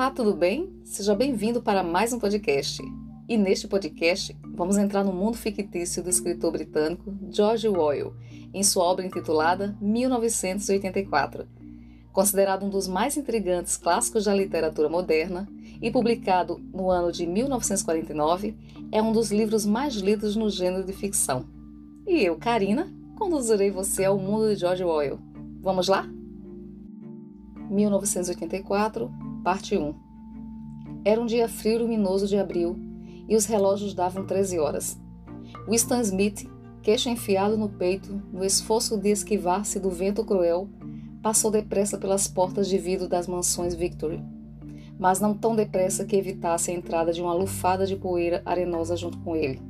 Olá, tudo bem? Seja bem-vindo para mais um podcast. E neste podcast vamos entrar no mundo fictício do escritor britânico George Orwell, em sua obra intitulada 1984. Considerado um dos mais intrigantes clássicos da literatura moderna e publicado no ano de 1949, é um dos livros mais lidos no gênero de ficção. E eu, Karina, conduzirei você ao mundo de George Orwell. Vamos lá? 1984 Parte 1 Era um dia frio e luminoso de abril e os relógios davam 13 horas. Winston Smith, queixo enfiado no peito, no esforço de esquivar-se do vento cruel, passou depressa pelas portas de vidro das mansões Victory, mas não tão depressa que evitasse a entrada de uma lufada de poeira arenosa junto com ele.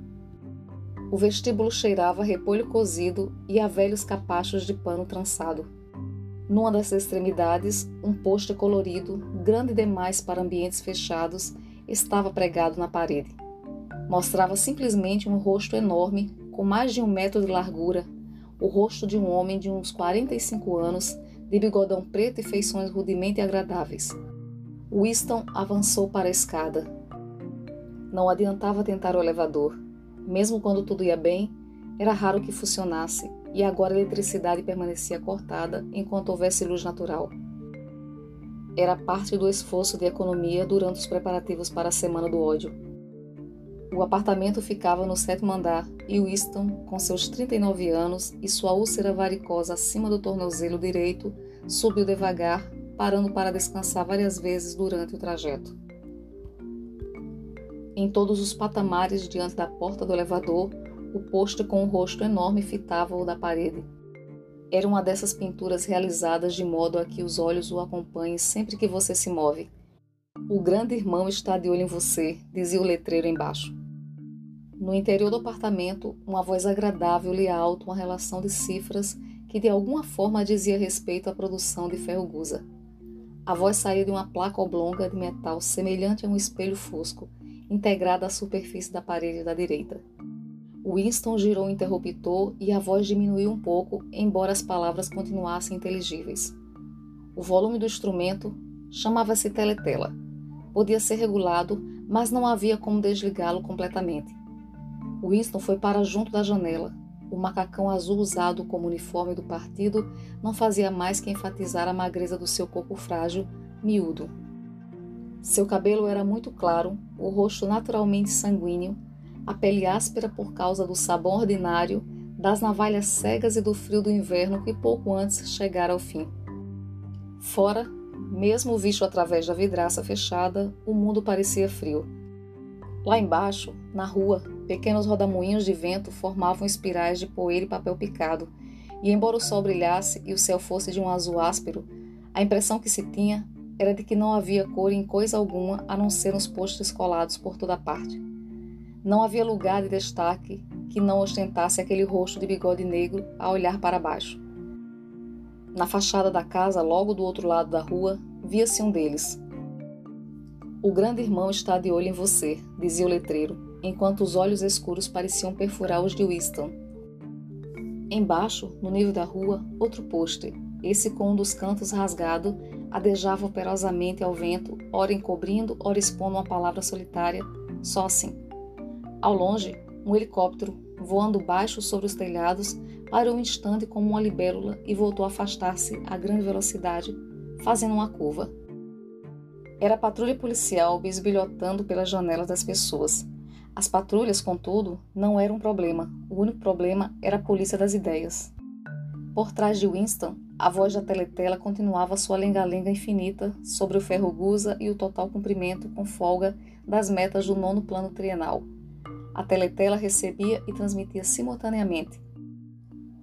O vestíbulo cheirava a repolho cozido e a velhos capachos de pano trançado. Numa das extremidades, um pôster colorido, grande demais para ambientes fechados, estava pregado na parede. Mostrava simplesmente um rosto enorme, com mais de um metro de largura, o rosto de um homem de uns 45 anos, de bigodão preto e feições rudemente agradáveis. Winston avançou para a escada. Não adiantava tentar o elevador. Mesmo quando tudo ia bem, era raro que funcionasse e agora a eletricidade permanecia cortada enquanto houvesse luz natural. Era parte do esforço de economia durante os preparativos para a Semana do Ódio. O apartamento ficava no sétimo andar e Winston, com seus 39 anos e sua úlcera varicosa acima do tornozelo direito, subiu devagar, parando para descansar várias vezes durante o trajeto. Em todos os patamares diante da porta do elevador, o posto com o rosto enorme fitava-o da parede. Era uma dessas pinturas realizadas de modo a que os olhos o acompanhem sempre que você se move. O grande irmão está de olho em você, dizia o letreiro embaixo. No interior do apartamento, uma voz agradável lia alto uma relação de cifras que de alguma forma dizia respeito à produção de ferro-gusa. A voz saía de uma placa oblonga de metal semelhante a um espelho fosco, integrada à superfície da parede da direita. Winston girou o interruptor e a voz diminuiu um pouco, embora as palavras continuassem inteligíveis. O volume do instrumento chamava-se teletela. Podia ser regulado, mas não havia como desligá-lo completamente. Winston foi para junto da janela. O macacão azul usado como uniforme do partido não fazia mais que enfatizar a magreza do seu corpo frágil, miúdo. Seu cabelo era muito claro, o rosto naturalmente sanguíneo, a pele áspera por causa do sabão ordinário, das navalhas cegas e do frio do inverno que pouco antes chegara ao fim. Fora, mesmo visto através da vidraça fechada, o mundo parecia frio. Lá embaixo, na rua, pequenos rodamuinhos de vento formavam espirais de poeira e papel picado, e embora o sol brilhasse e o céu fosse de um azul áspero, a impressão que se tinha era de que não havia cor em coisa alguma a não ser nos postes colados por toda parte. Não havia lugar de destaque que não ostentasse aquele rosto de bigode negro a olhar para baixo. Na fachada da casa, logo do outro lado da rua, via-se um deles. O grande irmão está de olho em você, dizia o letreiro, enquanto os olhos escuros pareciam perfurar os de Winston. Embaixo, no nível da rua, outro pôster, esse com um dos cantos rasgado, adejava operosamente ao vento, ora encobrindo, ora expondo uma palavra solitária, só assim. Ao longe, um helicóptero, voando baixo sobre os telhados, parou um instante como uma libélula e voltou a afastar-se a grande velocidade, fazendo uma curva. Era a patrulha policial bisbilhotando pelas janelas das pessoas. As patrulhas, contudo, não eram um problema. O único problema era a polícia das ideias. Por trás de Winston, a voz da teletela continuava sua lenga-lenga infinita sobre o ferro gusa e o total cumprimento com folga das metas do nono plano trienal. A teletela recebia e transmitia simultaneamente.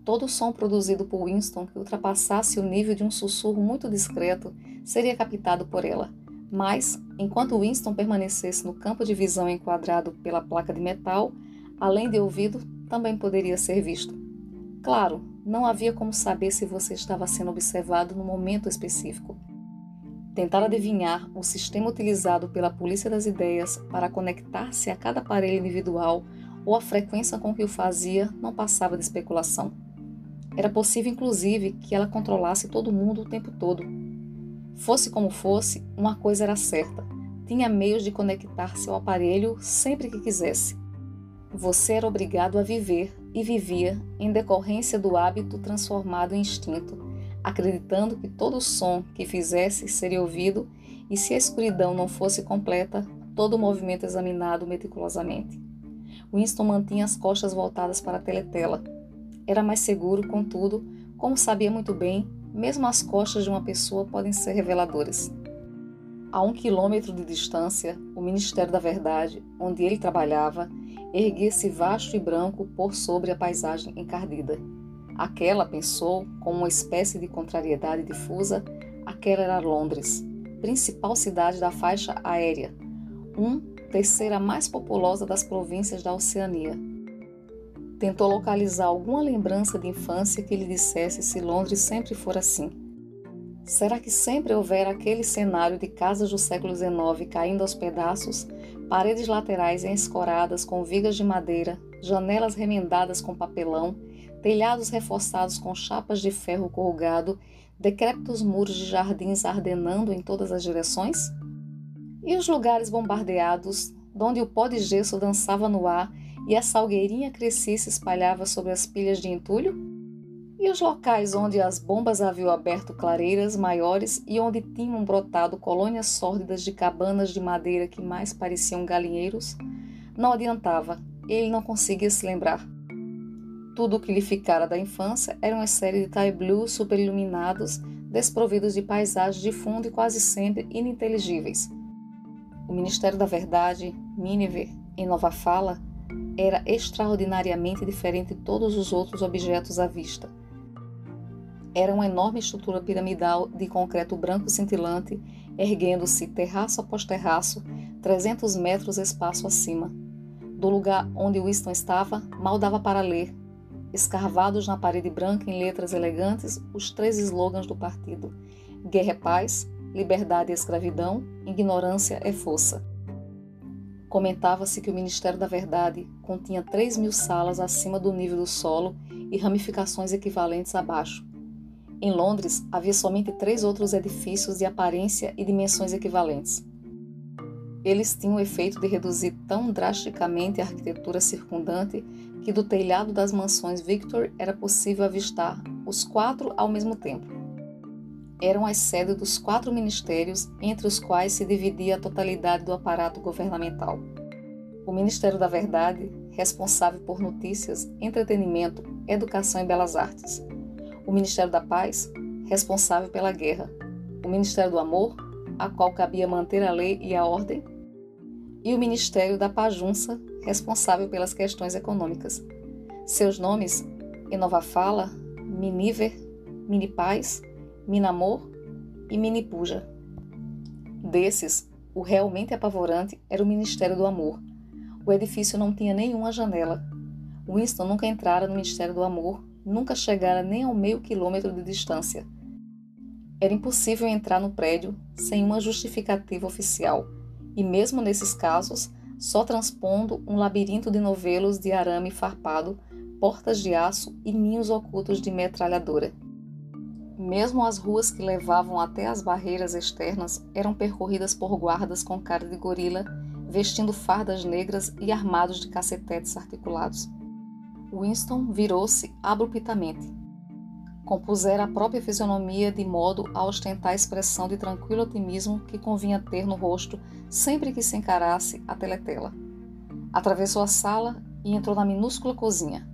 Todo som produzido por Winston que ultrapassasse o nível de um sussurro muito discreto seria captado por ela. Mas, enquanto Winston permanecesse no campo de visão enquadrado pela placa de metal, além de ouvido, também poderia ser visto. Claro, não havia como saber se você estava sendo observado no momento específico. Tentar adivinhar o sistema utilizado pela polícia das ideias para conectar-se a cada aparelho individual ou a frequência com que o fazia não passava de especulação. Era possível, inclusive, que ela controlasse todo mundo o tempo todo. Fosse como fosse, uma coisa era certa: tinha meios de conectar seu aparelho sempre que quisesse. Você era obrigado a viver e vivia em decorrência do hábito transformado em instinto, acreditando que todo som que fizesse seria ouvido e, se a escuridão não fosse completa, todo o movimento examinado meticulosamente. Winston mantinha as costas voltadas para a teletela. Era mais seguro, contudo, como sabia muito bem, mesmo as costas de uma pessoa podem ser reveladoras. A um quilômetro de distância, o Ministério da Verdade, onde ele trabalhava, erguia-se vasto e branco por sobre a paisagem encardida. Aquela, pensou, com uma espécie de contrariedade difusa, aquela era Londres, principal cidade da faixa aérea, um terceira mais populosa das províncias da Oceania. Tentou localizar alguma lembrança de infância que lhe dissesse se Londres sempre for assim. Será que sempre houvera aquele cenário de casas do século XIX caindo aos pedaços, paredes laterais escoradas com vigas de madeira, janelas remendadas com papelão, telhados reforçados com chapas de ferro corrugado, decrépitos muros de jardins ardenando em todas as direções? E os lugares bombardeados, onde o pó de gesso dançava no ar e a salgueirinha crescia e se espalhava sobre as pilhas de entulho? E os locais onde as bombas haviam aberto clareiras maiores e onde tinham brotado colônias sórdidas de cabanas de madeira que mais pareciam galinheiros? Não adiantava, ele não conseguia se lembrar. Tudo o que lhe ficara da infância era uma série de tableaus superiluminados, desprovidos de paisagens de fundo e quase sempre ininteligíveis. O Ministério da Verdade, Miniver, em Nova Fala, era extraordinariamente diferente de todos os outros objetos à vista era uma enorme estrutura piramidal de concreto branco cintilante, erguendo-se terraço após terraço, 300 metros espaço acima. Do lugar onde Winston estava, mal dava para ler, escarvados na parede branca em letras elegantes, os três slogans do partido: Guerra é paz, liberdade é escravidão, ignorância é força. Comentava-se que o Ministério da Verdade continha 3 mil salas acima do nível do solo e ramificações equivalentes abaixo, em Londres, havia somente três outros edifícios de aparência e dimensões equivalentes. Eles tinham o efeito de reduzir tão drasticamente a arquitetura circundante que do telhado das mansões Victor era possível avistar os quatro ao mesmo tempo. Eram as sedes dos quatro ministérios, entre os quais se dividia a totalidade do aparato governamental. O Ministério da Verdade, responsável por notícias, entretenimento, educação e belas artes o Ministério da Paz, responsável pela guerra, o Ministério do Amor, a qual cabia manter a lei e a ordem, e o Ministério da Pajunça, responsável pelas questões econômicas. Seus nomes, Enova Fala, Miniver, Minipaz, Minamor e Minipuja. Desses, o realmente apavorante era o Ministério do Amor. O edifício não tinha nenhuma janela. Winston nunca entrara no Ministério do Amor nunca chegara nem ao meio quilômetro de distância. Era impossível entrar no prédio sem uma justificativa oficial, e mesmo nesses casos, só transpondo um labirinto de novelos de arame farpado, portas de aço e ninhos ocultos de metralhadora. Mesmo as ruas que levavam até as barreiras externas eram percorridas por guardas com cara de gorila, vestindo fardas negras e armados de cacetetes articulados. Winston virou-se abruptamente. Compusera a própria fisionomia de modo a ostentar a expressão de tranquilo otimismo que convinha ter no rosto sempre que se encarasse a teletela. Atravessou a sala e entrou na minúscula cozinha.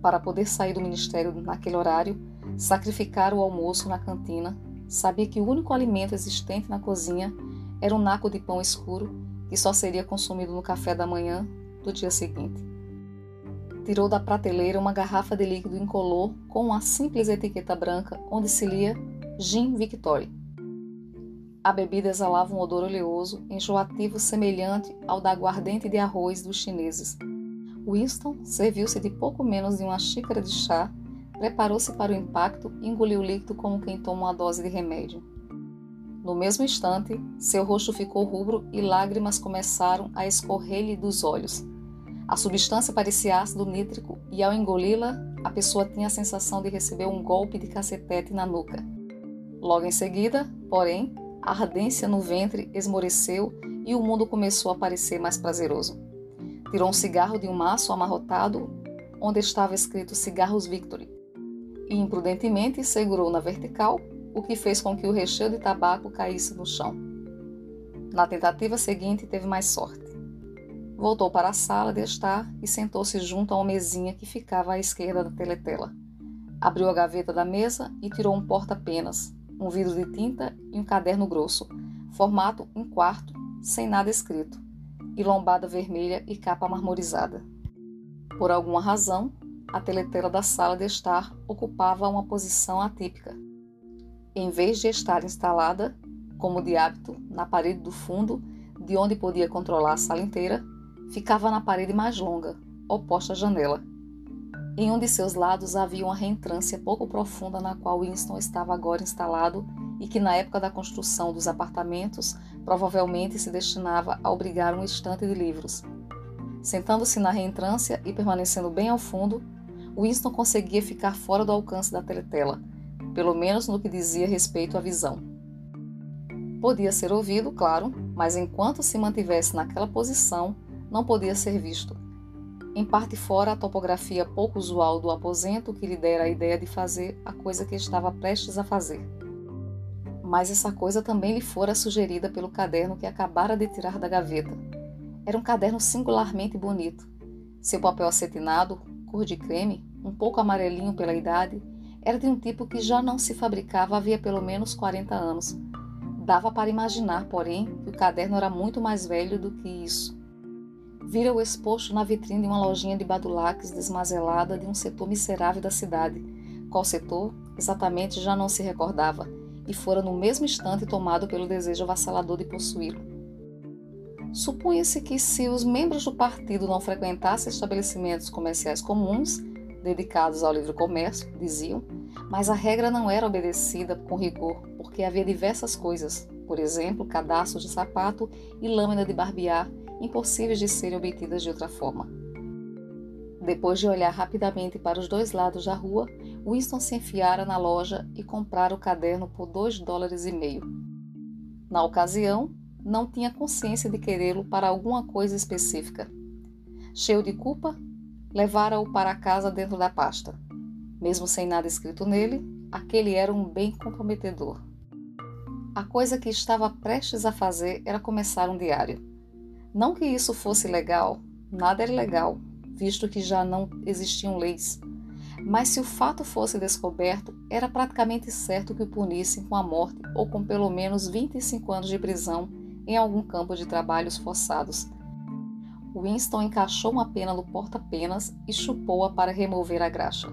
Para poder sair do ministério naquele horário, sacrificar o almoço na cantina, sabia que o único alimento existente na cozinha era um naco de pão escuro que só seria consumido no café da manhã do dia seguinte tirou da prateleira uma garrafa de líquido incolor com uma simples etiqueta branca onde se lia Gin Victory. A bebida exalava um odor oleoso, enjoativo semelhante ao da aguardente de arroz dos chineses. Winston serviu-se de pouco menos de uma xícara de chá, preparou-se para o impacto e engoliu o líquido como quem toma uma dose de remédio. No mesmo instante, seu rosto ficou rubro e lágrimas começaram a escorrer-lhe dos olhos. A substância parecia ácido nítrico e, ao engoli-la, a pessoa tinha a sensação de receber um golpe de cacetete na nuca. Logo em seguida, porém, a ardência no ventre esmoreceu e o mundo começou a parecer mais prazeroso. Tirou um cigarro de um maço amarrotado onde estava escrito Cigarros Victory e imprudentemente segurou na vertical, o que fez com que o recheio de tabaco caísse no chão. Na tentativa seguinte, teve mais sorte. Voltou para a sala de estar e sentou-se junto a uma mesinha que ficava à esquerda da teletela. Abriu a gaveta da mesa e tirou um porta-penas, um vidro de tinta e um caderno grosso, formato em quarto, sem nada escrito, e lombada vermelha e capa marmorizada. Por alguma razão, a teletela da sala de estar ocupava uma posição atípica. Em vez de estar instalada, como de hábito, na parede do fundo, de onde podia controlar a sala inteira, ficava na parede mais longa, oposta à janela. Em um de seus lados havia uma reentrância pouco profunda na qual Winston estava agora instalado e que na época da construção dos apartamentos provavelmente se destinava a obrigar um estante de livros. Sentando-se na reentrância e permanecendo bem ao fundo, Winston conseguia ficar fora do alcance da teletela, pelo menos no que dizia respeito à visão. Podia ser ouvido, claro, mas enquanto se mantivesse naquela posição, não podia ser visto. Em parte fora a topografia pouco usual do aposento que lhe dera a ideia de fazer a coisa que estava prestes a fazer. Mas essa coisa também lhe fora sugerida pelo caderno que acabara de tirar da gaveta. Era um caderno singularmente bonito. Seu papel acetinado, cor de creme, um pouco amarelinho pela idade, era de um tipo que já não se fabricava havia pelo menos 40 anos. Dava para imaginar, porém, que o caderno era muito mais velho do que isso. Vira-o exposto na vitrine de uma lojinha de badulaques desmazelada de um setor miserável da cidade. Qual setor, exatamente já não se recordava, e fora no mesmo instante tomado pelo desejo avassalador de possuí-lo. Supunha-se que se os membros do partido não frequentassem estabelecimentos comerciais comuns, dedicados ao livre comércio, diziam, mas a regra não era obedecida com rigor, porque havia diversas coisas, por exemplo, cadastros de sapato e lâmina de barbear, impossíveis de serem obtidas de outra forma. Depois de olhar rapidamente para os dois lados da rua, Winston se enfiara na loja e comprara o caderno por dois dólares e meio. Na ocasião, não tinha consciência de querê-lo para alguma coisa específica. Cheio de culpa, levara-o para casa dentro da pasta. Mesmo sem nada escrito nele, aquele era um bem comprometedor. A coisa que estava prestes a fazer era começar um diário. Não que isso fosse legal, nada era legal, visto que já não existiam leis. Mas se o fato fosse descoberto, era praticamente certo que o punissem com a morte ou com pelo menos 25 anos de prisão em algum campo de trabalhos forçados. Winston encaixou uma pena no porta-penas e chupou-a para remover a graxa.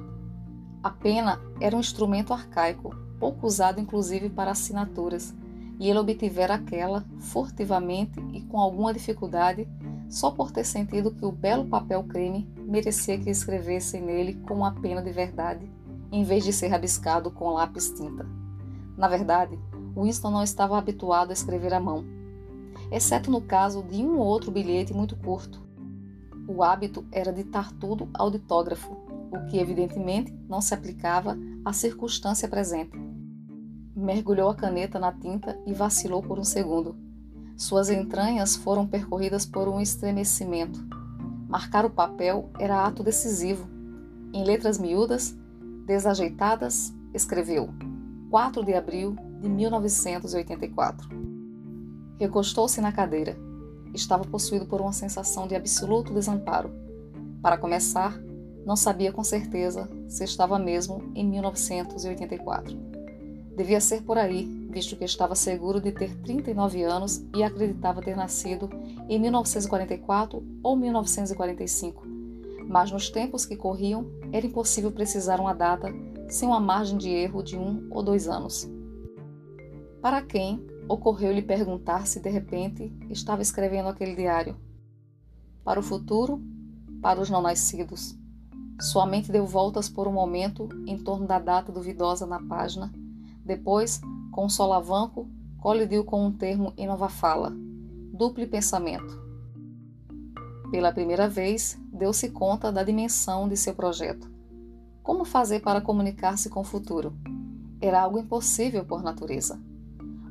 A pena era um instrumento arcaico, pouco usado inclusive para assinaturas, e ele obtivera aquela, furtivamente e com alguma dificuldade, só por ter sentido que o belo papel creme merecia que escrevessem nele com uma pena de verdade, em vez de ser rabiscado com lápis tinta. Na verdade, Winston não estava habituado a escrever à mão, exceto no caso de um ou outro bilhete muito curto. O hábito era ditar tudo ao ditógrafo, o que evidentemente não se aplicava à circunstância presente. Mergulhou a caneta na tinta e vacilou por um segundo. Suas entranhas foram percorridas por um estremecimento. Marcar o papel era ato decisivo. Em letras miúdas, desajeitadas, escreveu 4 de abril de 1984. Recostou-se na cadeira. Estava possuído por uma sensação de absoluto desamparo. Para começar, não sabia com certeza se estava mesmo em 1984. Devia ser por aí, visto que estava seguro de ter 39 anos e acreditava ter nascido em 1944 ou 1945. Mas nos tempos que corriam, era impossível precisar uma data sem uma margem de erro de um ou dois anos. Para quem ocorreu-lhe perguntar se de repente estava escrevendo aquele diário. Para o futuro, para os não nascidos. Sua mente deu voltas por um momento em torno da data duvidosa na página. Depois, com um solavanco, colidiu com um termo em nova fala: duplo pensamento. Pela primeira vez, deu-se conta da dimensão de seu projeto. Como fazer para comunicar-se com o futuro? Era algo impossível por natureza.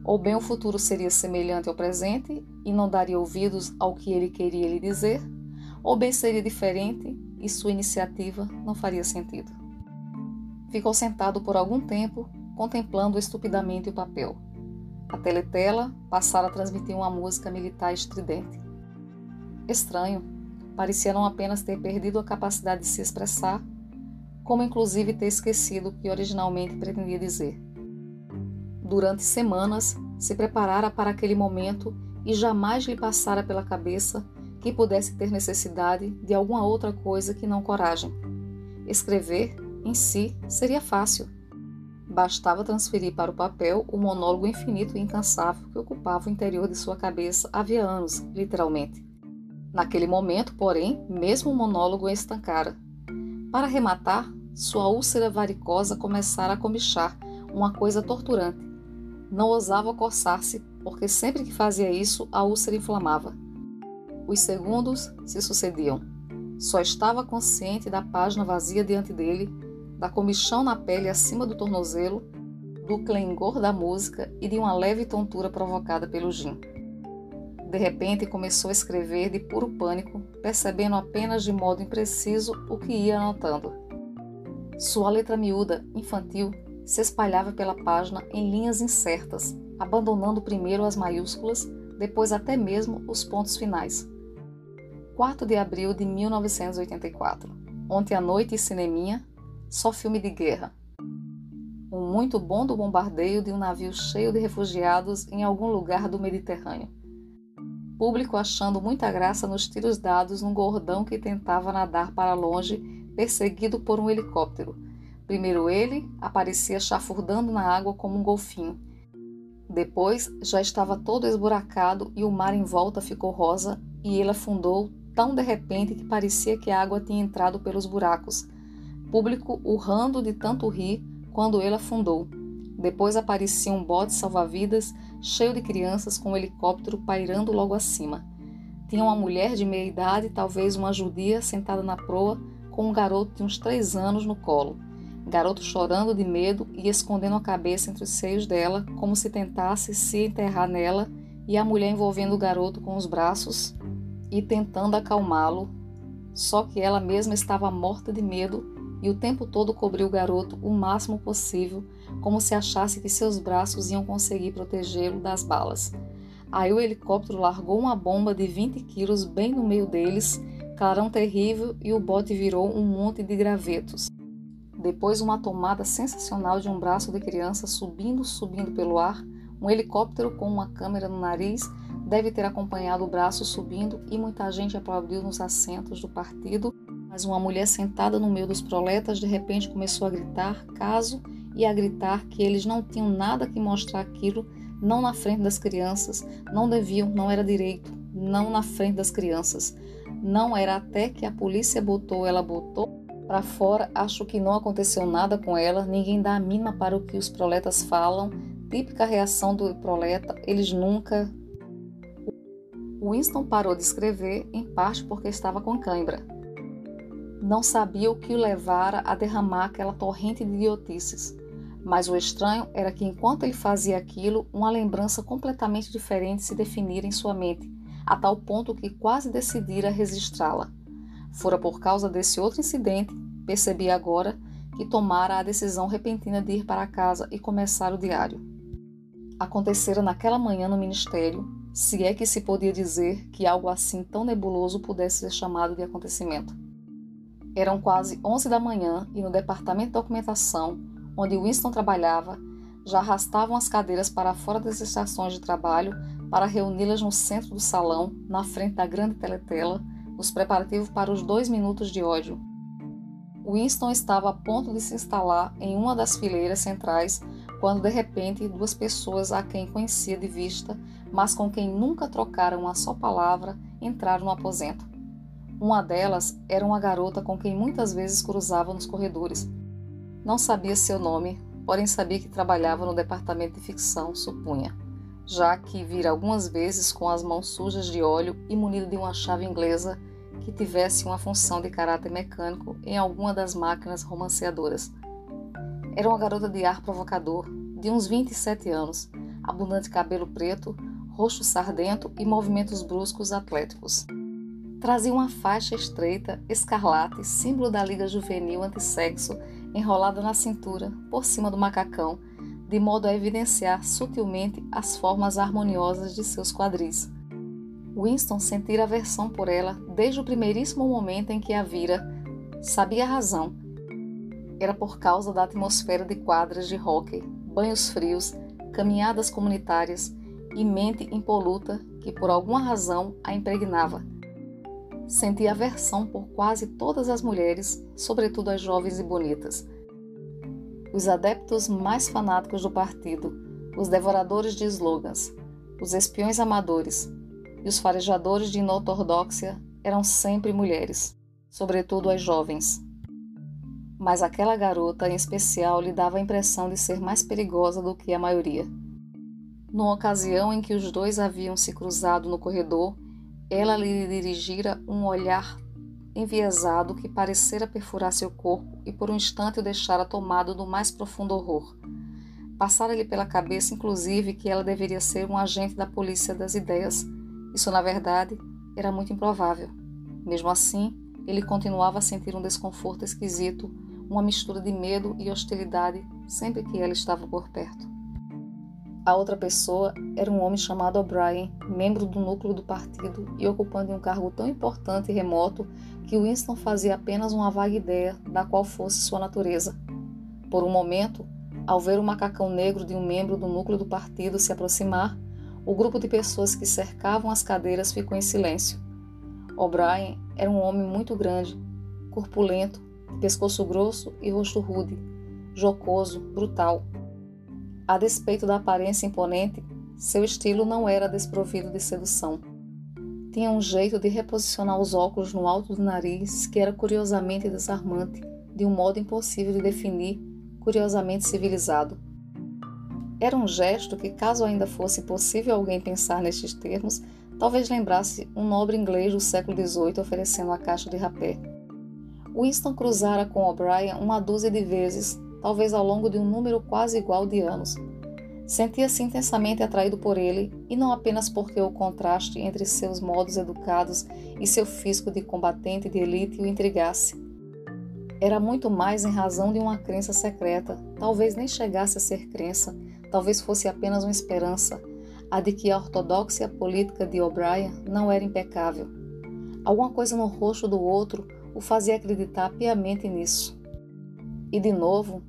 Ou bem o futuro seria semelhante ao presente e não daria ouvidos ao que ele queria lhe dizer, ou bem seria diferente e sua iniciativa não faria sentido. Ficou sentado por algum tempo, contemplando estupidamente o papel. A teletela passara a transmitir uma música militar estridente. Estranho, parecia não apenas ter perdido a capacidade de se expressar, como inclusive ter esquecido o que originalmente pretendia dizer. Durante semanas, se preparara para aquele momento e jamais lhe passara pela cabeça que pudesse ter necessidade de alguma outra coisa que não coragem. Escrever, em si, seria fácil. Bastava transferir para o papel o monólogo infinito e incansável que ocupava o interior de sua cabeça havia anos, literalmente. Naquele momento, porém, mesmo o monólogo estancara. Para rematar, sua úlcera varicosa começara a comichar, uma coisa torturante. Não ousava coçar-se, porque sempre que fazia isso, a úlcera inflamava. Os segundos se sucediam. Só estava consciente da página vazia diante dele, da comichão na pele acima do tornozelo, do clengor da música e de uma leve tontura provocada pelo gin. De repente começou a escrever de puro pânico, percebendo apenas de modo impreciso o que ia anotando. Sua letra miúda, infantil, se espalhava pela página em linhas incertas, abandonando primeiro as maiúsculas, depois até mesmo os pontos finais. 4 de abril de 1984. Ontem à noite, cineminha, só filme de guerra. Um muito bom do bombardeio de um navio cheio de refugiados em algum lugar do Mediterrâneo. Público achando muita graça nos tiros dados num gordão que tentava nadar para longe, perseguido por um helicóptero. Primeiro ele aparecia chafurdando na água como um golfinho. Depois já estava todo esburacado e o mar em volta ficou rosa e ele afundou tão de repente que parecia que a água tinha entrado pelos buracos. Público urrando de tanto rir quando ele afundou. Depois aparecia um bote salva-vidas cheio de crianças com um helicóptero pairando logo acima. Tinha uma mulher de meia idade, talvez uma judia, sentada na proa, com um garoto de uns três anos no colo. Garoto chorando de medo e escondendo a cabeça entre os seios dela, como se tentasse se enterrar nela, e a mulher envolvendo o garoto com os braços e tentando acalmá-lo, só que ela mesma estava morta de medo e o tempo todo cobriu o garoto o máximo possível, como se achasse que seus braços iam conseguir protegê-lo das balas. Aí o helicóptero largou uma bomba de 20 quilos bem no meio deles, clarão terrível, e o bote virou um monte de gravetos. Depois, uma tomada sensacional de um braço de criança subindo, subindo pelo ar, um helicóptero com uma câmera no nariz deve ter acompanhado o braço subindo e muita gente aplaudiu nos assentos do partido, mas uma mulher sentada no meio dos proletas de repente começou a gritar caso e a gritar que eles não tinham nada que mostrar aquilo, não na frente das crianças, não deviam, não era direito, não na frente das crianças. Não era até que a polícia botou, ela botou para fora, acho que não aconteceu nada com ela, ninguém dá a mínima para o que os proletas falam, típica reação do proleta, eles nunca Winston parou de escrever, em parte porque estava com cãibra. Não sabia o que o levara a derramar aquela torrente de idiotices. Mas o estranho era que, enquanto ele fazia aquilo, uma lembrança completamente diferente se definira em sua mente, a tal ponto que quase decidira registrá-la. Fora por causa desse outro incidente, percebi agora que tomara a decisão repentina de ir para casa e começar o diário. Acontecera naquela manhã no ministério, se é que se podia dizer que algo assim tão nebuloso pudesse ser chamado de acontecimento. Eram quase 11 da manhã e no departamento de documentação, onde Winston trabalhava, já arrastavam as cadeiras para fora das estações de trabalho para reuni-las no centro do salão, na frente da grande teletela, os preparativos para os dois minutos de ódio. Winston estava a ponto de se instalar em uma das fileiras centrais quando de repente duas pessoas a quem conhecia de vista, mas com quem nunca trocaram uma só palavra, entraram no aposento. Uma delas era uma garota com quem muitas vezes cruzava nos corredores. Não sabia seu nome, porém sabia que trabalhava no departamento de ficção, supunha, já que vira algumas vezes com as mãos sujas de óleo e munida de uma chave inglesa que tivesse uma função de caráter mecânico em alguma das máquinas romanceadoras. Era uma garota de ar provocador, de uns 27 anos, abundante cabelo preto, rosto sardento e movimentos bruscos atléticos. Trazia uma faixa estreita, escarlate, símbolo da Liga Juvenil Antissexo, enrolada na cintura, por cima do macacão, de modo a evidenciar sutilmente as formas harmoniosas de seus quadris. Winston sentira aversão por ela desde o primeiríssimo momento em que a vira. Sabia a razão. Era por causa da atmosfera de quadras de hóquei, banhos frios, caminhadas comunitárias e mente impoluta que por alguma razão a impregnava. Sentia aversão por quase todas as mulheres, sobretudo as jovens e bonitas. Os adeptos mais fanáticos do partido, os devoradores de slogans, os espiões amadores, e os farejadores de inortodoxia eram sempre mulheres, sobretudo as jovens. Mas aquela garota em especial lhe dava a impressão de ser mais perigosa do que a maioria. Numa ocasião em que os dois haviam se cruzado no corredor, ela lhe dirigira um olhar enviesado que parecera perfurar seu corpo e por um instante o deixara tomado do mais profundo horror. Passara-lhe pela cabeça, inclusive, que ela deveria ser um agente da polícia das ideias isso, na verdade, era muito improvável. Mesmo assim, ele continuava a sentir um desconforto esquisito, uma mistura de medo e hostilidade sempre que ela estava por perto. A outra pessoa era um homem chamado O'Brien, membro do núcleo do partido e ocupando um cargo tão importante e remoto que Winston fazia apenas uma vaga ideia da qual fosse sua natureza. Por um momento, ao ver o macacão negro de um membro do núcleo do partido se aproximar, o grupo de pessoas que cercavam as cadeiras ficou em silêncio. O'Brien era um homem muito grande, corpulento, pescoço grosso e rosto rude, jocoso, brutal. A despeito da aparência imponente, seu estilo não era desprovido de sedução. Tinha um jeito de reposicionar os óculos no alto do nariz que era curiosamente desarmante, de um modo impossível de definir, curiosamente civilizado. Era um gesto que, caso ainda fosse possível alguém pensar nestes termos, talvez lembrasse um nobre inglês do século XVIII oferecendo a caixa de rapé. Winston cruzara com O'Brien uma dúzia de vezes, talvez ao longo de um número quase igual de anos. Sentia-se intensamente atraído por ele, e não apenas porque o contraste entre seus modos educados e seu físico de combatente de elite o intrigasse. Era muito mais em razão de uma crença secreta, talvez nem chegasse a ser crença, talvez fosse apenas uma esperança, a de que a ortodoxia política de O'Brien não era impecável. Alguma coisa no rosto do outro o fazia acreditar piamente nisso. E de novo,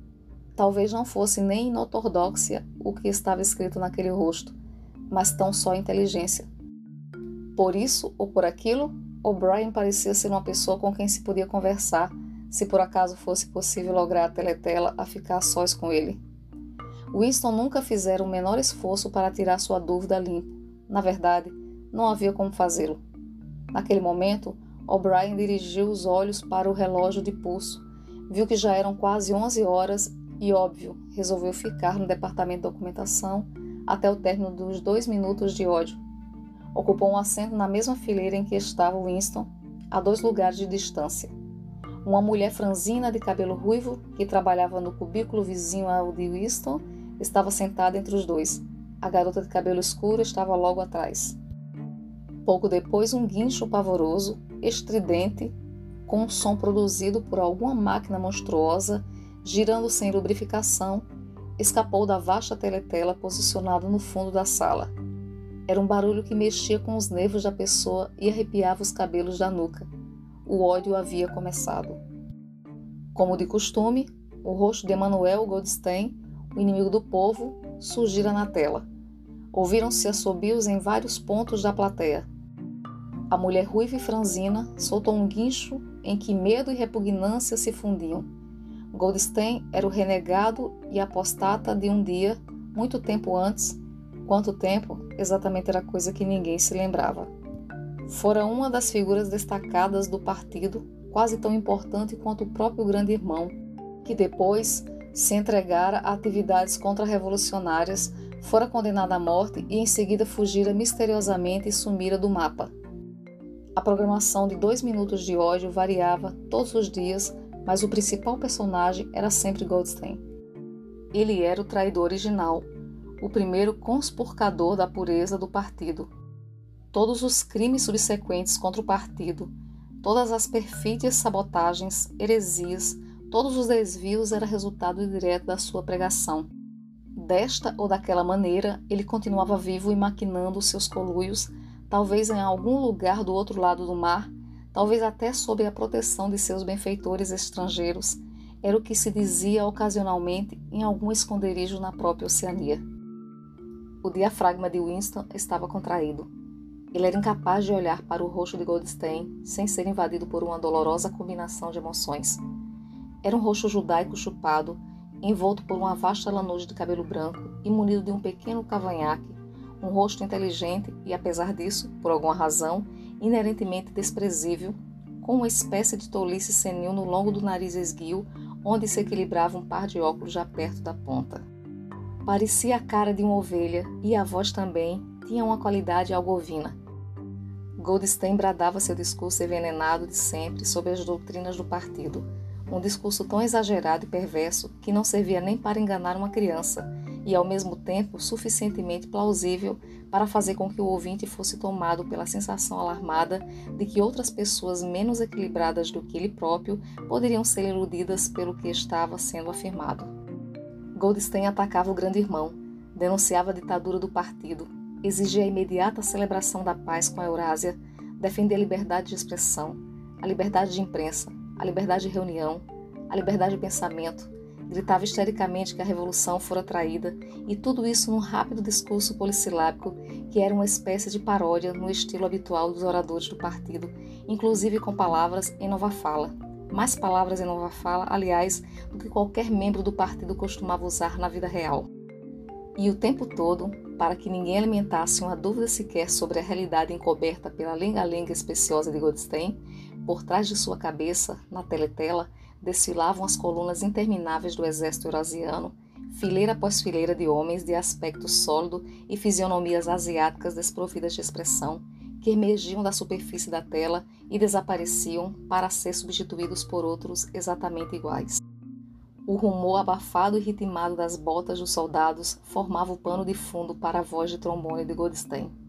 talvez não fosse nem inortodoxia o que estava escrito naquele rosto, mas tão só inteligência. Por isso ou por aquilo, O'Brien parecia ser uma pessoa com quem se podia conversar, se por acaso fosse possível lograr a teletela a ficar a sós com ele. Winston nunca fizera o menor esforço para tirar sua dúvida limpo. Na verdade, não havia como fazê-lo. Naquele momento, O'Brien dirigiu os olhos para o relógio de pulso, viu que já eram quase 11 horas e, óbvio, resolveu ficar no departamento de documentação até o término dos dois minutos de ódio. Ocupou um assento na mesma fileira em que estava Winston, a dois lugares de distância. Uma mulher franzina de cabelo ruivo, que trabalhava no cubículo vizinho ao de Winston, estava sentada entre os dois. A garota de cabelo escuro estava logo atrás. Pouco depois, um guincho pavoroso, estridente, com um som produzido por alguma máquina monstruosa, girando sem lubrificação, escapou da vasta teletela posicionada no fundo da sala. Era um barulho que mexia com os nervos da pessoa e arrepiava os cabelos da nuca. O ódio havia começado. Como de costume, o rosto de Emanuel Goldstein o inimigo do povo, surgira na tela. Ouviram-se assobios em vários pontos da plateia. A mulher ruiva e franzina soltou um guincho em que medo e repugnância se fundiam. Goldstein era o renegado e apostata de um dia, muito tempo antes. Quanto tempo? Exatamente era coisa que ninguém se lembrava. Fora uma das figuras destacadas do partido, quase tão importante quanto o próprio grande irmão, que depois se entregara a atividades contra-revolucionárias, fora condenada à morte e em seguida fugira misteriosamente e sumira do mapa. A programação de dois minutos de ódio variava todos os dias, mas o principal personagem era sempre Goldstein. Ele era o traidor original, o primeiro conspurcador da pureza do partido. Todos os crimes subsequentes contra o partido, todas as perfídias sabotagens, heresias, todos os desvios era resultado direto da sua pregação. Desta ou daquela maneira, ele continuava vivo e maquinando seus coluios, talvez em algum lugar do outro lado do mar, talvez até sob a proteção de seus benfeitores estrangeiros, era o que se dizia ocasionalmente em algum esconderijo na própria Oceania. O diafragma de Winston estava contraído. Ele era incapaz de olhar para o rosto de Goldstein sem ser invadido por uma dolorosa combinação de emoções. Era um rosto judaico chupado, envolto por uma vasta lanoja de cabelo branco e munido de um pequeno cavanhaque, um rosto inteligente e, apesar disso, por alguma razão, inerentemente desprezível, com uma espécie de tolice senil no longo do nariz esguio, onde se equilibrava um par de óculos já perto da ponta. Parecia a cara de uma ovelha e a voz também tinha uma qualidade algovina. Goldstein bradava seu discurso envenenado de sempre sobre as doutrinas do partido, um discurso tão exagerado e perverso que não servia nem para enganar uma criança e, ao mesmo tempo, suficientemente plausível para fazer com que o ouvinte fosse tomado pela sensação alarmada de que outras pessoas menos equilibradas do que ele próprio poderiam ser iludidas pelo que estava sendo afirmado. Goldstein atacava o grande irmão, denunciava a ditadura do partido, exigia a imediata celebração da paz com a Eurásia, defendia a liberdade de expressão, a liberdade de imprensa, a liberdade de reunião, a liberdade de pensamento, gritava histericamente que a revolução fora traída, e tudo isso num rápido discurso polissilábico que era uma espécie de paródia no estilo habitual dos oradores do partido, inclusive com palavras em nova fala mais palavras em nova fala, aliás, do que qualquer membro do partido costumava usar na vida real. E o tempo todo, para que ninguém alimentasse uma dúvida sequer sobre a realidade encoberta pela lenga-lenga especiosa de Goldstein, por trás de sua cabeça, na teletela, desfilavam as colunas intermináveis do exército eurasiano, fileira após fileira de homens de aspecto sólido e fisionomias asiáticas desprovidas de expressão, que emergiam da superfície da tela e desapareciam para ser substituídos por outros exatamente iguais. O rumor abafado e ritmado das botas dos soldados formava o pano de fundo para a voz de trombone de Goldstein.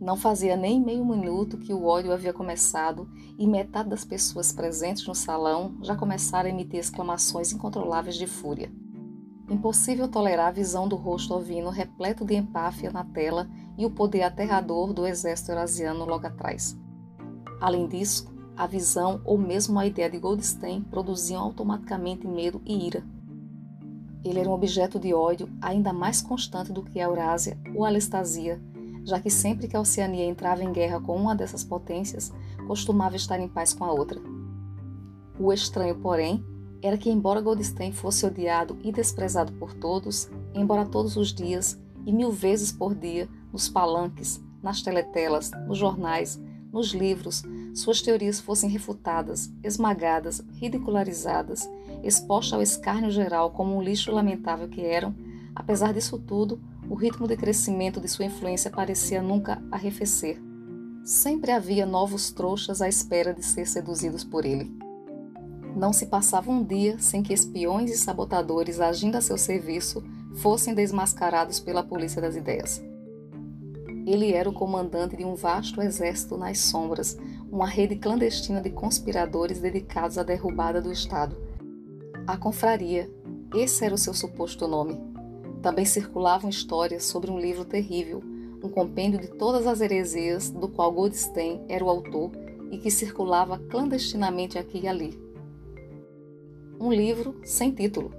Não fazia nem meio minuto que o ódio havia começado e metade das pessoas presentes no salão já começaram a emitir exclamações incontroláveis de fúria. Impossível tolerar a visão do rosto ovino repleto de empáfia na tela e o poder aterrador do exército eurasiano logo atrás. Além disso, a visão ou mesmo a ideia de Goldstein produziam automaticamente medo e ira. Ele era um objeto de ódio ainda mais constante do que a Eurásia ou a Alestasia, já que sempre que a Oceania entrava em guerra com uma dessas potências, costumava estar em paz com a outra. O estranho, porém, era que, embora Goldstein fosse odiado e desprezado por todos, embora todos os dias e mil vezes por dia, nos palanques, nas teletelas, nos jornais, nos livros, suas teorias fossem refutadas, esmagadas, ridicularizadas, expostas ao escárnio geral como um lixo lamentável que eram, apesar disso tudo, o ritmo de crescimento de sua influência parecia nunca arrefecer. Sempre havia novos trouxas à espera de ser seduzidos por ele. Não se passava um dia sem que espiões e sabotadores agindo a seu serviço fossem desmascarados pela polícia das ideias. Ele era o comandante de um vasto exército nas sombras, uma rede clandestina de conspiradores dedicados à derrubada do Estado. A confraria, esse era o seu suposto nome. Também circulavam histórias sobre um livro terrível, um compêndio de todas as heresias do qual Goldstein era o autor e que circulava clandestinamente aqui e ali um livro sem título.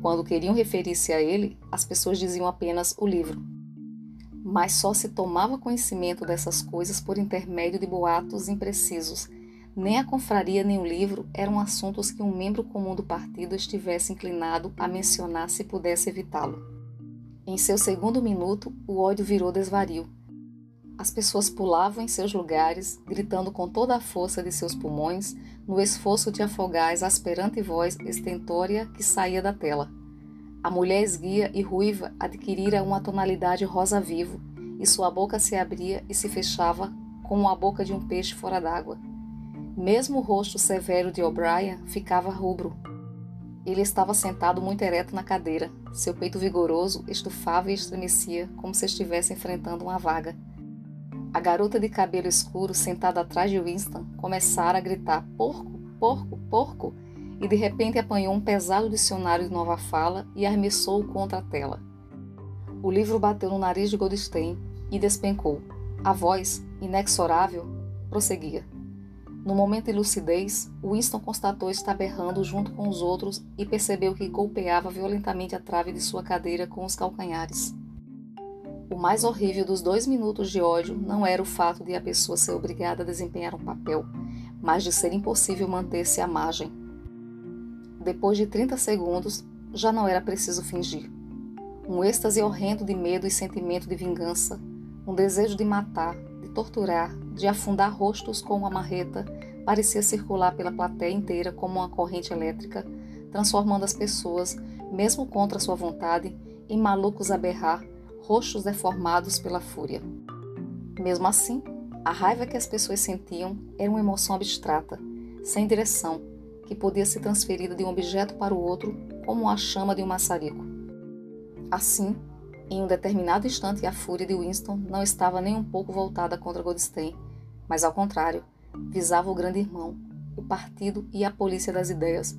Quando queriam referir-se a ele, as pessoas diziam apenas o livro. Mas só se tomava conhecimento dessas coisas por intermédio de boatos imprecisos. Nem a confraria nem o livro eram assuntos que um membro comum do partido estivesse inclinado a mencionar se pudesse evitá-lo. Em seu segundo minuto, o ódio virou desvario as pessoas pulavam em seus lugares, gritando com toda a força de seus pulmões, no esforço de afogar a exasperante voz estentória que saía da tela. A mulher esguia e ruiva adquirira uma tonalidade rosa vivo, e sua boca se abria e se fechava como a boca de um peixe fora d'água. Mesmo o rosto severo de O'Brien ficava rubro. Ele estava sentado muito ereto na cadeira. Seu peito vigoroso estufava e estremecia, como se estivesse enfrentando uma vaga. A garota de cabelo escuro, sentada atrás de Winston, começara a gritar: Porco, porco, porco! E de repente apanhou um pesado dicionário de nova fala e arremessou-o contra a tela. O livro bateu no nariz de Goldstein e despencou. A voz, inexorável, prosseguia. No momento de lucidez, Winston constatou estar berrando junto com os outros e percebeu que golpeava violentamente a trave de sua cadeira com os calcanhares. O mais horrível dos dois minutos de ódio não era o fato de a pessoa ser obrigada a desempenhar um papel, mas de ser impossível manter-se à margem. Depois de 30 segundos, já não era preciso fingir. Um êxtase horrendo de medo e sentimento de vingança, um desejo de matar, de torturar, de afundar rostos com uma marreta, parecia circular pela plateia inteira como uma corrente elétrica, transformando as pessoas, mesmo contra sua vontade, em malucos a berrar rostos deformados pela fúria. Mesmo assim, a raiva que as pessoas sentiam era uma emoção abstrata, sem direção, que podia ser transferida de um objeto para o outro como a chama de um maçarico. Assim, em um determinado instante, a fúria de Winston não estava nem um pouco voltada contra Goldstein, mas ao contrário, visava o grande irmão, o partido e a polícia das ideias,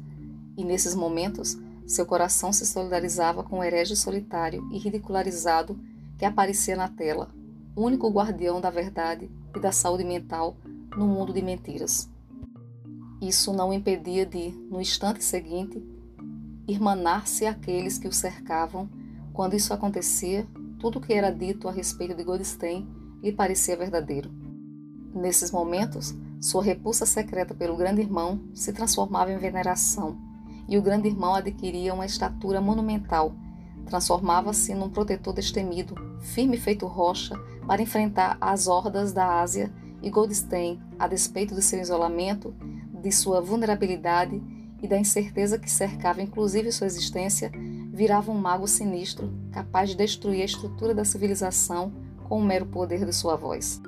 e nesses momentos seu coração se solidarizava com o herege solitário e ridicularizado que aparecia na tela, único guardião da verdade e da saúde mental no mundo de mentiras. Isso não o impedia de, no instante seguinte, irmanar-se àqueles que o cercavam. Quando isso acontecia, tudo o que era dito a respeito de Goldstein lhe parecia verdadeiro. Nesses momentos, sua repulsa secreta pelo grande irmão se transformava em veneração e o grande irmão adquiria uma estatura monumental. Transformava-se num protetor destemido, firme feito rocha, para enfrentar as hordas da Ásia, e Goldstein, a despeito de seu isolamento, de sua vulnerabilidade e da incerteza que cercava inclusive sua existência, virava um mago sinistro, capaz de destruir a estrutura da civilização com o mero poder de sua voz.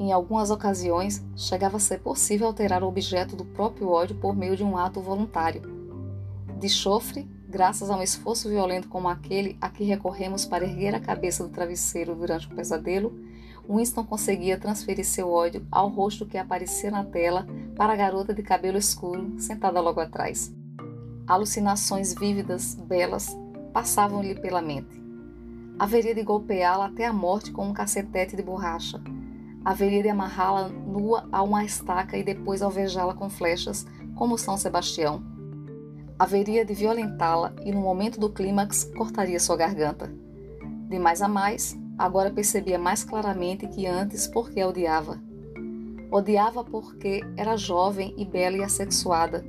Em algumas ocasiões, chegava a ser possível alterar o objeto do próprio ódio por meio de um ato voluntário. De chofre, graças a um esforço violento como aquele a que recorremos para erguer a cabeça do travesseiro durante o pesadelo, Winston conseguia transferir seu ódio ao rosto que aparecia na tela para a garota de cabelo escuro sentada logo atrás. Alucinações vívidas, belas, passavam-lhe pela mente. Haveria de golpeá-la até a morte com um cacetete de borracha, haveria de amarrá-la nua a uma estaca e depois alvejá-la com flechas, como São Sebastião. Haveria de violentá-la e, no momento do clímax, cortaria sua garganta. De mais a mais, agora percebia mais claramente que antes porque a odiava. Odiava porque era jovem e bela e assexuada,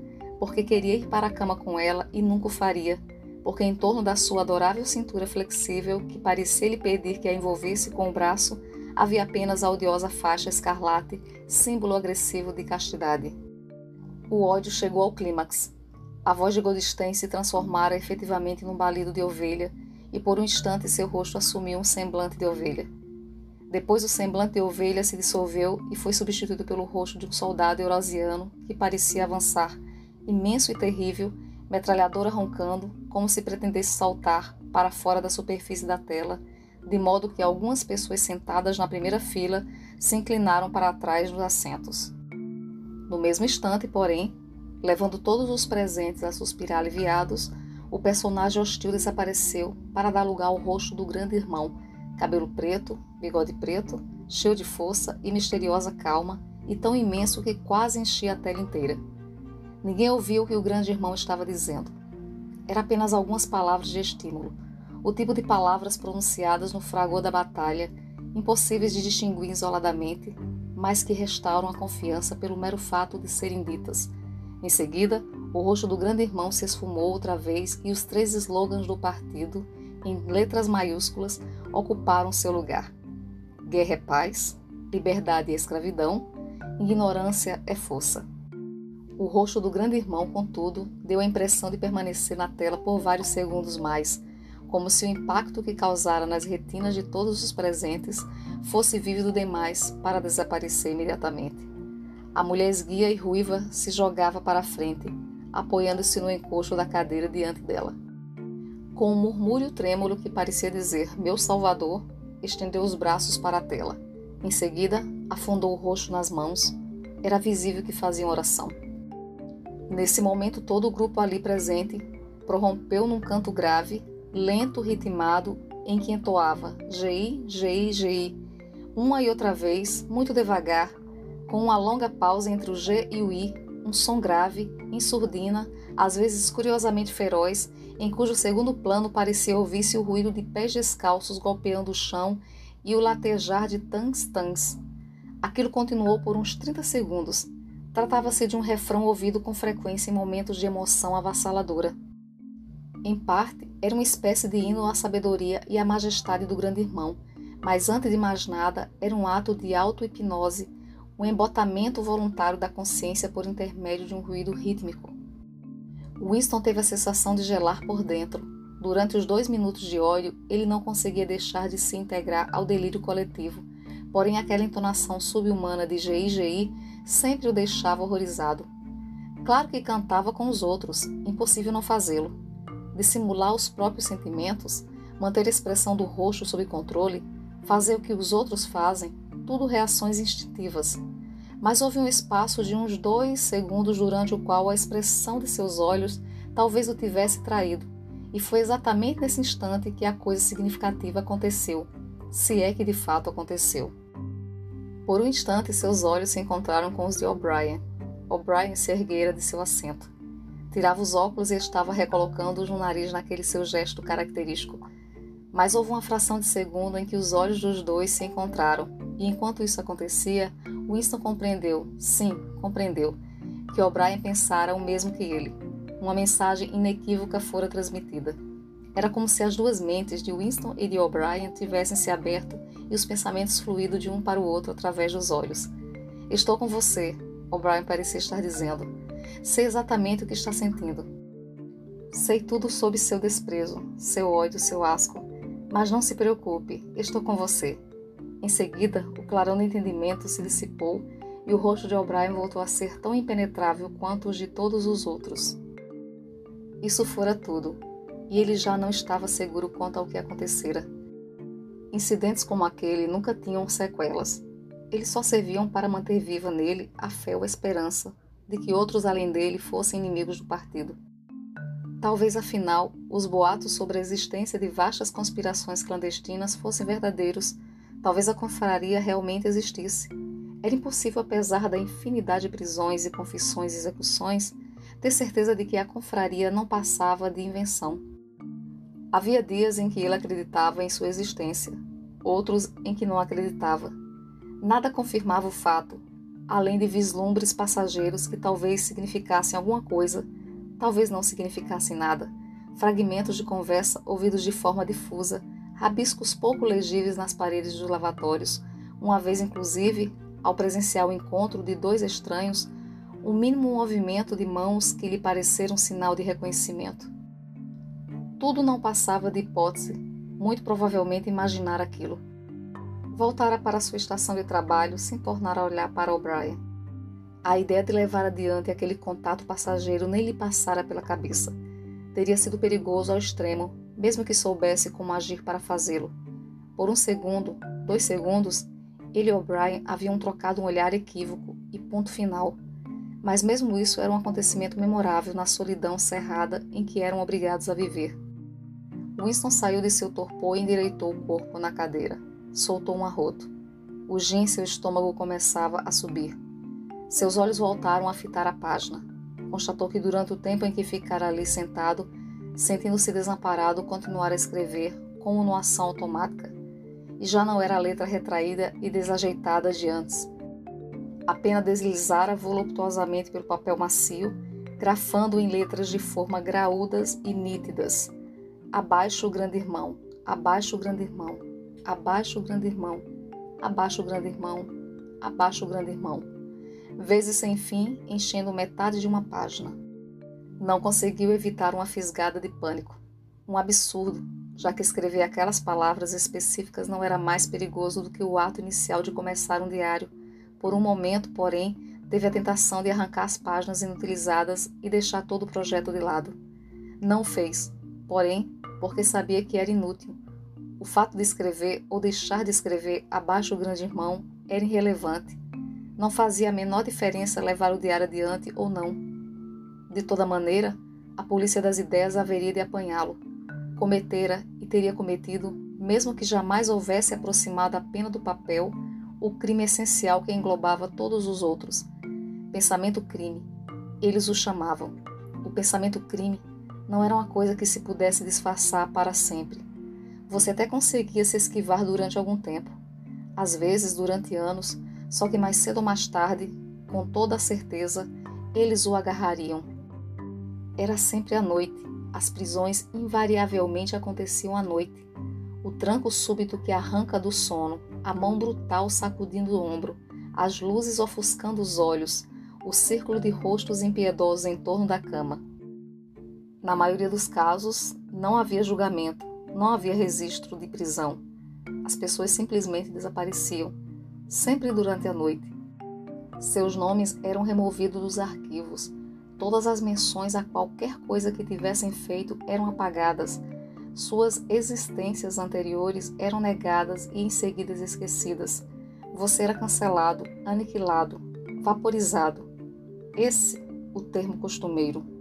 porque queria ir para a cama com ela e nunca o faria, porque em torno da sua adorável cintura flexível, que parecia lhe pedir que a envolvesse com o braço, havia apenas a odiosa faixa escarlate, símbolo agressivo de castidade. O ódio chegou ao clímax. A voz de Goldstein se transformara efetivamente num balido de ovelha, e por um instante seu rosto assumiu um semblante de ovelha. Depois o semblante de ovelha se dissolveu e foi substituído pelo rosto de um soldado eurasiano que parecia avançar, imenso e terrível, metralhadora roncando, como se pretendesse saltar para fora da superfície da tela de modo que algumas pessoas sentadas na primeira fila se inclinaram para trás dos assentos. No mesmo instante, porém, levando todos os presentes a suspirar aliviados, o personagem hostil desapareceu para dar lugar ao rosto do grande irmão, cabelo preto, bigode preto, cheio de força e misteriosa calma, e tão imenso que quase enchia a tela inteira. Ninguém ouviu o que o grande irmão estava dizendo. Era apenas algumas palavras de estímulo, o tipo de palavras pronunciadas no fragor da batalha, impossíveis de distinguir isoladamente, mas que restauram a confiança pelo mero fato de serem ditas. Em seguida, o rosto do grande irmão se esfumou outra vez e os três slogans do partido, em letras maiúsculas, ocuparam seu lugar: Guerra é paz, liberdade é escravidão, ignorância é força. O rosto do grande irmão, contudo, deu a impressão de permanecer na tela por vários segundos mais, como se o impacto que causara nas retinas de todos os presentes fosse vívido demais para desaparecer imediatamente. A mulher esguia e ruiva se jogava para a frente, apoiando-se no encosto da cadeira diante dela. Com um murmúrio trêmulo que parecia dizer Meu Salvador, estendeu os braços para a tela. Em seguida, afundou o rosto nas mãos. Era visível que fazia oração. Nesse momento, todo o grupo ali presente prorrompeu num canto grave, lento, ritmado, em que entoava GI, GI, GI, uma e outra vez, muito devagar, com uma longa pausa entre o G e o I, um som grave, em surdina, às vezes curiosamente feroz, em cujo segundo plano parecia ouvir-se o ruído de pés descalços golpeando o chão e o latejar de tans-tans. Aquilo continuou por uns 30 segundos. Tratava-se de um refrão ouvido com frequência em momentos de emoção avassaladora. Em parte, era uma espécie de hino à sabedoria e à majestade do grande irmão, mas antes de mais nada, era um ato de auto-hipnose, um embotamento voluntário da consciência por intermédio de um ruído rítmico. Winston teve a sensação de gelar por dentro. Durante os dois minutos de ódio, ele não conseguia deixar de se integrar ao delírio coletivo, porém aquela entonação subhumana de GI-GI sempre o deixava horrorizado. Claro que cantava com os outros, impossível não fazê-lo dissimular os próprios sentimentos, manter a expressão do rosto sob controle, fazer o que os outros fazem, tudo reações instintivas. Mas houve um espaço de uns dois segundos durante o qual a expressão de seus olhos talvez o tivesse traído, e foi exatamente nesse instante que a coisa significativa aconteceu, se é que de fato aconteceu. Por um instante, seus olhos se encontraram com os de O'Brien. O'Brien se erguera de seu assento. Tirava os óculos e estava recolocando-os no nariz naquele seu gesto característico. Mas houve uma fração de segundo em que os olhos dos dois se encontraram, e enquanto isso acontecia, Winston compreendeu, sim, compreendeu, que O'Brien pensara o mesmo que ele. Uma mensagem inequívoca fora transmitida. Era como se as duas mentes de Winston e de O'Brien tivessem se aberto e os pensamentos fluído de um para o outro através dos olhos. Estou com você, O'Brien parecia estar dizendo. Sei exatamente o que está sentindo. Sei tudo sobre seu desprezo, seu ódio, seu asco. Mas não se preocupe, estou com você. Em seguida, o clarão do entendimento se dissipou e o rosto de O'Brien voltou a ser tão impenetrável quanto os de todos os outros. Isso fora tudo, e ele já não estava seguro quanto ao que acontecera. Incidentes como aquele nunca tinham sequelas. Eles só serviam para manter viva nele a fé ou a esperança, de que outros além dele fossem inimigos do partido. Talvez afinal os boatos sobre a existência de vastas conspirações clandestinas fossem verdadeiros, talvez a confraria realmente existisse. Era impossível, apesar da infinidade de prisões e confissões e execuções, ter certeza de que a confraria não passava de invenção. Havia dias em que ele acreditava em sua existência, outros em que não acreditava. Nada confirmava o fato, além de vislumbres passageiros que talvez significassem alguma coisa, talvez não significassem nada, fragmentos de conversa ouvidos de forma difusa, rabiscos pouco legíveis nas paredes dos lavatórios, uma vez inclusive, ao presenciar o encontro de dois estranhos, um mínimo movimento de mãos que lhe pareceram sinal de reconhecimento. Tudo não passava de hipótese, muito provavelmente imaginar aquilo voltara para sua estação de trabalho sem tornar a olhar para O'Brien. A ideia de levar adiante aquele contato passageiro nem lhe passara pela cabeça. Teria sido perigoso ao extremo, mesmo que soubesse como agir para fazê-lo. Por um segundo, dois segundos, ele e O'Brien haviam trocado um olhar equívoco e ponto final. Mas mesmo isso era um acontecimento memorável na solidão cerrada em que eram obrigados a viver. Winston saiu de seu torpor e endireitou o corpo na cadeira soltou um arroto. O seu estômago começava a subir. Seus olhos voltaram a fitar a página. Constatou que durante o tempo em que ficara ali sentado, sentindo-se desamparado, continuara a escrever, como numa ação automática. E já não era a letra retraída e desajeitada de antes. A pena deslizara voluptuosamente pelo papel macio, grafando em letras de forma graúdas e nítidas. Abaixo o grande irmão, abaixo o grande irmão, abaixo o grande irmão, abaixo o grande irmão, abaixo o grande irmão, vezes sem fim, enchendo metade de uma página. Não conseguiu evitar uma fisgada de pânico. Um absurdo. já que escrever aquelas palavras específicas não era mais perigoso do que o ato inicial de começar um diário. Por um momento, porém, teve a tentação de arrancar as páginas inutilizadas e deixar todo o projeto de lado. Não fez, porém, porque sabia que era inútil. O fato de escrever ou deixar de escrever abaixo do grande irmão era irrelevante. Não fazia a menor diferença levar o diário adiante ou não. De toda maneira, a polícia das ideias haveria de apanhá-lo. Cometera e teria cometido, mesmo que jamais houvesse aproximado a pena do papel, o crime essencial que englobava todos os outros. Pensamento crime. Eles o chamavam. O pensamento crime não era uma coisa que se pudesse disfarçar para sempre. Você até conseguia se esquivar durante algum tempo, às vezes durante anos, só que mais cedo ou mais tarde, com toda a certeza, eles o agarrariam. Era sempre à noite. As prisões invariavelmente aconteciam à noite. O tranco súbito que arranca do sono, a mão brutal sacudindo o ombro, as luzes ofuscando os olhos, o círculo de rostos impiedosos em torno da cama. Na maioria dos casos, não havia julgamento, não havia registro de prisão. As pessoas simplesmente desapareciam, sempre durante a noite. Seus nomes eram removidos dos arquivos. Todas as menções a qualquer coisa que tivessem feito eram apagadas. Suas existências anteriores eram negadas e em seguida esquecidas. Você era cancelado, aniquilado, vaporizado. Esse o termo costumeiro.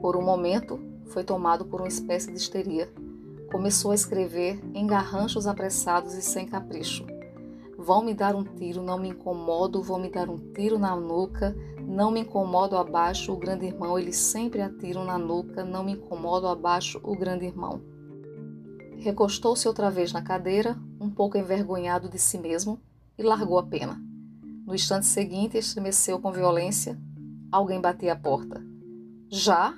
Por um momento, foi tomado por uma espécie de histeria. Começou a escrever em garranchos apressados e sem capricho. Vão me dar um tiro, não me incomodo, vão me dar um tiro na nuca, não me incomodo abaixo, o grande irmão, eles sempre atiram na nuca, não me incomodo abaixo, o grande irmão. Recostou-se outra vez na cadeira, um pouco envergonhado de si mesmo, e largou a pena. No instante seguinte, estremeceu com violência. Alguém batia a porta. Já?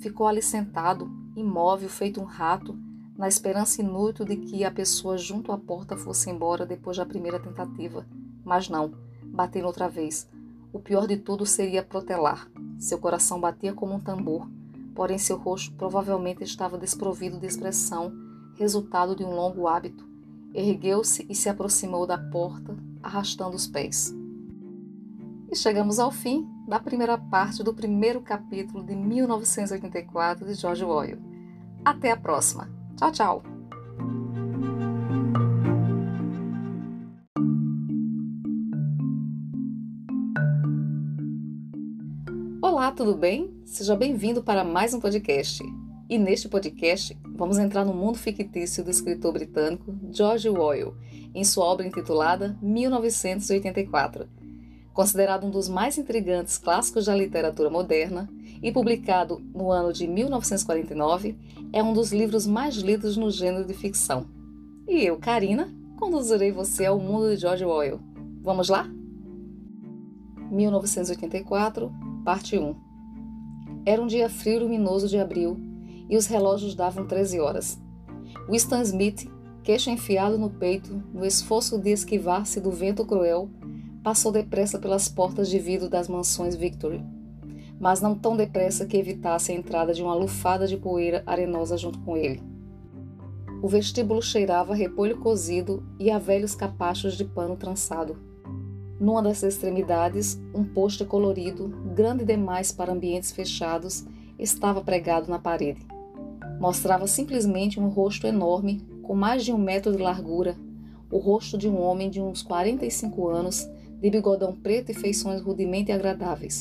Ficou ali sentado, imóvel, feito um rato, na esperança inútil de que a pessoa junto à porta fosse embora depois da primeira tentativa. Mas não, bateram outra vez. O pior de tudo seria protelar. Seu coração batia como um tambor, porém seu rosto provavelmente estava desprovido de expressão, resultado de um longo hábito. Ergueu-se e se aproximou da porta, arrastando os pés. E chegamos ao fim da primeira parte do primeiro capítulo de 1984 de George Orwell. Até a próxima. Tchau, tchau. Olá, tudo bem? Seja bem-vindo para mais um podcast. E neste podcast, vamos entrar no mundo fictício do escritor britânico George Orwell, em sua obra intitulada 1984 considerado um dos mais intrigantes clássicos da literatura moderna e publicado no ano de 1949, é um dos livros mais lidos no gênero de ficção. E eu, Karina, conduzirei você ao mundo de George Orwell. Vamos lá? 1984, parte 1. Era um dia frio e luminoso de abril e os relógios davam 13 horas. Winston Smith, queixo enfiado no peito, no esforço de esquivar-se do vento cruel, passou depressa pelas portas de vidro das mansões Victory, mas não tão depressa que evitasse a entrada de uma lufada de poeira arenosa junto com ele. O vestíbulo cheirava a repolho cozido e a velhos capachos de pano trançado. Numa das extremidades, um pôster colorido, grande demais para ambientes fechados, estava pregado na parede. Mostrava simplesmente um rosto enorme, com mais de um metro de largura, o rosto de um homem de uns 45 anos, de bigodão preto e feições rudemente agradáveis.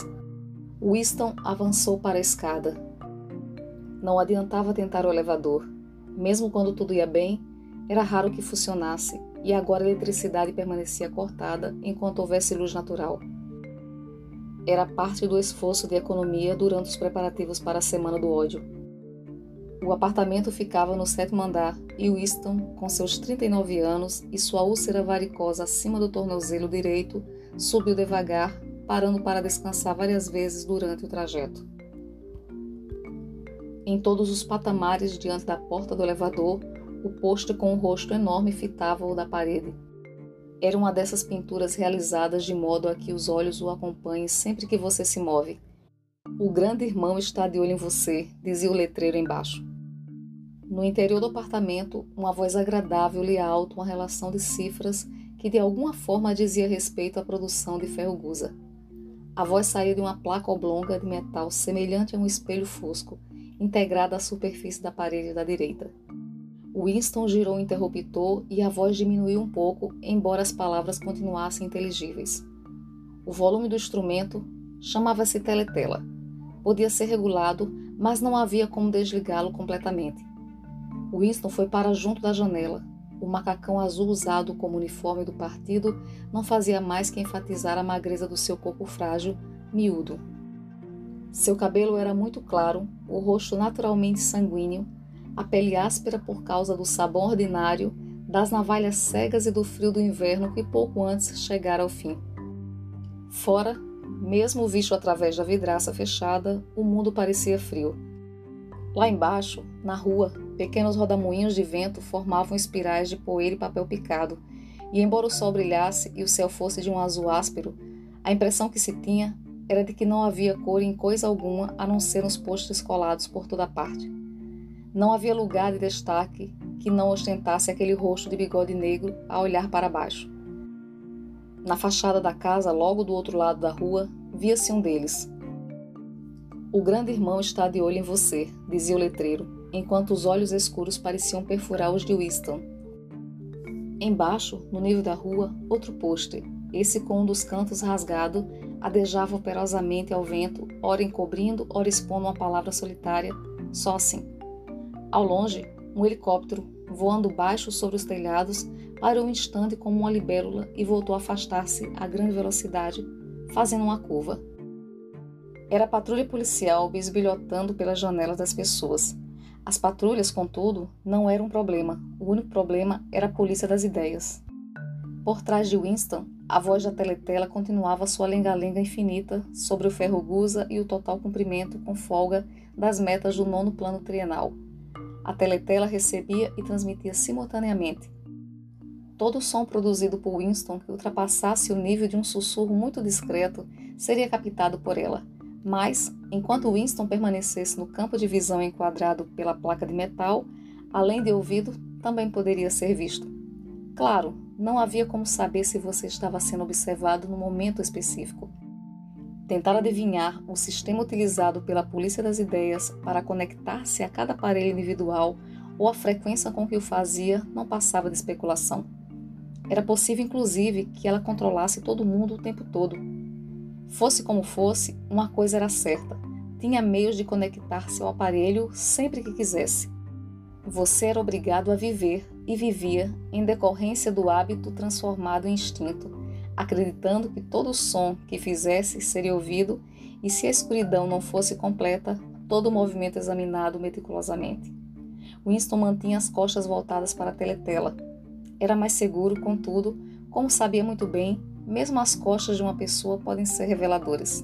Winston avançou para a escada. Não adiantava tentar o elevador. Mesmo quando tudo ia bem, era raro que funcionasse e agora a eletricidade permanecia cortada enquanto houvesse luz natural. Era parte do esforço de economia durante os preparativos para a Semana do Ódio. O apartamento ficava no sétimo andar e Winston, com seus 39 anos e sua úlcera varicosa acima do tornozelo direito, subiu devagar, parando para descansar várias vezes durante o trajeto. Em todos os patamares diante da porta do elevador, o posto com o rosto enorme fitava-o da parede. Era uma dessas pinturas realizadas de modo a que os olhos o acompanhem sempre que você se move. O grande irmão está de olho em você, dizia o letreiro embaixo. No interior do apartamento, uma voz agradável lia alto uma relação de cifras que de alguma forma dizia respeito à produção de ferrugusa. A voz saía de uma placa oblonga de metal semelhante a um espelho fosco, integrada à superfície da parede da direita. Winston girou o interruptor e a voz diminuiu um pouco, embora as palavras continuassem inteligíveis. O volume do instrumento chamava-se teletela. Podia ser regulado, mas não havia como desligá-lo completamente. Winston foi para junto da janela. O macacão azul usado como uniforme do partido não fazia mais que enfatizar a magreza do seu corpo frágil, miúdo. Seu cabelo era muito claro, o rosto naturalmente sanguíneo, a pele áspera por causa do sabão ordinário, das navalhas cegas e do frio do inverno que pouco antes chegara ao fim. Fora, mesmo visto através da vidraça fechada, o mundo parecia frio. Lá embaixo, na rua, pequenos rodamuinhos de vento formavam espirais de poeira e papel picado, e embora o sol brilhasse e o céu fosse de um azul áspero, a impressão que se tinha era de que não havia cor em coisa alguma a não ser nos postes colados por toda parte. Não havia lugar de destaque que não ostentasse aquele rosto de bigode negro a olhar para baixo. Na fachada da casa, logo do outro lado da rua, via-se um deles. O grande irmão está de olho em você, dizia o letreiro, enquanto os olhos escuros pareciam perfurar os de Winston. Embaixo, no nível da rua, outro pôster, esse com um dos cantos rasgado, adejava operosamente ao vento, ora encobrindo, ora expondo uma palavra solitária, só assim. Ao longe, um helicóptero, voando baixo sobre os telhados, parou um instante como uma libélula e voltou a afastar-se a grande velocidade, fazendo uma curva. Era a patrulha policial bisbilhotando pelas janelas das pessoas. As patrulhas, contudo, não eram um problema. O único problema era a polícia das ideias. Por trás de Winston, a voz da teletela continuava sua lenga-lenga infinita sobre o ferro gusa e o total cumprimento com folga das metas do nono plano trienal. A teletela recebia e transmitia simultaneamente. Todo som produzido por Winston que ultrapassasse o nível de um sussurro muito discreto seria captado por ela. Mas, enquanto Winston permanecesse no campo de visão enquadrado pela placa de metal, além de ouvido, também poderia ser visto. Claro, não havia como saber se você estava sendo observado no momento específico. Tentar adivinhar o sistema utilizado pela polícia das ideias para conectar-se a cada aparelho individual ou a frequência com que o fazia não passava de especulação. Era possível, inclusive, que ela controlasse todo mundo o tempo todo. Fosse como fosse, uma coisa era certa: tinha meios de conectar-se ao aparelho sempre que quisesse. Você era obrigado a viver e vivia em decorrência do hábito transformado em instinto acreditando que todo som que fizesse seria ouvido e, se a escuridão não fosse completa, todo o movimento examinado meticulosamente. Winston mantinha as costas voltadas para a teletela. Era mais seguro, contudo, como sabia muito bem, mesmo as costas de uma pessoa podem ser reveladoras.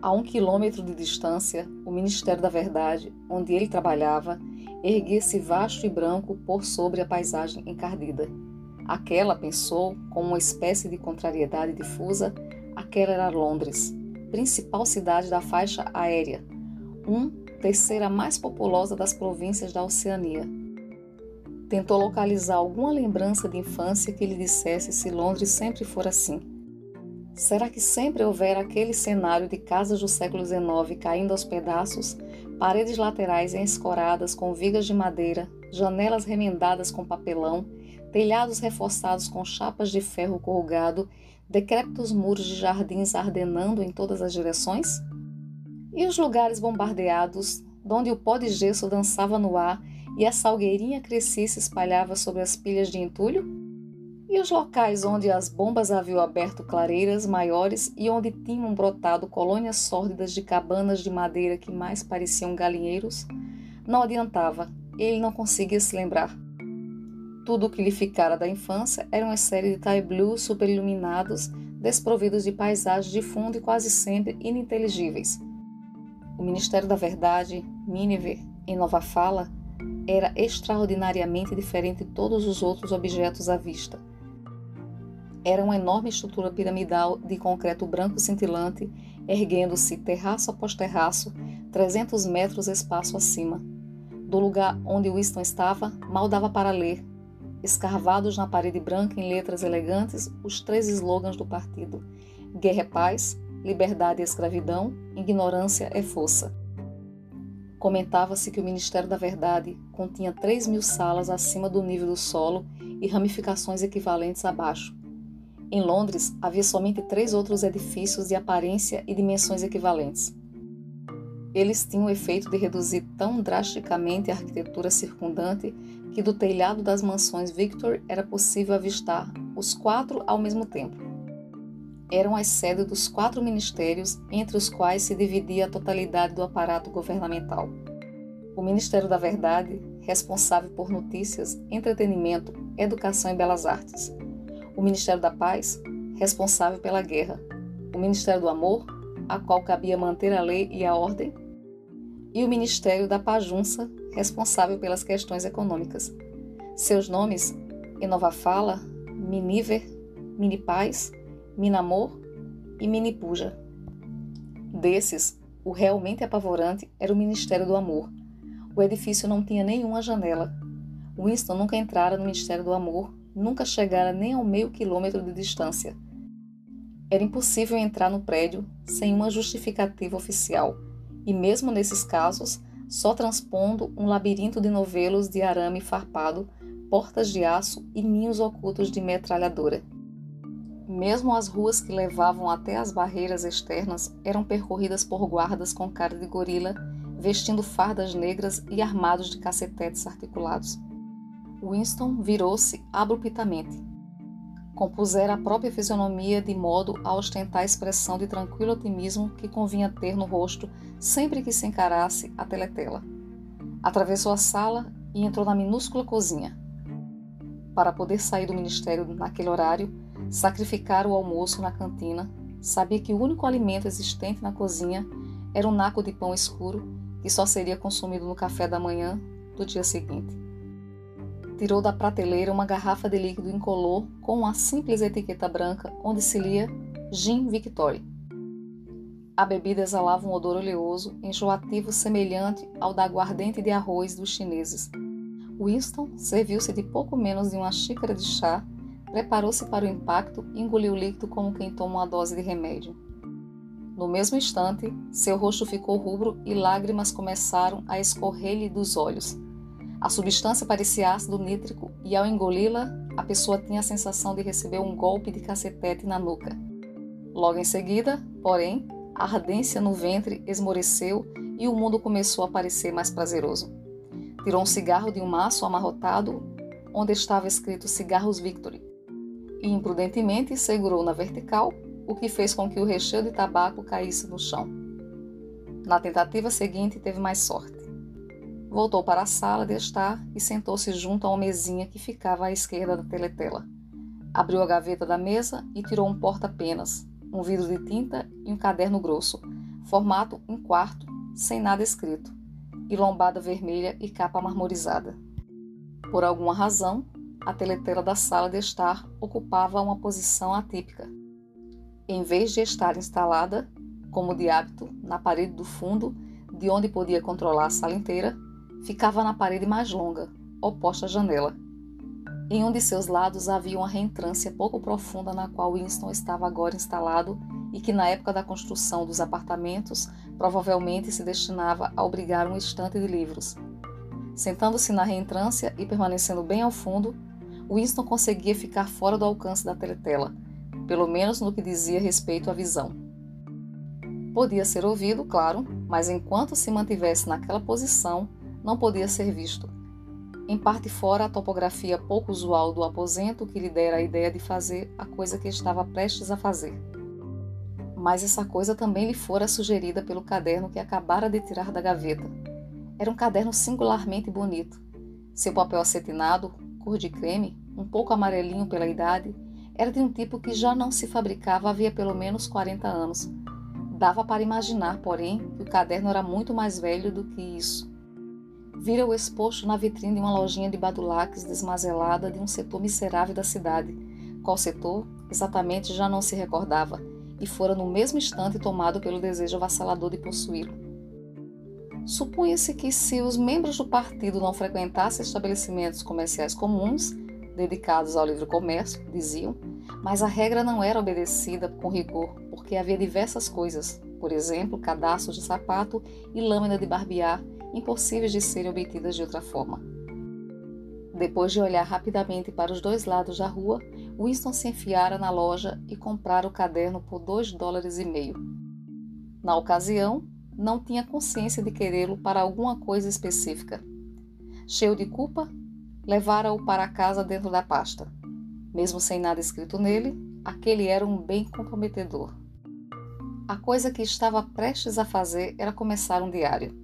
A um quilômetro de distância, o Ministério da Verdade, onde ele trabalhava, erguia-se vasto e branco por sobre a paisagem encardida. Aquela, pensou, com uma espécie de contrariedade difusa, aquela era Londres, principal cidade da faixa aérea, um terceira mais populosa das províncias da Oceania. Tentou localizar alguma lembrança de infância que lhe dissesse se Londres sempre for assim. Será que sempre houvera aquele cenário de casas do século XIX caindo aos pedaços, paredes laterais escoradas com vigas de madeira, janelas remendadas com papelão telhados reforçados com chapas de ferro corrugado, decrépitos muros de jardins ardenando em todas as direções? E os lugares bombardeados, onde o pó de gesso dançava no ar e a salgueirinha crescia e se espalhava sobre as pilhas de entulho? E os locais onde as bombas haviam aberto clareiras maiores e onde tinham brotado colônias sórdidas de cabanas de madeira que mais pareciam galinheiros? Não adiantava, ele não conseguia se lembrar. Tudo o que lhe ficara da infância era uma série de tie-blues superiluminados, desprovidos de paisagens de fundo e quase sempre ininteligíveis. O Ministério da Verdade, Miniver, em Nova Fala, era extraordinariamente diferente de todos os outros objetos à vista. Era uma enorme estrutura piramidal de concreto branco cintilante, erguendo-se terraço após terraço, 300 metros espaço acima Do lugar onde Winston estava, mal dava para ler, escarvados na parede branca em letras elegantes, os três slogans do partido: Guerra é paz, liberdade é escravidão, ignorância é força. Comentava-se que o Ministério da Verdade continha 3 mil salas acima do nível do solo e ramificações equivalentes abaixo. Em Londres, havia somente três outros edifícios de aparência e dimensões equivalentes. Eles tinham o efeito de reduzir tão drasticamente a arquitetura circundante que do telhado das mansões Victor era possível avistar os quatro ao mesmo tempo. Eram as sedes dos quatro ministérios, entre os quais se dividia a totalidade do aparato governamental. O Ministério da Verdade, responsável por notícias, entretenimento, educação e belas artes. O Ministério da Paz, responsável pela guerra. O Ministério do Amor, a qual cabia manter a lei e a ordem e o Ministério da Pajunça, responsável pelas questões econômicas. Seus nomes: Enova Fala, Miniver, Minipaz, Minamor e Minipuja. Desses, o realmente apavorante era o Ministério do Amor. O edifício não tinha nenhuma janela. Winston nunca entrara no Ministério do Amor, nunca chegara nem ao meio quilômetro de distância. Era impossível entrar no prédio sem uma justificativa oficial e mesmo nesses casos, só transpondo um labirinto de novelos de arame farpado, portas de aço e ninhos ocultos de metralhadora. Mesmo as ruas que levavam até as barreiras externas eram percorridas por guardas com cara de gorila, vestindo fardas negras e armados de cacetetes articulados. Winston virou-se abruptamente compusera a própria fisionomia de modo a ostentar a expressão de tranquilo otimismo que convinha ter no rosto sempre que se encarasse a teletela. Atravessou a sala e entrou na minúscula cozinha. Para poder sair do ministério naquele horário, sacrificar o almoço na cantina, sabia que o único alimento existente na cozinha era um naco de pão escuro que só seria consumido no café da manhã do dia seguinte tirou da prateleira uma garrafa de líquido incolor com uma simples etiqueta branca onde se lia Gin Victory. A bebida exalava um odor oleoso, enjoativo semelhante ao da aguardente de arroz dos chineses. Winston serviu-se de pouco menos de uma xícara de chá, preparou-se para o impacto e engoliu o líquido como quem toma uma dose de remédio. No mesmo instante, seu rosto ficou rubro e lágrimas começaram a escorrer-lhe dos olhos. A substância parecia ácido nítrico e, ao engoli-la, a pessoa tinha a sensação de receber um golpe de cacetete na nuca. Logo em seguida, porém, a ardência no ventre esmoreceu e o mundo começou a parecer mais prazeroso. Tirou um cigarro de um maço amarrotado onde estava escrito Cigarros Victory e imprudentemente segurou na vertical, o que fez com que o recheio de tabaco caísse no chão. Na tentativa seguinte, teve mais sorte. Voltou para a sala de estar e sentou-se junto a uma mesinha que ficava à esquerda da teletela. Abriu a gaveta da mesa e tirou um porta-penas, um vidro de tinta e um caderno grosso, formato em quarto, sem nada escrito, e lombada vermelha e capa marmorizada. Por alguma razão, a teletela da sala de estar ocupava uma posição atípica. Em vez de estar instalada, como de hábito, na parede do fundo, de onde podia controlar a sala inteira, ficava na parede mais longa, oposta à janela. Em um de seus lados havia uma reentrância pouco profunda na qual Winston estava agora instalado e que na época da construção dos apartamentos provavelmente se destinava a obrigar um estante de livros. Sentando-se na reentrância e permanecendo bem ao fundo, Winston conseguia ficar fora do alcance da teletela, pelo menos no que dizia respeito à visão. Podia ser ouvido, claro, mas enquanto se mantivesse naquela posição, não podia ser visto. Em parte fora a topografia pouco usual do aposento que lhe dera a ideia de fazer a coisa que estava prestes a fazer. Mas essa coisa também lhe fora sugerida pelo caderno que acabara de tirar da gaveta. Era um caderno singularmente bonito. Seu papel acetinado, cor de creme, um pouco amarelinho pela idade, era de um tipo que já não se fabricava havia pelo menos 40 anos. Dava para imaginar, porém, que o caderno era muito mais velho do que isso vira-o exposto na vitrine de uma lojinha de badulaques desmazelada de um setor miserável da cidade. Qual setor, exatamente, já não se recordava, e fora no mesmo instante tomado pelo desejo avassalador de possuí-lo. Supunha-se que se os membros do partido não frequentassem estabelecimentos comerciais comuns, dedicados ao livre comércio, diziam, mas a regra não era obedecida com rigor, porque havia diversas coisas, por exemplo, cadastros de sapato e lâmina de barbear, impossíveis de serem obtidas de outra forma. Depois de olhar rapidamente para os dois lados da rua, Winston se enfiara na loja e comprara o caderno por dois dólares e meio. Na ocasião, não tinha consciência de querê-lo para alguma coisa específica. Cheio de culpa, levara-o para casa dentro da pasta. Mesmo sem nada escrito nele, aquele era um bem comprometedor. A coisa que estava prestes a fazer era começar um diário.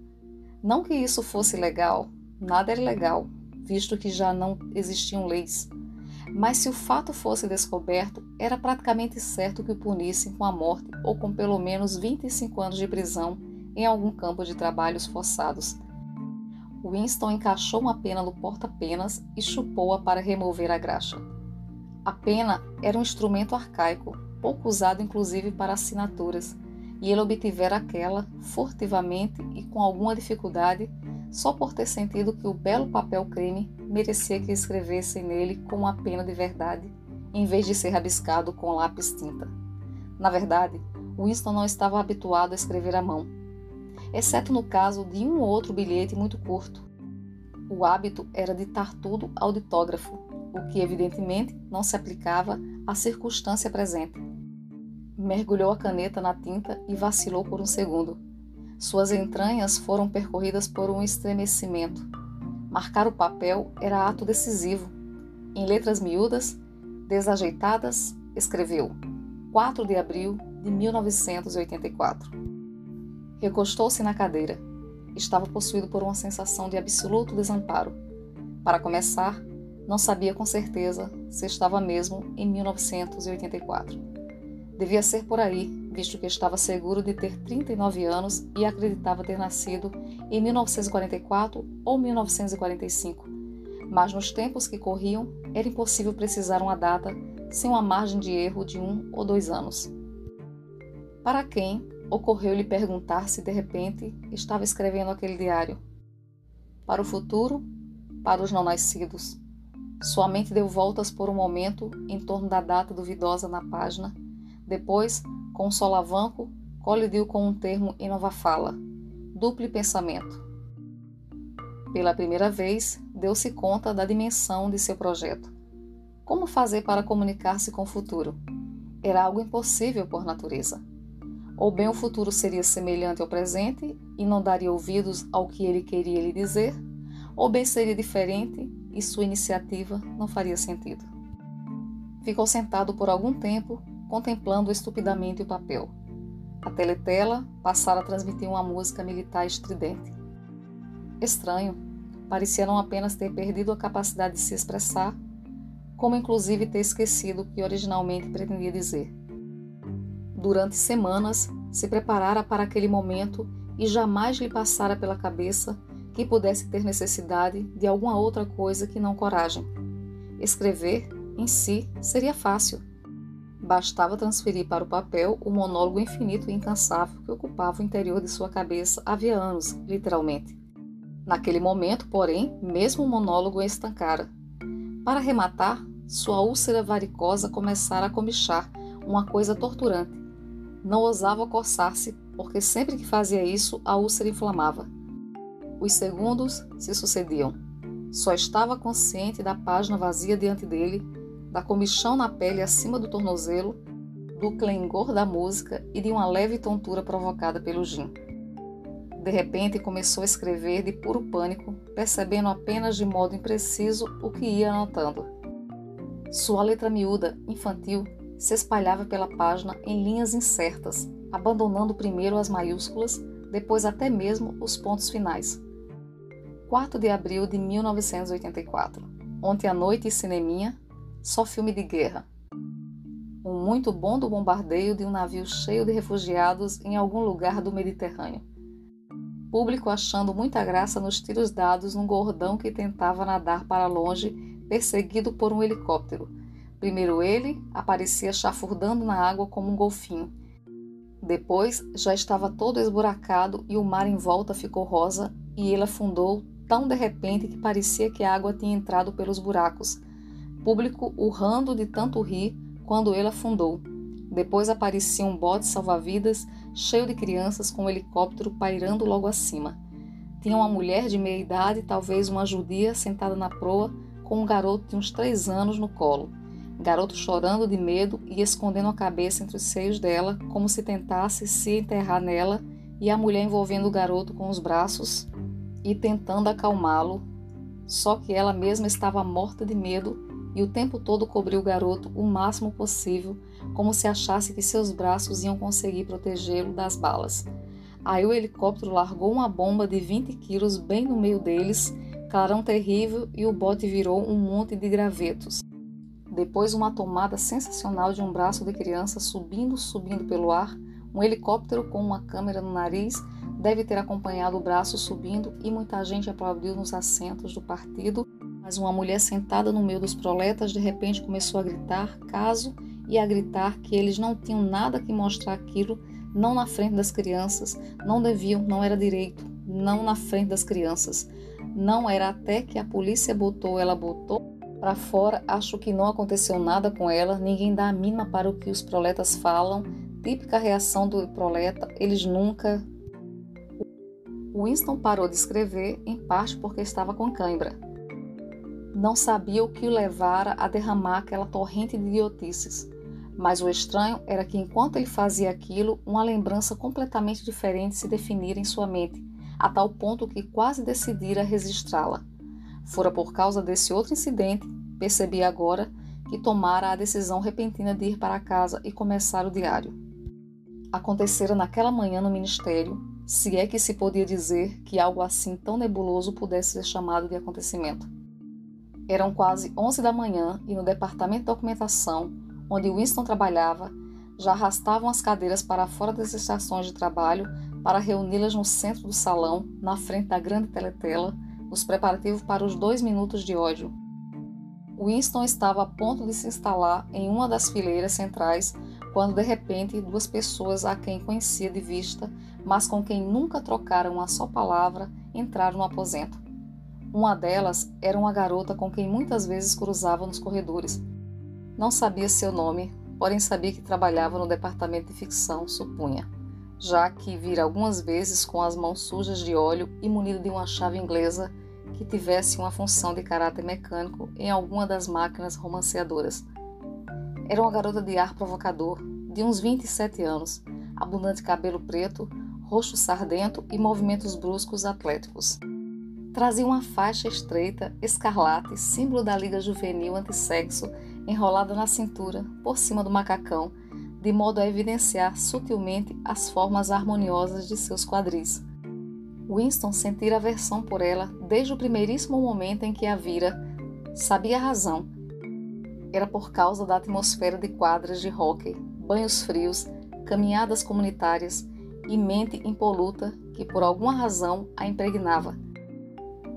Não que isso fosse legal, nada era legal, visto que já não existiam leis. Mas se o fato fosse descoberto, era praticamente certo que o punissem com a morte ou com pelo menos 25 anos de prisão em algum campo de trabalhos forçados. Winston encaixou uma pena no porta-penas e chupou-a para remover a graxa. A pena era um instrumento arcaico, pouco usado inclusive para assinaturas, e ele obtivera aquela, furtivamente e com alguma dificuldade, só por ter sentido que o belo papel creme merecia que escrevessem nele com uma pena de verdade, em vez de ser rabiscado com lápis tinta. Na verdade, Winston não estava habituado a escrever à mão, exceto no caso de um ou outro bilhete muito curto. O hábito era ditar tudo ao ditógrafo, o que evidentemente não se aplicava à circunstância presente. Mergulhou a caneta na tinta e vacilou por um segundo. Suas entranhas foram percorridas por um estremecimento. Marcar o papel era ato decisivo. Em letras miúdas, desajeitadas, escreveu 4 de abril de 1984. Recostou-se na cadeira. Estava possuído por uma sensação de absoluto desamparo. Para começar, não sabia com certeza se estava mesmo em 1984. Devia ser por aí, visto que estava seguro de ter 39 anos e acreditava ter nascido em 1944 ou 1945. Mas nos tempos que corriam, era impossível precisar uma data sem uma margem de erro de um ou dois anos. Para quem ocorreu-lhe perguntar se de repente estava escrevendo aquele diário? Para o futuro? Para os não nascidos? Sua mente deu voltas por um momento em torno da data duvidosa na página. Depois, com um solavanco, colidiu com um termo em nova fala: duplo pensamento. Pela primeira vez, deu-se conta da dimensão de seu projeto. Como fazer para comunicar-se com o futuro? Era algo impossível por natureza. Ou bem o futuro seria semelhante ao presente e não daria ouvidos ao que ele queria lhe dizer, ou bem seria diferente e sua iniciativa não faria sentido. Ficou sentado por algum tempo, contemplando estupidamente o papel. A teletela passara a transmitir uma música militar estridente. Estranho, parecia não apenas ter perdido a capacidade de se expressar, como inclusive ter esquecido o que originalmente pretendia dizer. Durante semanas, se preparara para aquele momento e jamais lhe passara pela cabeça que pudesse ter necessidade de alguma outra coisa que não coragem. Escrever, em si, seria fácil. Bastava transferir para o papel o monólogo infinito e incansável que ocupava o interior de sua cabeça havia anos, literalmente. Naquele momento, porém, mesmo o monólogo estancara. Para rematar, sua úlcera varicosa começara a comichar, uma coisa torturante. Não ousava coçar-se, porque sempre que fazia isso, a úlcera inflamava. Os segundos se sucediam. Só estava consciente da página vazia diante dele, da comichão na pele acima do tornozelo, do clengor da música e de uma leve tontura provocada pelo gin. De repente começou a escrever de puro pânico, percebendo apenas de modo impreciso o que ia anotando. Sua letra miúda, infantil, se espalhava pela página em linhas incertas, abandonando primeiro as maiúsculas, depois até mesmo os pontos finais. 4 de abril de 1984. Ontem à noite e cineminha, só filme de guerra. Um muito bom do bombardeio de um navio cheio de refugiados em algum lugar do Mediterrâneo. Público achando muita graça nos tiros dados num gordão que tentava nadar para longe, perseguido por um helicóptero. Primeiro ele aparecia chafurdando na água como um golfinho. Depois já estava todo esburacado e o mar em volta ficou rosa e ele afundou tão de repente que parecia que a água tinha entrado pelos buracos. Público urrando de tanto rir quando ele afundou. Depois aparecia um bote salva-vidas cheio de crianças com um helicóptero pairando logo acima. Tinha uma mulher de meia idade, talvez uma judia, sentada na proa, com um garoto de uns três anos no colo. Garoto chorando de medo e escondendo a cabeça entre os seios dela, como se tentasse se enterrar nela, e a mulher envolvendo o garoto com os braços e tentando acalmá-lo. Só que ela mesma estava morta de medo e o tempo todo cobriu o garoto o máximo possível, como se achasse que seus braços iam conseguir protegê-lo das balas. Aí o helicóptero largou uma bomba de 20 quilos bem no meio deles, clarão terrível e o bote virou um monte de gravetos. Depois, uma tomada sensacional de um braço de criança subindo, subindo pelo ar, um helicóptero com uma câmera no nariz deve ter acompanhado o braço subindo e muita gente aplaudiu nos assentos do partido, mas uma mulher sentada no meio dos proletas de repente começou a gritar caso e a gritar que eles não tinham nada que mostrar aquilo, não na frente das crianças, não deviam, não era direito, não na frente das crianças. Não era até que a polícia botou, ela botou para fora, acho que não aconteceu nada com ela, ninguém dá a mínima para o que os proletas falam, típica reação do proleta, eles nunca. Winston parou de escrever, em parte porque estava com cãibra. Não sabia o que o levara a derramar aquela torrente de idiotices. Mas o estranho era que enquanto ele fazia aquilo, uma lembrança completamente diferente se definira em sua mente, a tal ponto que quase decidira registrá-la. Fora por causa desse outro incidente, percebi agora que tomara a decisão repentina de ir para casa e começar o diário. Acontecera naquela manhã no ministério, se é que se podia dizer que algo assim tão nebuloso pudesse ser chamado de acontecimento. Eram quase 11 da manhã e no departamento de documentação, onde Winston trabalhava, já arrastavam as cadeiras para fora das estações de trabalho para reuni-las no centro do salão, na frente da grande teletela, os preparativos para os dois minutos de ódio. Winston estava a ponto de se instalar em uma das fileiras centrais quando de repente duas pessoas a quem conhecia de vista, mas com quem nunca trocaram uma só palavra, entraram no aposento. Uma delas era uma garota com quem muitas vezes cruzava nos corredores. Não sabia seu nome, porém sabia que trabalhava no departamento de ficção, supunha, já que vira algumas vezes com as mãos sujas de óleo e munida de uma chave inglesa que tivesse uma função de caráter mecânico em alguma das máquinas romanceadoras. Era uma garota de ar provocador, de uns 27 anos, abundante cabelo preto, rosto sardento e movimentos bruscos atléticos. Trazia uma faixa estreita, escarlate, símbolo da Liga Juvenil Antissexo, enrolada na cintura, por cima do macacão, de modo a evidenciar sutilmente as formas harmoniosas de seus quadris. Winston sentira aversão por ela desde o primeiríssimo momento em que a vira. Sabia a razão. Era por causa da atmosfera de quadras de hóquei, banhos frios, caminhadas comunitárias e mente impoluta que por alguma razão a impregnava.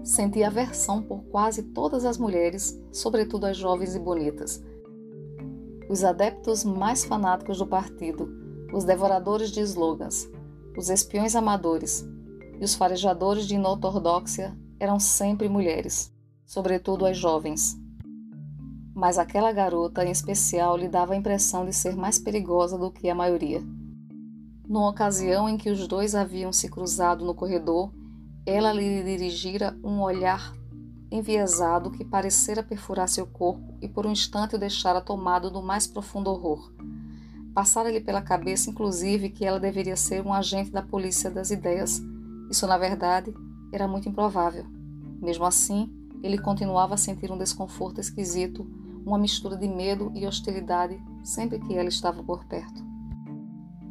Sentia aversão por quase todas as mulheres, sobretudo as jovens e bonitas. Os adeptos mais fanáticos do partido, os devoradores de slogans, os espiões amadores, e os farejadores de inortodoxia eram sempre mulheres, sobretudo as jovens. Mas aquela garota em especial lhe dava a impressão de ser mais perigosa do que a maioria. Numa ocasião em que os dois haviam se cruzado no corredor, ela lhe dirigira um olhar enviesado que parecera perfurar seu corpo e por um instante o deixara tomado do mais profundo horror. Passara-lhe pela cabeça, inclusive, que ela deveria ser um agente da polícia das ideias isso, na verdade, era muito improvável. Mesmo assim, ele continuava a sentir um desconforto esquisito, uma mistura de medo e hostilidade sempre que ela estava por perto.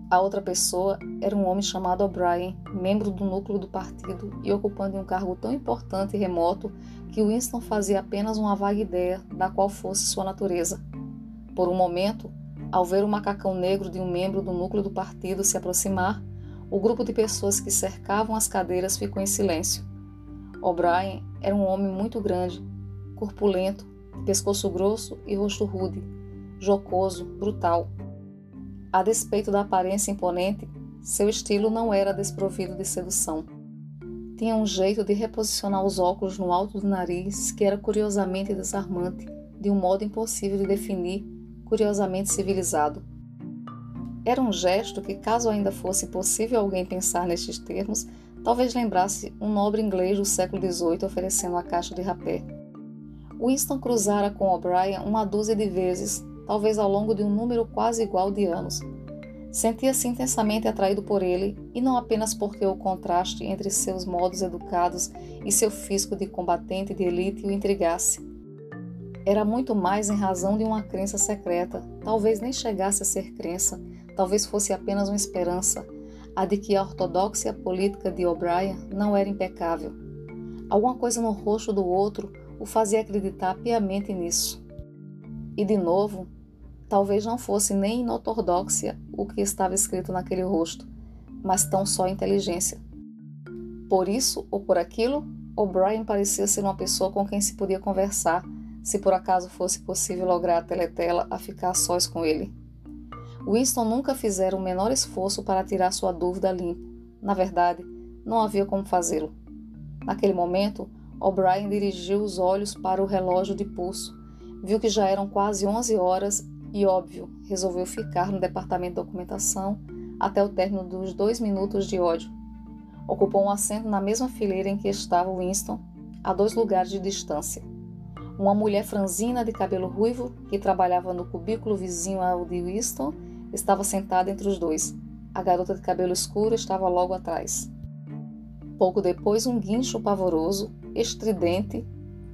A outra pessoa era um homem chamado O'Brien, membro do núcleo do partido e ocupando um cargo tão importante e remoto que Winston fazia apenas uma vaga ideia da qual fosse sua natureza. Por um momento, ao ver o macacão negro de um membro do núcleo do partido se aproximar, o grupo de pessoas que cercavam as cadeiras ficou em silêncio. O'Brien era um homem muito grande, corpulento, pescoço grosso e rosto rude, jocoso, brutal. A despeito da aparência imponente, Seu estilo não era desprovido de sedução. Tinha um jeito de reposicionar os óculos no alto do nariz que era curiosamente desarmante, de um modo impossível de definir, curiosamente civilizado. Era um gesto que, caso ainda fosse possível alguém pensar nestes termos, talvez lembrasse um nobre inglês do século XVIII oferecendo a caixa de rapé. Winston cruzara com O'Brien uma dúzia de vezes, talvez ao longo de um número quase igual de anos. Sentia-se intensamente atraído por ele, e não apenas porque o contraste entre seus modos educados e seu físico de combatente de elite o intrigasse. Era muito mais em razão de uma crença secreta, talvez nem chegasse a ser crença, talvez fosse apenas uma esperança, a de que a ortodoxia política de O'Brien não era impecável. Alguma coisa no rosto do outro o fazia acreditar piamente nisso. E de novo, talvez não fosse nem inortodoxia o que estava escrito naquele rosto, mas tão só inteligência. Por isso ou por aquilo, O'Brien parecia ser uma pessoa com quem se podia conversar, se por acaso fosse possível lograr a teletela a ficar sós com ele. Winston nunca fizera o menor esforço para tirar sua dúvida limpo. Na verdade, não havia como fazê-lo. Naquele momento, O'Brien dirigiu os olhos para o relógio de pulso, viu que já eram quase 11 horas e, óbvio, resolveu ficar no departamento de documentação até o término dos dois minutos de ódio. Ocupou um assento na mesma fileira em que estava Winston, a dois lugares de distância. Uma mulher franzina de cabelo ruivo, que trabalhava no cubículo vizinho ao de Winston, estava sentada entre os dois. A garota de cabelo escuro estava logo atrás. Pouco depois, um guincho pavoroso, estridente,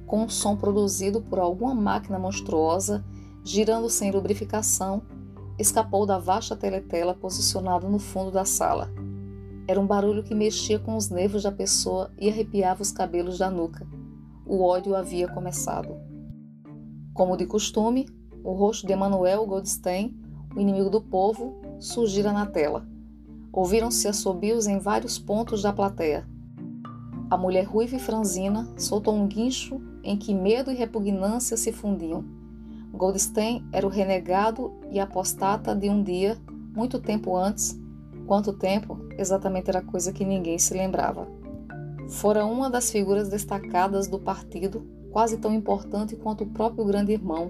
com um som produzido por alguma máquina monstruosa, girando sem lubrificação, escapou da vasta teletela posicionada no fundo da sala. Era um barulho que mexia com os nervos da pessoa e arrepiava os cabelos da nuca. O ódio havia começado. Como de costume, o rosto de Emanuel Goldstein, o inimigo do povo, surgira na tela. Ouviram-se assobios em vários pontos da plateia. A mulher ruiva e franzina soltou um guincho em que medo e repugnância se fundiam. Goldstein era o renegado e apostata de um dia, muito tempo antes. Quanto tempo? Exatamente era coisa que ninguém se lembrava. Fora uma das figuras destacadas do partido, quase tão importante quanto o próprio grande irmão,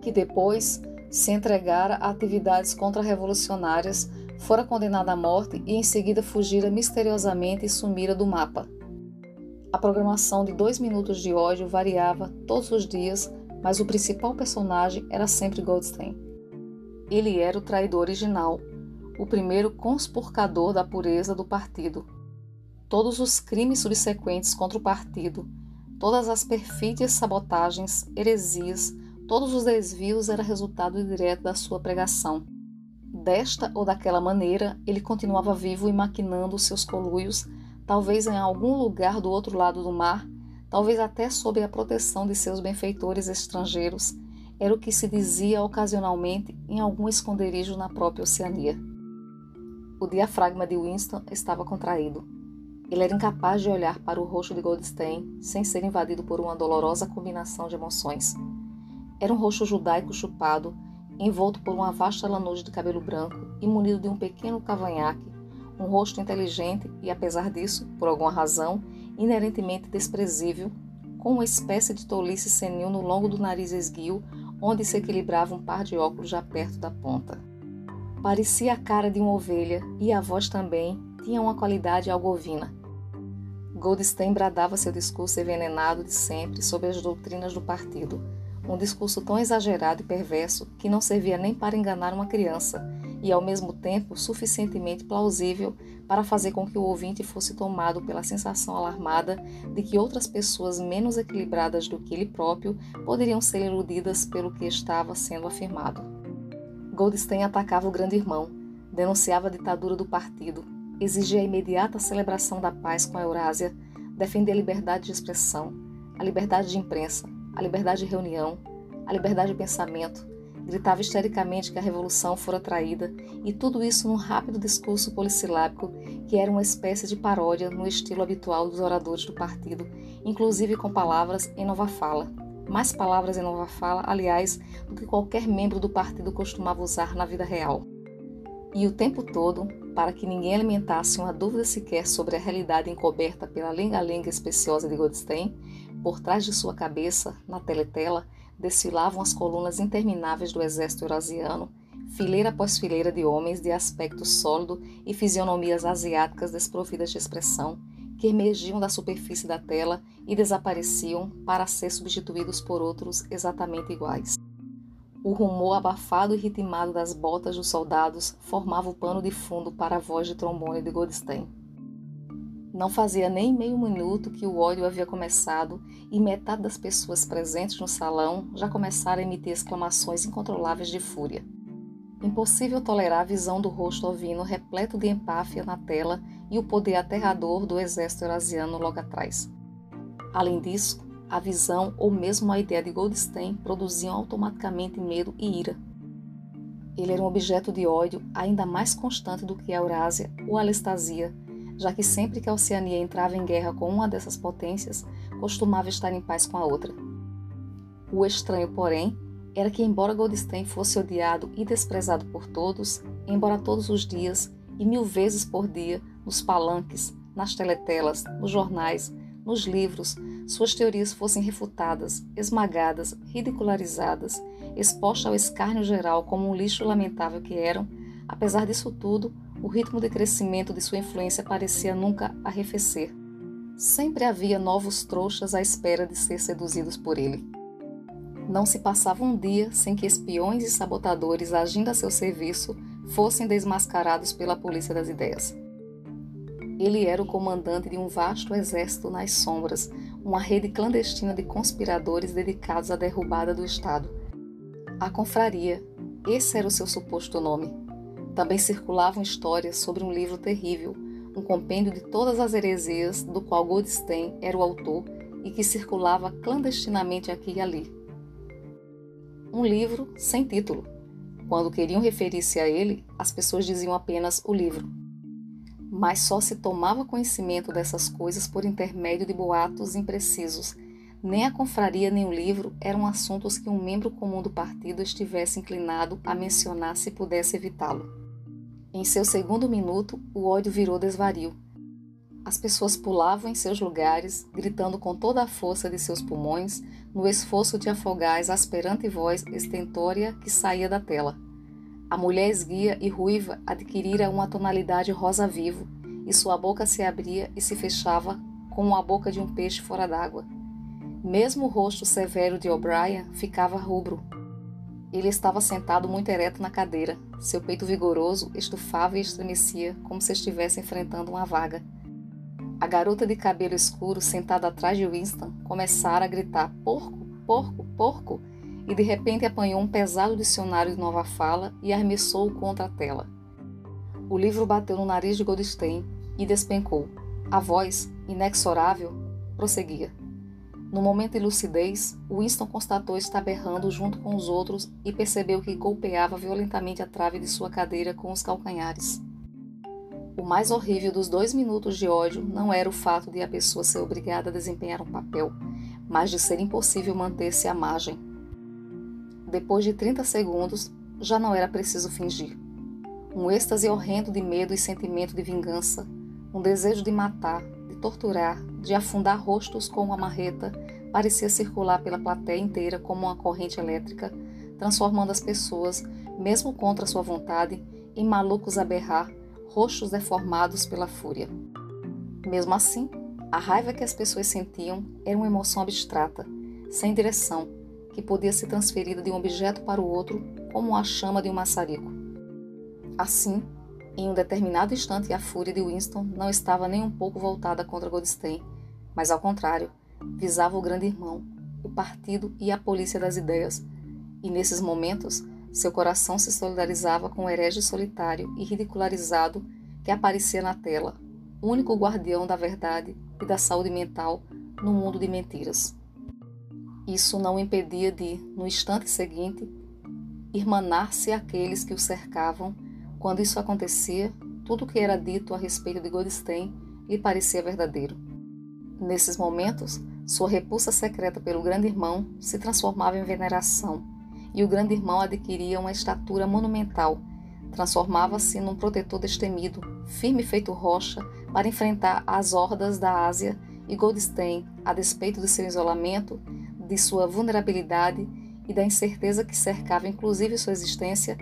que depois se entregara a atividades contra-revolucionárias, fora condenada à morte e em seguida fugira misteriosamente e sumira do mapa. A programação de dois minutos de ódio variava todos os dias, mas o principal personagem era sempre Goldstein. Ele era o traidor original, o primeiro conspurcador da pureza do partido. Todos os crimes subsequentes contra o partido, todas as perfídias sabotagens, heresias, todos os desvios era resultado direto da sua pregação. Desta ou daquela maneira, ele continuava vivo e maquinando seus coluios talvez em algum lugar do outro lado do mar, talvez até sob a proteção de seus benfeitores estrangeiros, era o que se dizia ocasionalmente em algum esconderijo na própria Oceania. O diafragma de Winston estava contraído. Ele era incapaz de olhar para o rosto de Goldstein sem ser invadido por uma dolorosa combinação de emoções. Era um rosto judaico chupado, envolto por uma vasta lanúde de cabelo branco e munido de um pequeno cavanhaque um rosto inteligente e, apesar disso, por alguma razão, inerentemente desprezível, com uma espécie de tolice senil no longo do nariz esguio, onde se equilibrava um par de óculos já perto da ponta. Parecia a cara de uma ovelha e a voz também tinha uma qualidade algovina. Goldstein bradava seu discurso envenenado de sempre sobre as doutrinas do partido, um discurso tão exagerado e perverso que não servia nem para enganar uma criança, e ao mesmo tempo suficientemente plausível para fazer com que o ouvinte fosse tomado pela sensação alarmada de que outras pessoas menos equilibradas do que ele próprio poderiam ser iludidas pelo que estava sendo afirmado. Goldstein atacava o grande irmão, denunciava a ditadura do partido, exigia a imediata celebração da paz com a Eurásia, defendia a liberdade de expressão, a liberdade de imprensa, a liberdade de reunião, a liberdade de pensamento, Gritava histericamente que a revolução fora traída, e tudo isso num rápido discurso polissilábico que era uma espécie de paródia no estilo habitual dos oradores do partido, inclusive com palavras em nova fala. Mais palavras em nova fala, aliás, do que qualquer membro do partido costumava usar na vida real. E o tempo todo, para que ninguém alimentasse uma dúvida sequer sobre a realidade encoberta pela lenga-lenga especiosa de Goldstein, por trás de sua cabeça, na teletela, desfilavam as colunas intermináveis do exército eurasiano, fileira após fileira de homens de aspecto sólido e fisionomias asiáticas desprovidas de expressão, que emergiam da superfície da tela e desapareciam para ser substituídos por outros exatamente iguais. O rumor abafado e ritmado das botas dos soldados formava o pano de fundo para a voz de trombone de Goldstein. Não fazia nem meio minuto que o ódio havia começado e metade das pessoas presentes no salão já começaram a emitir exclamações incontroláveis de fúria. Impossível tolerar a visão do rosto ovino repleto de empáfia na tela e o poder aterrador do exército eurasiano logo atrás. Além disso, a visão ou mesmo a ideia de Goldstein produziam automaticamente medo e ira. Ele era um objeto de ódio ainda mais constante do que a Eurásia ou a Alestasia, já que sempre que a Oceania entrava em guerra com uma dessas potências, costumava estar em paz com a outra. O estranho, porém, era que, embora Goldstein fosse odiado e desprezado por todos, embora todos os dias e mil vezes por dia, nos palanques, nas teletelas, nos jornais, nos livros, suas teorias fossem refutadas, esmagadas, ridicularizadas, expostas ao escárnio geral como um lixo lamentável que eram, apesar disso tudo, o ritmo de crescimento de sua influência parecia nunca arrefecer. Sempre havia novos trouxas à espera de ser seduzidos por ele. Não se passava um dia sem que espiões e sabotadores agindo a seu serviço fossem desmascarados pela polícia das ideias. Ele era o comandante de um vasto exército nas sombras, uma rede clandestina de conspiradores dedicados à derrubada do Estado. A confraria, esse era o seu suposto nome. Também circulavam histórias sobre um livro terrível, um compêndio de todas as heresias do qual Goldstein era o autor e que circulava clandestinamente aqui e ali. Um livro sem título. Quando queriam referir-se a ele, as pessoas diziam apenas o livro mas só se tomava conhecimento dessas coisas por intermédio de boatos imprecisos. Nem a confraria nem o livro eram assuntos que um membro comum do partido estivesse inclinado a mencionar se pudesse evitá-lo. Em seu segundo minuto, o ódio virou desvario. As pessoas pulavam em seus lugares, gritando com toda a força de seus pulmões, no esforço de afogar a exasperante voz estentória que saía da tela. A mulher esguia e ruiva adquirira uma tonalidade rosa vivo, e sua boca se abria e se fechava como a boca de um peixe fora d'água. Mesmo o rosto severo de O'Brien ficava rubro. Ele estava sentado muito ereto na cadeira. Seu peito vigoroso estufava e estremecia, como se estivesse enfrentando uma vaga. A garota de cabelo escuro, sentada atrás de Winston, começara a gritar: Porco, porco, porco! e de repente apanhou um pesado dicionário de nova fala e arremessou-o contra a tela. O livro bateu no nariz de Goldstein e despencou. A voz, inexorável, prosseguia. No momento de lucidez, Winston constatou estar berrando junto com os outros e percebeu que golpeava violentamente a trave de sua cadeira com os calcanhares. O mais horrível dos dois minutos de ódio não era o fato de a pessoa ser obrigada a desempenhar um papel, mas de ser impossível manter-se à margem, depois de 30 segundos, já não era preciso fingir. Um êxtase horrendo de medo e sentimento de vingança, um desejo de matar, torturar, de afundar rostos com uma marreta, parecia circular pela plateia inteira como uma corrente elétrica, transformando as pessoas, mesmo contra sua vontade, em malucos a berrar, rostos deformados pela fúria. Mesmo assim, a raiva que as pessoas sentiam era uma emoção abstrata, sem direção, que podia ser transferida de um objeto para o outro como a chama de um maçarico. Assim, em um determinado instante, a fúria de Winston não estava nem um pouco voltada contra Goldstein, mas ao contrário, visava o grande irmão, o partido e a polícia das ideias. E nesses momentos, seu coração se solidarizava com o herege solitário e ridicularizado que aparecia na tela, único guardião da verdade e da saúde mental no mundo de mentiras. Isso não o impedia de, no instante seguinte, irmanar-se àqueles que o cercavam. Quando isso acontecia, tudo o que era dito a respeito de Goldstein lhe parecia verdadeiro. Nesses momentos, sua repulsa secreta pelo grande irmão se transformava em veneração, e o grande irmão adquiria uma estatura monumental, transformava-se num protetor destemido, firme feito rocha, para enfrentar as hordas da Ásia, e Goldstein, a despeito de seu isolamento, de sua vulnerabilidade e da incerteza que cercava inclusive sua existência,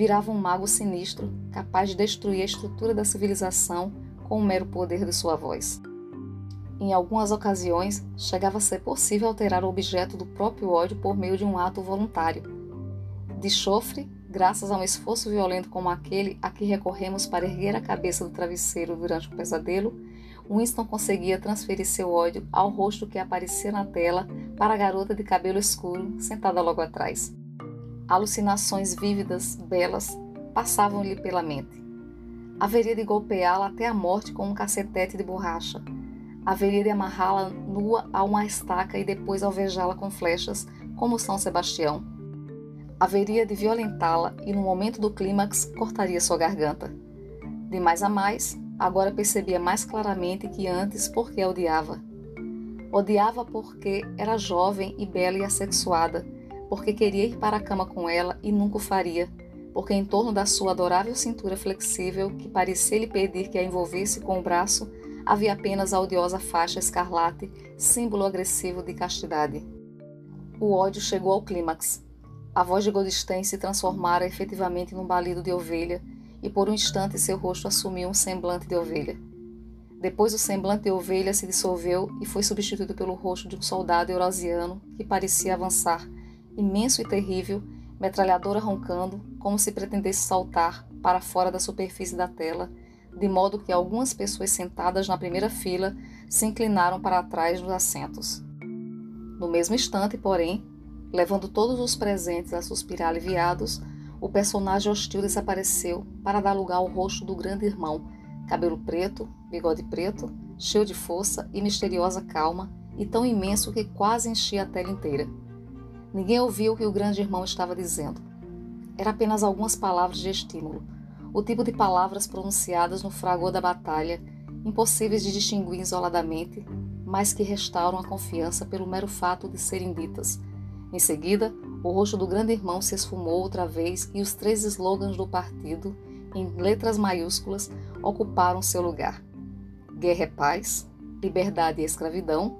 virava um mago sinistro, capaz de destruir a estrutura da civilização com o mero poder de sua voz. Em algumas ocasiões, chegava a ser possível alterar o objeto do próprio ódio por meio de um ato voluntário. De chofre, graças a um esforço violento como aquele a que recorremos para erguer a cabeça do travesseiro durante o pesadelo, Winston conseguia transferir seu ódio ao rosto que aparecia na tela para a garota de cabelo escuro sentada logo atrás. Alucinações vívidas, belas, passavam-lhe pela mente. Haveria de golpeá-la até a morte com um cacetete de borracha, haveria de amarrá-la nua a uma estaca e depois alvejá-la com flechas, como São Sebastião. Haveria de violentá-la e, no momento do clímax, cortaria sua garganta. De mais a mais, agora percebia mais claramente que antes porque a odiava. Odiava porque era jovem e bela e assexuada, porque queria ir para a cama com ela e nunca o faria, porque em torno da sua adorável cintura flexível, que parecia lhe pedir que a envolvesse com o braço, havia apenas a odiosa faixa escarlate, símbolo agressivo de castidade. O ódio chegou ao clímax. A voz de Goldstein se transformara efetivamente num balido de ovelha, e por um instante seu rosto assumiu um semblante de ovelha. Depois o semblante de ovelha se dissolveu e foi substituído pelo rosto de um soldado eurasiano que parecia avançar, imenso e terrível, metralhadora roncando, como se pretendesse saltar para fora da superfície da tela de modo que algumas pessoas sentadas na primeira fila se inclinaram para trás dos assentos. No mesmo instante, porém, levando todos os presentes a suspirar aliviados, o personagem hostil desapareceu para dar lugar ao rosto do grande irmão, cabelo preto, bigode preto, cheio de força e misteriosa calma, e tão imenso que quase enchia a tela inteira. Ninguém ouviu o que o grande irmão estava dizendo. Era apenas algumas palavras de estímulo o tipo de palavras pronunciadas no fragor da batalha, impossíveis de distinguir isoladamente, mas que restauram a confiança pelo mero fato de serem ditas. Em seguida, o rosto do grande irmão se esfumou outra vez e os três slogans do partido, em letras maiúsculas, ocuparam seu lugar: Guerra é paz, liberdade é escravidão,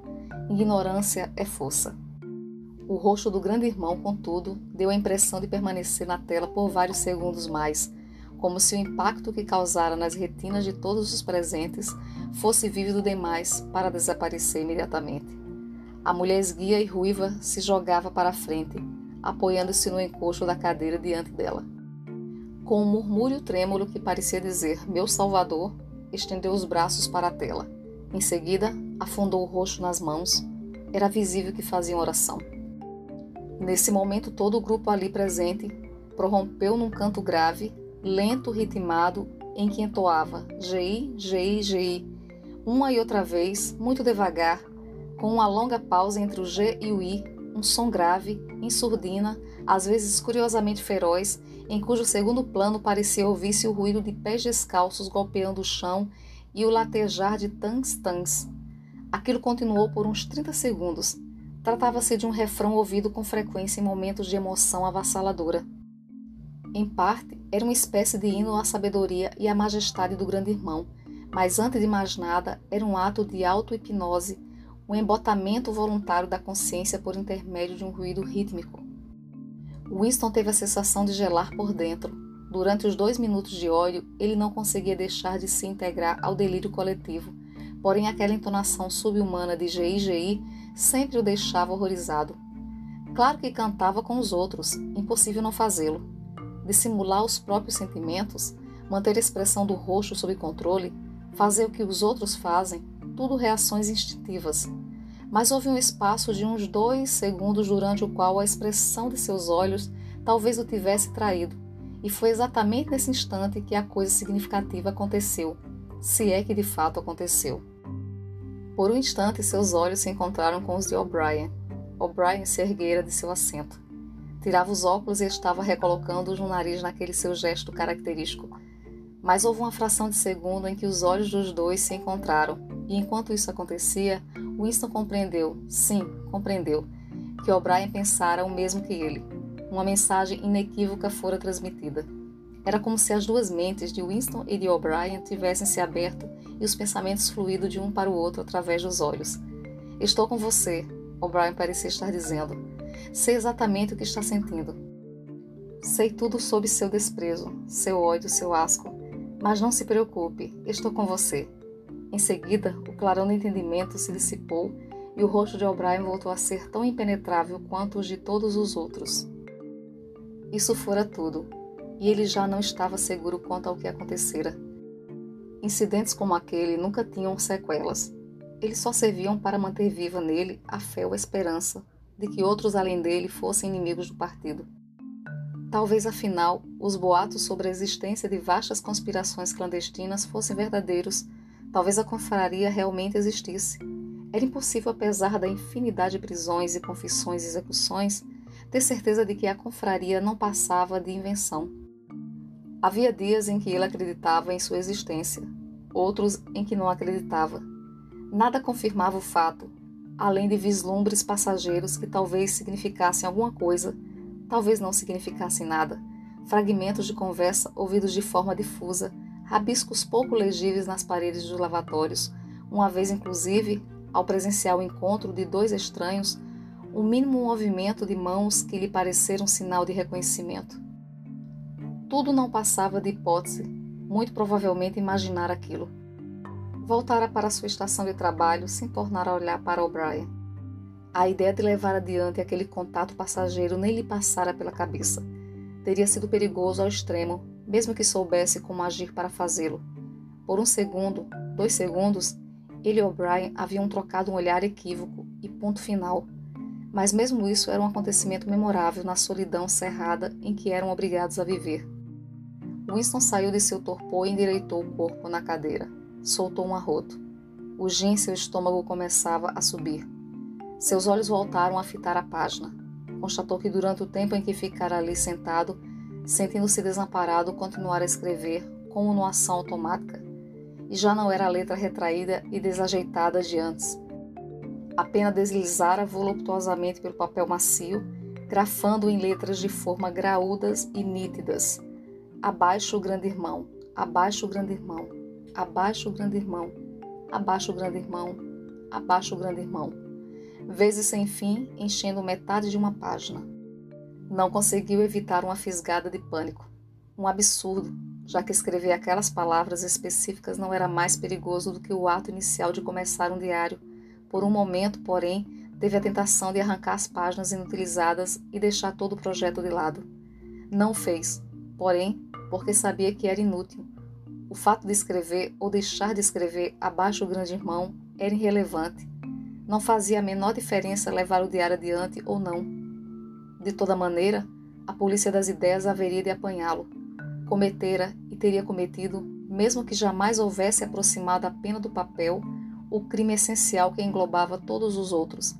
ignorância é força. O rosto do grande irmão, contudo, deu a impressão de permanecer na tela por vários segundos mais, como se o impacto que causara nas retinas de todos os presentes fosse vívido demais para desaparecer imediatamente. A mulher esguia e ruiva se jogava para a frente, apoiando-se no encosto da cadeira diante dela. Com um murmúrio trêmulo que parecia dizer Meu Salvador, estendeu os braços para a tela. Em seguida, afundou o rosto nas mãos. Era visível que fazia oração. Nesse momento, todo o grupo ali presente prorrompeu num canto grave lento ritmado em que entoava GI, GI, GI, uma e outra vez, muito devagar, com uma longa pausa entre o G e o I, um som grave, em surdina, às vezes curiosamente feroz, em cujo segundo plano parecia ouvir-se o ruído de pés descalços golpeando o chão e o latejar de tans-tans. Aquilo continuou por uns 30 segundos. Tratava-se de um refrão ouvido com frequência em momentos de emoção avassaladora. Em parte, era uma espécie de hino à sabedoria e à majestade do grande irmão, mas antes de mais nada, era um ato de auto-hipnose, um embotamento voluntário da consciência por intermédio de um ruído rítmico. Winston teve a sensação de gelar por dentro. Durante os dois minutos de ódio, ele não conseguia deixar de se integrar ao delírio coletivo, porém aquela entonação subhumana de GI-GI sempre o deixava horrorizado. Claro que cantava com os outros, impossível não fazê-lo dissimular os próprios sentimentos, manter a expressão do rosto sob controle, fazer o que os outros fazem, tudo reações instintivas. Mas houve um espaço de uns dois segundos durante o qual a expressão de seus olhos talvez o tivesse traído, e foi exatamente nesse instante que a coisa significativa aconteceu, se é que de fato aconteceu. Por um instante, seus olhos se encontraram com os de O'Brien. O'Brien se erguera de seu assento. Tirava os óculos e estava recolocando-os no nariz naquele seu gesto característico. Mas houve uma fração de segundo em que os olhos dos dois se encontraram, e enquanto isso acontecia, Winston compreendeu, sim, compreendeu, que O'Brien pensara o mesmo que ele. Uma mensagem inequívoca fora transmitida. Era como se as duas mentes de Winston e de O'Brien tivessem se aberto e os pensamentos fluído de um para o outro através dos olhos. Estou com você, O'Brien parecia estar dizendo. Sei exatamente o que está sentindo. Sei tudo sobre seu desprezo, seu ódio, seu asco. Mas não se preocupe, estou com você. Em seguida, o clarão do entendimento se dissipou e o rosto de O'Brien voltou a ser tão impenetrável quanto os de todos os outros. Isso fora tudo, e ele já não estava seguro quanto ao que acontecera. Incidentes como aquele nunca tinham sequelas. Eles só serviam para manter viva nele a fé ou a esperança de que outros além dele fossem inimigos do partido. Talvez afinal os boatos sobre a existência de vastas conspirações clandestinas fossem verdadeiros, talvez a confraria realmente existisse. Era impossível, apesar da infinidade de prisões e confissões e execuções, ter certeza de que a confraria não passava de invenção. Havia dias em que ele acreditava em sua existência, outros em que não acreditava. Nada confirmava o fato, além de vislumbres passageiros que talvez significassem alguma coisa, talvez não significassem nada, fragmentos de conversa ouvidos de forma difusa, rabiscos pouco legíveis nas paredes dos lavatórios, uma vez inclusive, ao presenciar o encontro de dois estranhos, um mínimo movimento de mãos que lhe pareceram um sinal de reconhecimento. Tudo não passava de hipótese, muito provavelmente imaginar aquilo. Voltara para sua estação de trabalho sem tornar a olhar para O'Brien. A ideia de levar adiante aquele contato passageiro nem lhe passara pela cabeça. Teria sido perigoso ao extremo, mesmo que soubesse como agir para fazê-lo. Por um segundo, dois segundos, ele e O'Brien haviam trocado um olhar equívoco e ponto final. Mas mesmo isso era um acontecimento memorável na solidão cerrada em que eram obrigados a viver. Winston saiu de seu torpor e endireitou o corpo na cadeira. Soltou um arroto. Em seu estômago começava a subir. Seus olhos voltaram a fitar a página. Constatou que durante o tempo em que ficara ali sentado, sentindo-se desamparado, continuara a escrever, como numa ação automática. E já não era a letra retraída e desajeitada de antes. A pena deslizara voluptuosamente pelo papel macio, grafando em letras de forma graúdas e nítidas, Abaixo o grande irmão, abaixo o grande irmão, abaixo o grande irmão, abaixo o grande irmão, abaixo o grande irmão. Vezes sem fim, enchendo metade de uma página. Não conseguiu evitar uma fisgada de pânico. Um absurdo, já que escrever aquelas palavras específicas não era mais perigoso do que o ato inicial de começar um diário. Por um momento, porém, teve a tentação de arrancar as páginas inutilizadas e deixar todo o projeto de lado. Não fez, porém, porque sabia que era inútil. O fato de escrever ou deixar de escrever abaixo do grande irmão era irrelevante. Não fazia a menor diferença levar o diário adiante ou não. De toda maneira, a polícia das ideias haveria de apanhá-lo. Cometera e teria cometido, mesmo que jamais houvesse aproximado a pena do papel, o crime essencial que englobava todos os outros.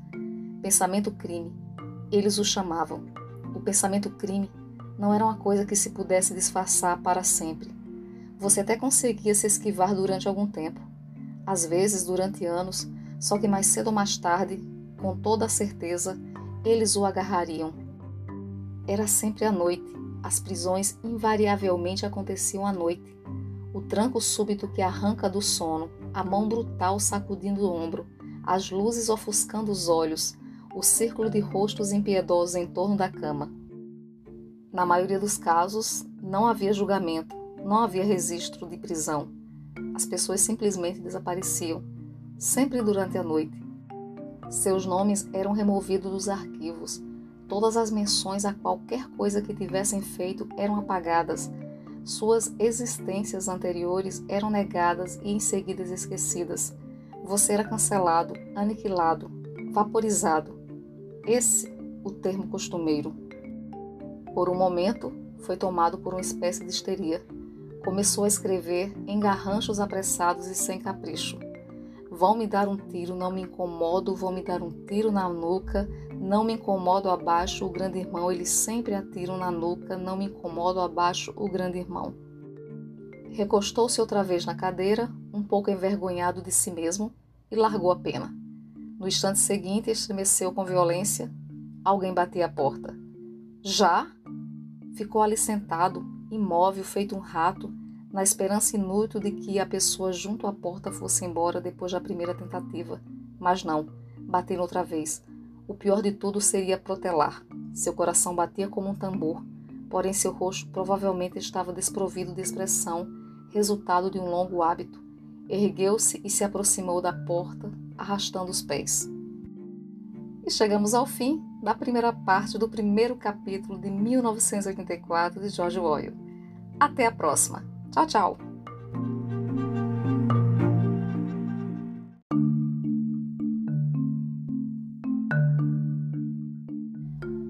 Pensamento crime. Eles o chamavam. O pensamento crime não era uma coisa que se pudesse disfarçar para sempre. Você até conseguia se esquivar durante algum tempo, às vezes durante anos, só que mais cedo ou mais tarde, com toda a certeza, eles o agarrariam. Era sempre à noite. As prisões invariavelmente aconteciam à noite. O tranco súbito que arranca do sono, a mão brutal sacudindo o ombro, as luzes ofuscando os olhos, o círculo de rostos impiedosos em torno da cama. Na maioria dos casos, não havia julgamento, não havia registro de prisão. As pessoas simplesmente desapareciam, sempre durante a noite. Seus nomes eram removidos dos arquivos. Todas as menções a qualquer coisa que tivessem feito eram apagadas. Suas existências anteriores eram negadas e em seguida esquecidas. Você era cancelado, aniquilado, vaporizado. Esse o termo costumeiro. Por um momento, foi tomado por uma espécie de histeria. Começou a escrever em garranchos apressados e sem capricho. Vão me dar um tiro, não me incomodo, vão me dar um tiro na nuca, não me incomodo abaixo, o grande irmão, eles sempre atiram na nuca, não me incomodo abaixo, o grande irmão. Recostou-se outra vez na cadeira, um pouco envergonhado de si mesmo, e largou a pena. No instante seguinte, estremeceu com violência. Alguém batia a porta. Já? Ficou ali sentado, imóvel, feito um rato, na esperança inútil de que a pessoa junto à porta fosse embora depois da primeira tentativa. Mas não, bateram outra vez. O pior de tudo seria protelar. Seu coração batia como um tambor, porém seu rosto provavelmente estava desprovido de expressão, resultado de um longo hábito. Ergueu-se e se aproximou da porta, arrastando os pés. E chegamos ao fim da primeira parte do primeiro capítulo de 1984 de George Orwell. Até a próxima! Tchau, tchau!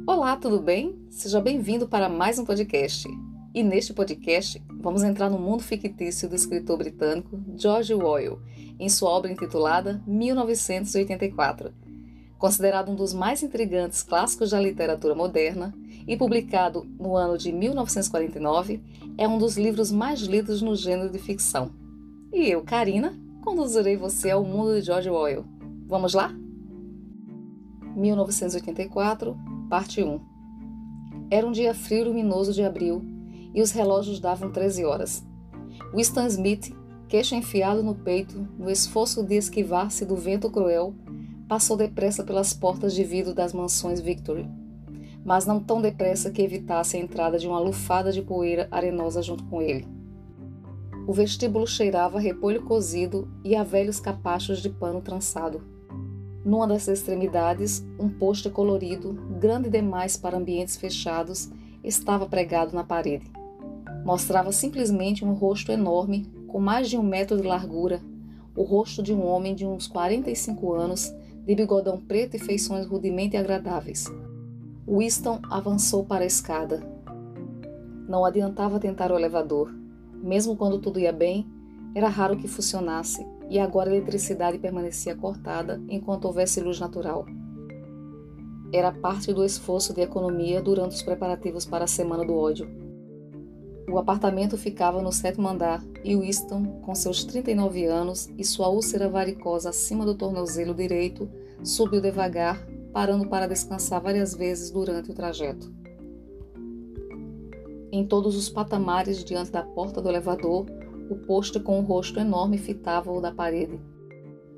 Olá, tudo bem? Seja bem-vindo para mais um podcast. E neste podcast, vamos entrar no mundo fictício do escritor britânico George Orwell, em sua obra intitulada 1984. Considerado um dos mais intrigantes clássicos da literatura moderna, e publicado no ano de 1949, é um dos livros mais lidos no gênero de ficção. E eu, Karina, conduzirei você ao mundo de George Orwell. Vamos lá? 1984, parte 1. Era um dia frio e luminoso de abril e os relógios davam 13 horas. Winston Smith, queixo enfiado no peito, no esforço de esquivar-se do vento cruel, passou depressa pelas portas de vidro das mansões Victory mas não tão depressa que evitasse a entrada de uma lufada de poeira arenosa junto com ele. O vestíbulo cheirava a repolho cozido e a velhos capachos de pano trançado. Numa das extremidades, um pôster colorido, grande demais para ambientes fechados, estava pregado na parede. Mostrava simplesmente um rosto enorme, com mais de um metro de largura, o rosto de um homem de uns 45 anos, de bigodão preto e feições rudemente agradáveis. Winston avançou para a escada. Não adiantava tentar o elevador. Mesmo quando tudo ia bem, era raro que funcionasse, e agora a eletricidade permanecia cortada enquanto houvesse luz natural. Era parte do esforço de economia durante os preparativos para a Semana do Ódio. O apartamento ficava no sétimo andar e Winston, com seus 39 anos e sua úlcera varicosa acima do tornozelo direito, subiu devagar parando para descansar várias vezes durante o trajeto. Em todos os patamares diante da porta do elevador, o poste com o rosto enorme fitava-o da parede.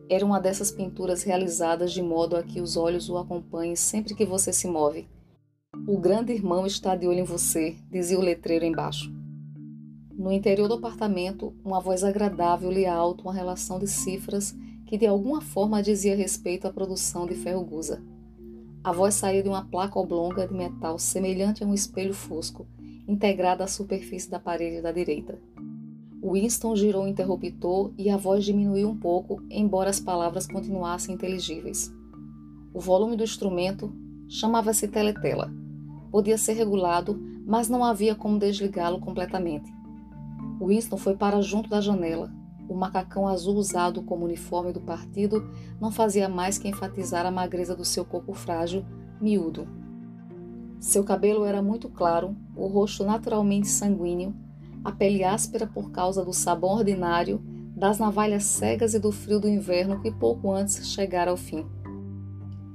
Era uma dessas pinturas realizadas de modo a que os olhos o acompanhem sempre que você se move. O grande irmão está de olho em você, dizia o letreiro embaixo. No interior do apartamento, uma voz agradável lia alto uma relação de cifras que de alguma forma dizia respeito à produção de ferro gusa. A voz saía de uma placa oblonga de metal semelhante a um espelho fosco, integrada à superfície da parede da direita. Winston girou o interruptor e a voz diminuiu um pouco, embora as palavras continuassem inteligíveis. O volume do instrumento chamava-se teletela. Podia ser regulado, mas não havia como desligá-lo completamente. Winston foi para junto da janela, o macacão azul usado como uniforme do partido não fazia mais que enfatizar a magreza do seu corpo frágil, miúdo. Seu cabelo era muito claro, o rosto naturalmente sanguíneo, a pele áspera por causa do sabão ordinário, das navalhas cegas e do frio do inverno que pouco antes chegara ao fim.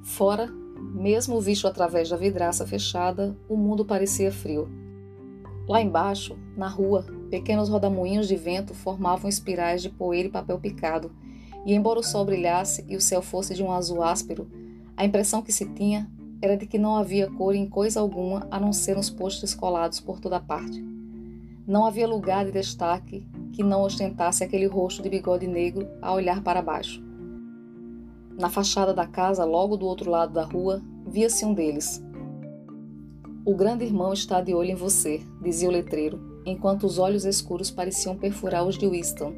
Fora, mesmo visto através da vidraça fechada, o mundo parecia frio. Lá embaixo, na rua, Pequenos rodamuinhos de vento formavam espirais de poeira e papel picado, e embora o sol brilhasse e o céu fosse de um azul áspero, a impressão que se tinha era de que não havia cor em coisa alguma a não ser nos postes colados por toda parte. Não havia lugar de destaque que não ostentasse aquele rosto de bigode negro a olhar para baixo. Na fachada da casa, logo do outro lado da rua, via-se um deles. O grande irmão está de olho em você, dizia o letreiro, enquanto os olhos escuros pareciam perfurar os de Winston.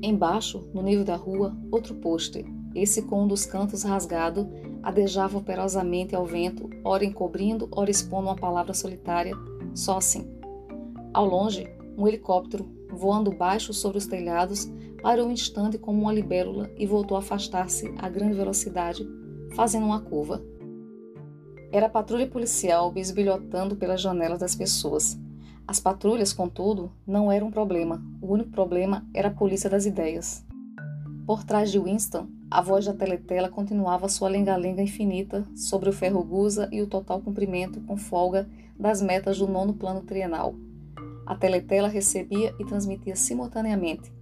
Embaixo, no nível da rua, outro pôster, esse com um dos cantos rasgado, adejava operosamente ao vento, ora encobrindo, ora expondo uma palavra solitária, só assim. Ao longe, um helicóptero, voando baixo sobre os telhados, parou um instante como uma libélula e voltou a afastar-se a grande velocidade, fazendo uma curva. Era a patrulha policial bisbilhotando pelas janelas das pessoas. As patrulhas, contudo, não eram um problema. O único problema era a polícia das ideias. Por trás de Winston, a voz da teletela continuava sua lenga-lenga infinita sobre o ferro gusa e o total cumprimento com folga das metas do nono plano trienal. A teletela recebia e transmitia simultaneamente.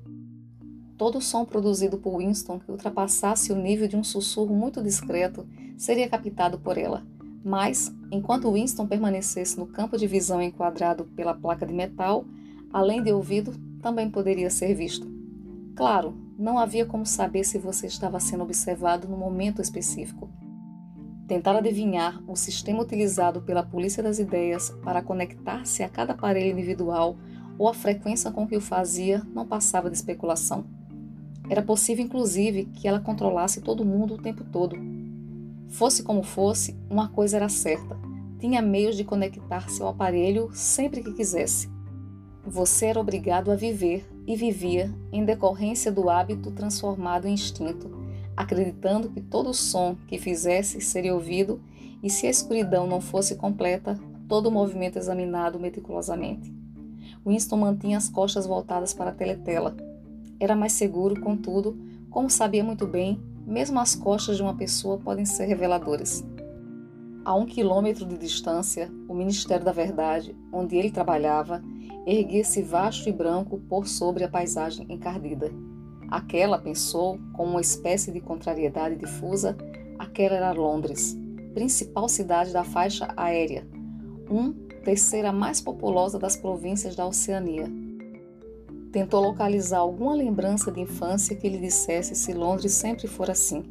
Todo som produzido por Winston que ultrapassasse o nível de um sussurro muito discreto seria captado por ela. Mas, enquanto Winston permanecesse no campo de visão enquadrado pela placa de metal, além de ouvido, também poderia ser visto. Claro, não havia como saber se você estava sendo observado no momento específico. Tentar adivinhar o sistema utilizado pela Polícia das Ideias para conectar-se a cada aparelho individual ou a frequência com que o fazia não passava de especulação. Era possível, inclusive, que ela controlasse todo mundo o tempo todo. Fosse como fosse, uma coisa era certa: tinha meios de conectar-se ao aparelho sempre que quisesse. Você era obrigado a viver e vivia em decorrência do hábito transformado em instinto acreditando que todo som que fizesse seria ouvido e, se a escuridão não fosse completa, todo o movimento examinado meticulosamente. Winston mantinha as costas voltadas para a teletela. Era mais seguro, contudo, como sabia muito bem, mesmo as costas de uma pessoa podem ser reveladoras. A um quilômetro de distância, o Ministério da Verdade, onde ele trabalhava, erguia-se vasto e branco por sobre a paisagem encardida. Aquela, pensou, com uma espécie de contrariedade difusa, aquela era Londres, principal cidade da faixa aérea, um terceira mais populosa das províncias da Oceania. Tentou localizar alguma lembrança de infância que lhe dissesse se Londres sempre for assim.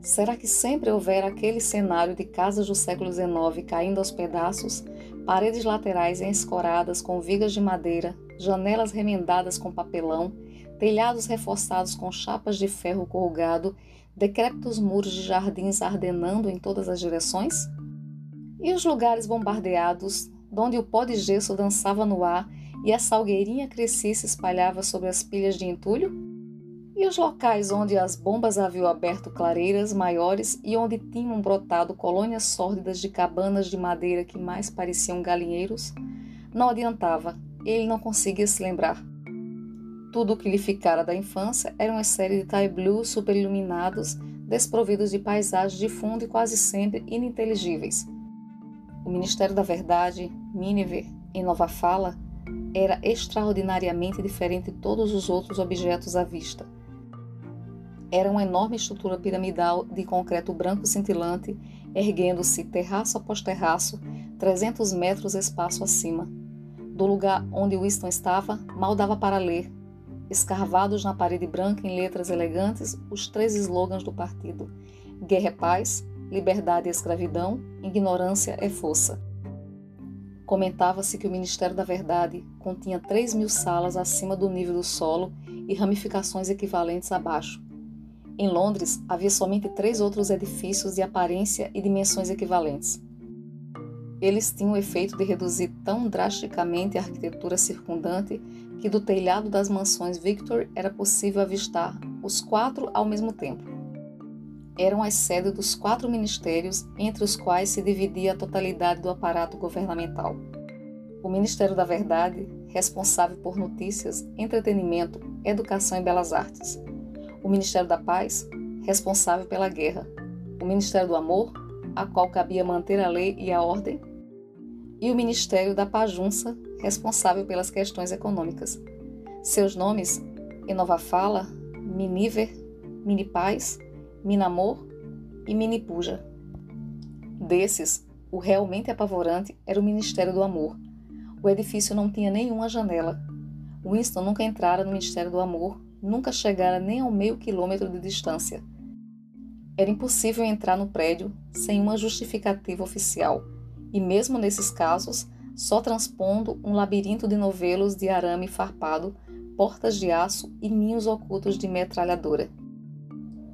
Será que sempre houvera aquele cenário de casas do século XIX caindo aos pedaços, paredes laterais escoradas com vigas de madeira, janelas remendadas com papelão telhados reforçados com chapas de ferro corrugado, decrépitos muros de jardins ardenando em todas as direções? E os lugares bombardeados, onde o pó de gesso dançava no ar e a salgueirinha crescia e se espalhava sobre as pilhas de entulho? E os locais onde as bombas haviam aberto clareiras maiores e onde tinham brotado colônias sórdidas de cabanas de madeira que mais pareciam galinheiros? Não adiantava, ele não conseguia se lembrar. Tudo o que lhe ficara da infância era uma série de tie blues superiluminados, desprovidos de paisagens de fundo e quase sempre ininteligíveis. O Ministério da Verdade, Miniver, em Nova Fala, era extraordinariamente diferente de todos os outros objetos à vista. Era uma enorme estrutura piramidal de concreto branco cintilante, erguendo-se terraço após terraço, 300 metros espaço acima. Do lugar onde Winston estava, mal dava para ler, escarvados na parede branca em letras elegantes, os três slogans do partido: Guerra é paz, liberdade é escravidão, ignorância é força. Comentava-se que o Ministério da Verdade continha 3 mil salas acima do nível do solo e ramificações equivalentes abaixo. Em Londres, havia somente três outros edifícios de aparência e dimensões equivalentes. Eles tinham o efeito de reduzir tão drasticamente a arquitetura circundante que do telhado das mansões Victor era possível avistar os quatro ao mesmo tempo. Eram as sedes dos quatro ministérios, entre os quais se dividia a totalidade do aparato governamental. O Ministério da Verdade, responsável por notícias, entretenimento, educação e belas artes. O Ministério da Paz, responsável pela guerra. O Ministério do Amor, a qual cabia manter a lei e a ordem. E o Ministério da Pajunça, responsável pelas questões econômicas. Seus nomes, em Nova Fala, Miniver, Minipaz, Minamor e Minipuja. Desses, o realmente apavorante era o Ministério do Amor. O edifício não tinha nenhuma janela. Winston nunca entrara no Ministério do Amor, nunca chegara nem ao meio quilômetro de distância. Era impossível entrar no prédio sem uma justificativa oficial, e mesmo nesses casos, só transpondo um labirinto de novelos de arame farpado, portas de aço e ninhos ocultos de metralhadora.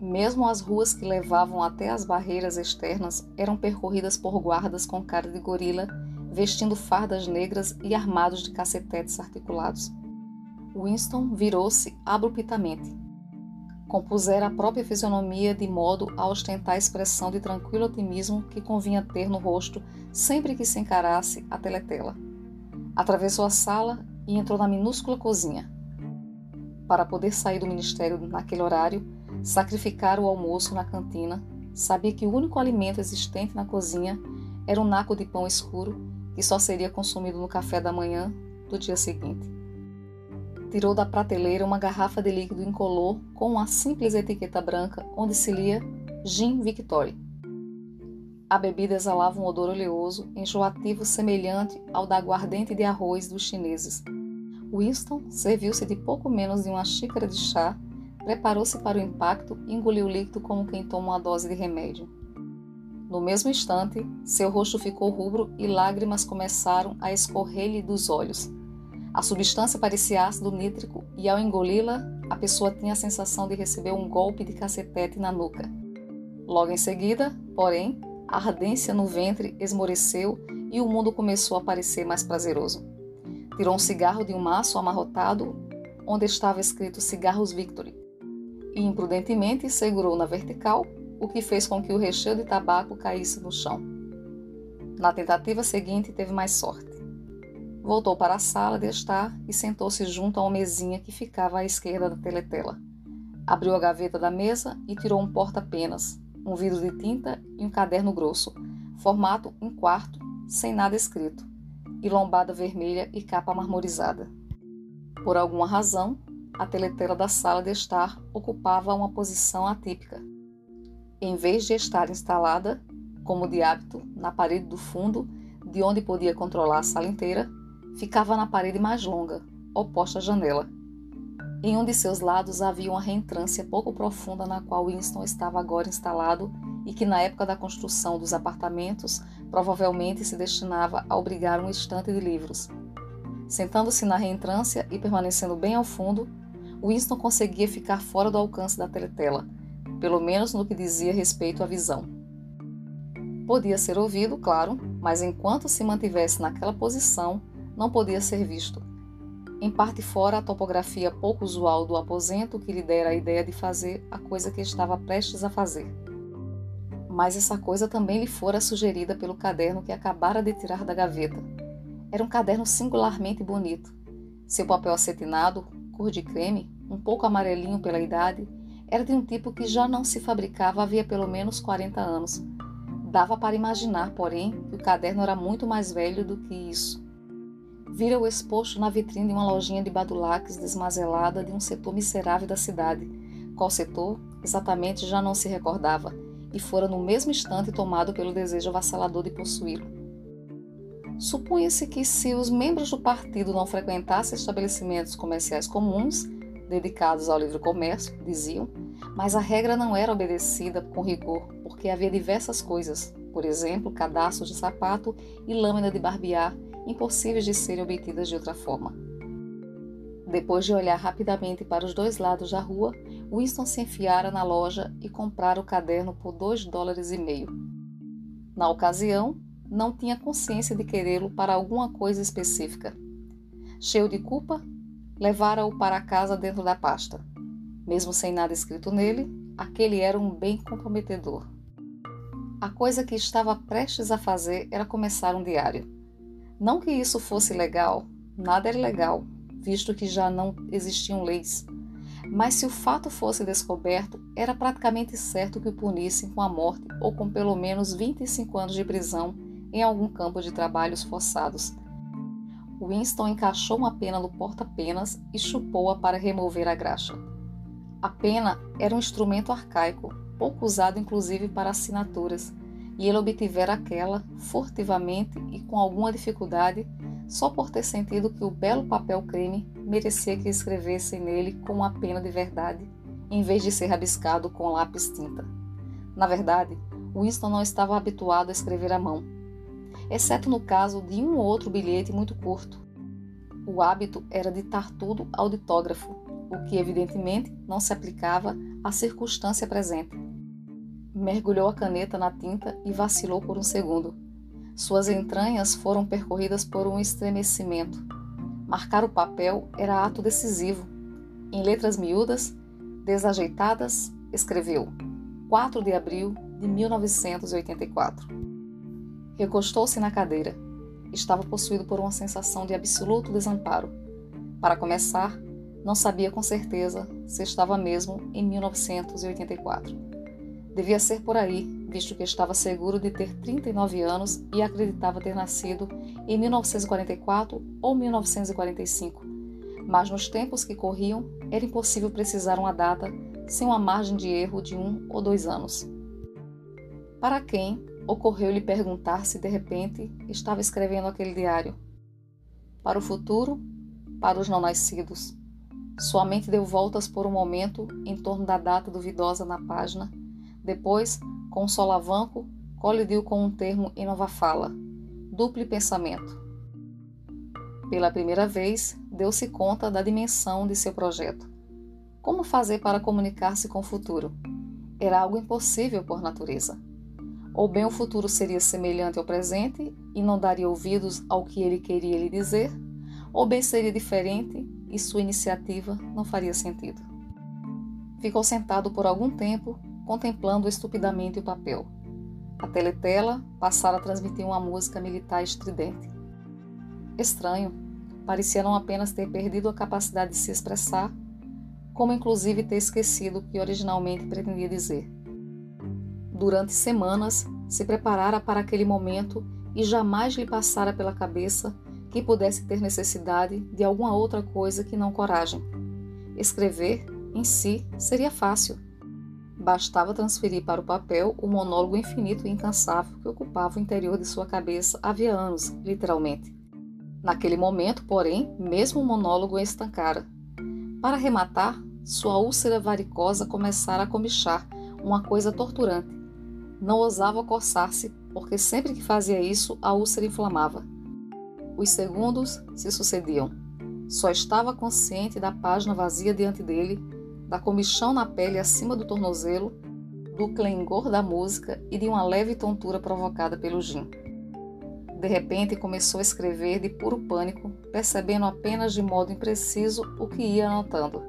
Mesmo as ruas que levavam até as barreiras externas eram percorridas por guardas com cara de gorila, vestindo fardas negras e armados de cacetetes articulados. Winston virou-se abruptamente. Compusera a própria fisionomia de modo a ostentar a expressão de tranquilo otimismo que convinha ter no rosto sempre que se encarasse a teletela. Atravessou a sala e entrou na minúscula cozinha. Para poder sair do ministério naquele horário, sacrificar o almoço na cantina, sabia que o único alimento existente na cozinha era um naco de pão escuro que só seria consumido no café da manhã do dia seguinte. Tirou da prateleira uma garrafa de líquido incolor com uma simples etiqueta branca onde se lia Gin Victory. A bebida exalava um odor oleoso, enjoativo semelhante ao da aguardente de arroz dos chineses. Winston serviu-se de pouco menos de uma xícara de chá, preparou-se para o impacto e engoliu o líquido como quem toma uma dose de remédio. No mesmo instante, seu rosto ficou rubro e lágrimas começaram a escorrer-lhe dos olhos. A substância parecia ácido nítrico e, ao engoli-la, a pessoa tinha a sensação de receber um golpe de cacetete na nuca. Logo em seguida, porém, a ardência no ventre esmoreceu e o mundo começou a parecer mais prazeroso. Tirou um cigarro de um maço amarrotado onde estava escrito Cigarros Victory e imprudentemente segurou na vertical o que fez com que o recheio de tabaco caísse no chão. Na tentativa seguinte, teve mais sorte. Voltou para a sala de estar e sentou-se junto a uma mesinha que ficava à esquerda da teletela. Abriu a gaveta da mesa e tirou um porta-penas, um vidro de tinta e um caderno grosso, formato em quarto, sem nada escrito, e lombada vermelha e capa marmorizada. Por alguma razão, a teletela da sala de estar ocupava uma posição atípica em vez de estar instalada, como de hábito, na parede do fundo, de onde podia controlar a sala inteira, ficava na parede mais longa, oposta à janela. Em um de seus lados havia uma reentrância pouco profunda na qual Winston estava agora instalado e que na época da construção dos apartamentos provavelmente se destinava a obrigar um estante de livros. Sentando-se na reentrância e permanecendo bem ao fundo, Winston conseguia ficar fora do alcance da teletela, pelo menos no que dizia respeito à visão. Podia ser ouvido, claro, mas enquanto se mantivesse naquela posição, não podia ser visto. Em parte fora, a topografia pouco usual do aposento que lhe dera a ideia de fazer a coisa que estava prestes a fazer. Mas essa coisa também lhe fora sugerida pelo caderno que acabara de tirar da gaveta. Era um caderno singularmente bonito. Seu papel acetinado, cor de creme, um pouco amarelinho pela idade, era de um tipo que já não se fabricava havia pelo menos 40 anos. Dava para imaginar, porém, que o caderno era muito mais velho do que isso. Vira-o exposto na vitrine de uma lojinha de badulaques desmazelada de um setor miserável da cidade. Qual setor, exatamente já não se recordava, e fora no mesmo instante tomado pelo desejo avassalador de possuí-lo. Supunha-se que, se os membros do partido não frequentassem estabelecimentos comerciais comuns, dedicados ao livre comércio, diziam, mas a regra não era obedecida com rigor, porque havia diversas coisas, por exemplo, cadastros de sapato e lâmina de barbear, impossíveis de serem obtidas de outra forma. Depois de olhar rapidamente para os dois lados da rua, Winston se enfiara na loja e comprara o caderno por dois dólares e meio. Na ocasião, não tinha consciência de querê-lo para alguma coisa específica. Cheio de culpa, levara-o para casa dentro da pasta. Mesmo sem nada escrito nele, aquele era um bem comprometedor. A coisa que estava prestes a fazer era começar um diário. Não que isso fosse legal, nada era legal, visto que já não existiam leis. Mas se o fato fosse descoberto, era praticamente certo que o punissem com a morte ou com pelo menos 25 anos de prisão em algum campo de trabalhos forçados, Winston encaixou uma pena no porta-penas e chupou-a para remover a graxa. A pena era um instrumento arcaico, pouco usado inclusive para assinaturas, e ele obtivera aquela, furtivamente e com alguma dificuldade, só por ter sentido que o belo papel creme merecia que escrevessem nele com uma pena de verdade, em vez de ser rabiscado com lápis tinta. Na verdade, Winston não estava habituado a escrever à mão exceto no caso de um ou outro bilhete muito curto. O hábito era ditar tudo ao ditógrafo, o que evidentemente não se aplicava à circunstância presente. Mergulhou a caneta na tinta e vacilou por um segundo. Suas entranhas foram percorridas por um estremecimento. Marcar o papel era ato decisivo. Em letras miúdas, desajeitadas, escreveu 4 de abril de 1984. Recostou-se na cadeira. Estava possuído por uma sensação de absoluto desamparo. Para começar, não sabia com certeza se estava mesmo em 1984. Devia ser por aí, visto que estava seguro de ter 39 anos e acreditava ter nascido em 1944 ou 1945. Mas nos tempos que corriam, era impossível precisar uma data sem uma margem de erro de um ou dois anos. Para quem ocorreu-lhe perguntar se de repente estava escrevendo aquele diário? Para o futuro? Para os não nascidos? Sua mente deu voltas por um momento em torno da data duvidosa na página. Depois, com um solavanco, colidiu com um termo em nova fala: duplo pensamento. Pela primeira vez, deu-se conta da dimensão de seu projeto. Como fazer para comunicar-se com o futuro? Era algo impossível por natureza. Ou bem o futuro seria semelhante ao presente e não daria ouvidos ao que ele queria lhe dizer, ou bem seria diferente e sua iniciativa não faria sentido. Ficou sentado por algum tempo, contemplando estupidamente o papel. A teletela passara a transmitir uma música militar estridente. Estranho, parecia não apenas ter perdido a capacidade de se expressar, como inclusive ter esquecido o que originalmente pretendia dizer. Durante semanas, se preparara para aquele momento e jamais lhe passara pela cabeça que pudesse ter necessidade de alguma outra coisa que não coragem. Escrever, em si, seria fácil. Bastava transferir para o papel o monólogo infinito e incansável que ocupava o interior de sua cabeça havia anos, literalmente. Naquele momento, porém, mesmo o monólogo estancara. Para rematar, sua úlcera varicosa começara a comichar, uma coisa torturante. Não ousava coçar-se, porque sempre que fazia isso, a úlcera inflamava. Os segundos se sucediam. Só estava consciente da página vazia diante dele, da comichão na pele acima do tornozelo, do clangor da música e de uma leve tontura provocada pelo gin. De repente começou a escrever de puro pânico, percebendo apenas de modo impreciso o que ia anotando.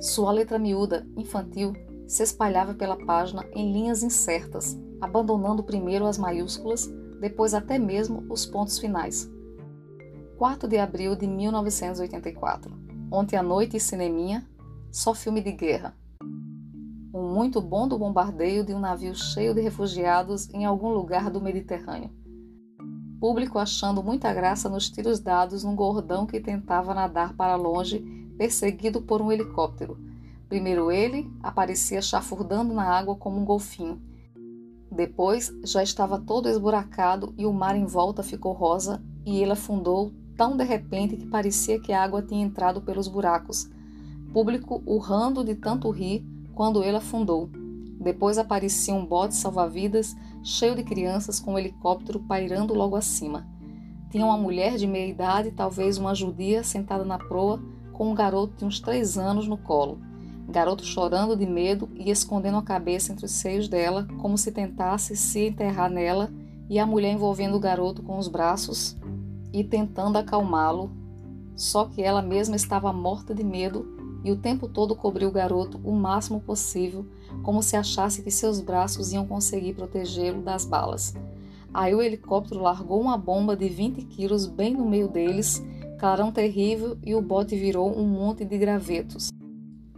Sua letra miúda, infantil, se espalhava pela página em linhas incertas, abandonando primeiro as maiúsculas, depois até mesmo os pontos finais. 4 de abril de 1984. Ontem à noite, cineminha, só filme de guerra. Um muito bom do bombardeio de um navio cheio de refugiados em algum lugar do Mediterrâneo. Público achando muita graça nos tiros dados num gordão que tentava nadar para longe, perseguido por um helicóptero. Primeiro ele aparecia chafurdando na água como um golfinho. Depois já estava todo esburacado e o mar em volta ficou rosa e ele afundou tão de repente que parecia que a água tinha entrado pelos buracos. Público urrando de tanto rir quando ele afundou. Depois aparecia um bote salva-vidas cheio de crianças com um helicóptero pairando logo acima. Tinha uma mulher de meia idade, talvez uma judia, sentada na proa, com um garoto de uns três anos no colo. Garoto chorando de medo e escondendo a cabeça entre os seios dela, como se tentasse se enterrar nela, e a mulher envolvendo o garoto com os braços e tentando acalmá-lo, só que ela mesma estava morta de medo e o tempo todo cobriu o garoto o máximo possível, como se achasse que seus braços iam conseguir protegê-lo das balas. Aí o helicóptero largou uma bomba de 20 quilos bem no meio deles, clarão terrível e o bote virou um monte de gravetos.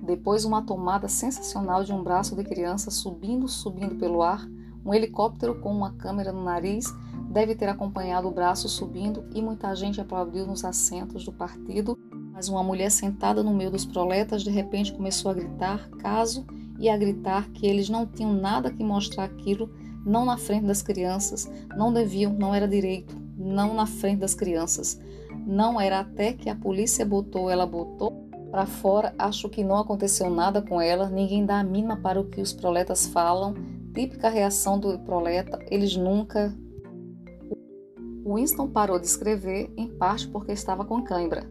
Depois, uma tomada sensacional de um braço de criança subindo, subindo pelo ar, um helicóptero com uma câmera no nariz. Deve ter acompanhado o braço subindo e muita gente aplaudiu nos assentos do partido, mas uma mulher sentada no meio dos proletas de repente começou a gritar caso e a gritar que eles não tinham nada que mostrar aquilo, não na frente das crianças, não deviam, não era direito, não na frente das crianças. Não era até que a polícia botou, ela botou para fora, acho que não aconteceu nada com ela, ninguém dá a mínima para o que os proletas falam, típica reação do proleta, eles nunca Winston parou de escrever, em parte porque estava com cãibra.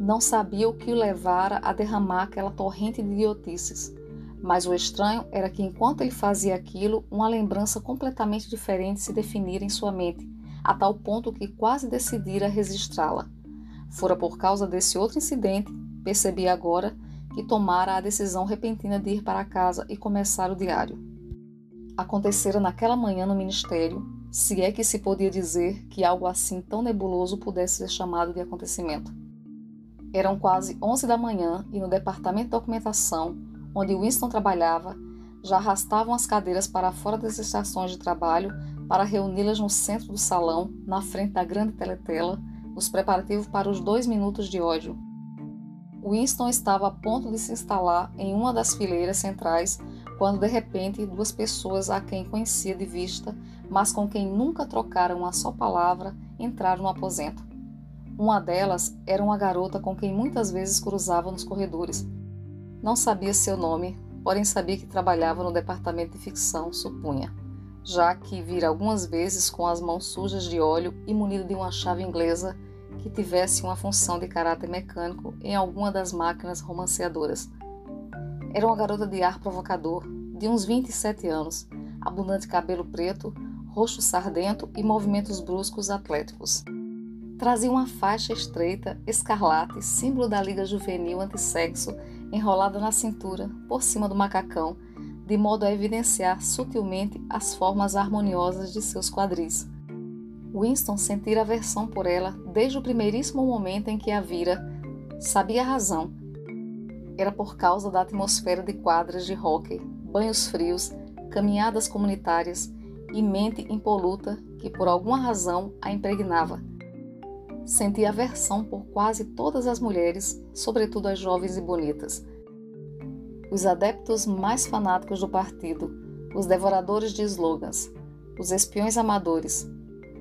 Não sabia o que o levara a derramar aquela torrente de idiotices. Mas o estranho era que, enquanto ele fazia aquilo, uma lembrança completamente diferente se definira em sua mente, a tal ponto que quase decidira registrá-la. Fora por causa desse outro incidente, percebi agora que tomara a decisão repentina de ir para casa e começar o diário. Acontecera naquela manhã no ministério, se é que se podia dizer que algo assim tão nebuloso pudesse ser chamado de acontecimento. Eram quase 11 da manhã e no departamento de documentação, onde Winston trabalhava, já arrastavam as cadeiras para fora das estações de trabalho para reuni-las no centro do salão, na frente da grande teletela, nos preparativos para os dois minutos de ódio. Winston estava a ponto de se instalar em uma das fileiras centrais quando de repente duas pessoas a quem conhecia de vista, mas com quem nunca trocara uma só palavra, entraram no aposento. Uma delas era uma garota com quem muitas vezes cruzava nos corredores. Não sabia seu nome, porém sabia que trabalhava no departamento de ficção, supunha, já que vira algumas vezes com as mãos sujas de óleo e munido de uma chave inglesa que tivesse uma função de caráter mecânico em alguma das máquinas romanceadoras. Era uma garota de ar provocador, de uns 27 anos, abundante cabelo preto, rosto sardento e movimentos bruscos atléticos. Trazia uma faixa estreita, escarlate, símbolo da Liga Juvenil Antissexo, enrolada na cintura, por cima do macacão, de modo a evidenciar sutilmente as formas harmoniosas de seus quadris. Winston sentira aversão por ela desde o primeiríssimo momento em que a vira. Sabia a razão. Era por causa da atmosfera de quadras de hóquei, banhos frios, caminhadas comunitárias e mente impoluta que por alguma razão a impregnava sentia aversão por quase todas as mulheres, sobretudo as jovens e bonitas. Os adeptos mais fanáticos do partido, os devoradores de slogans, os espiões amadores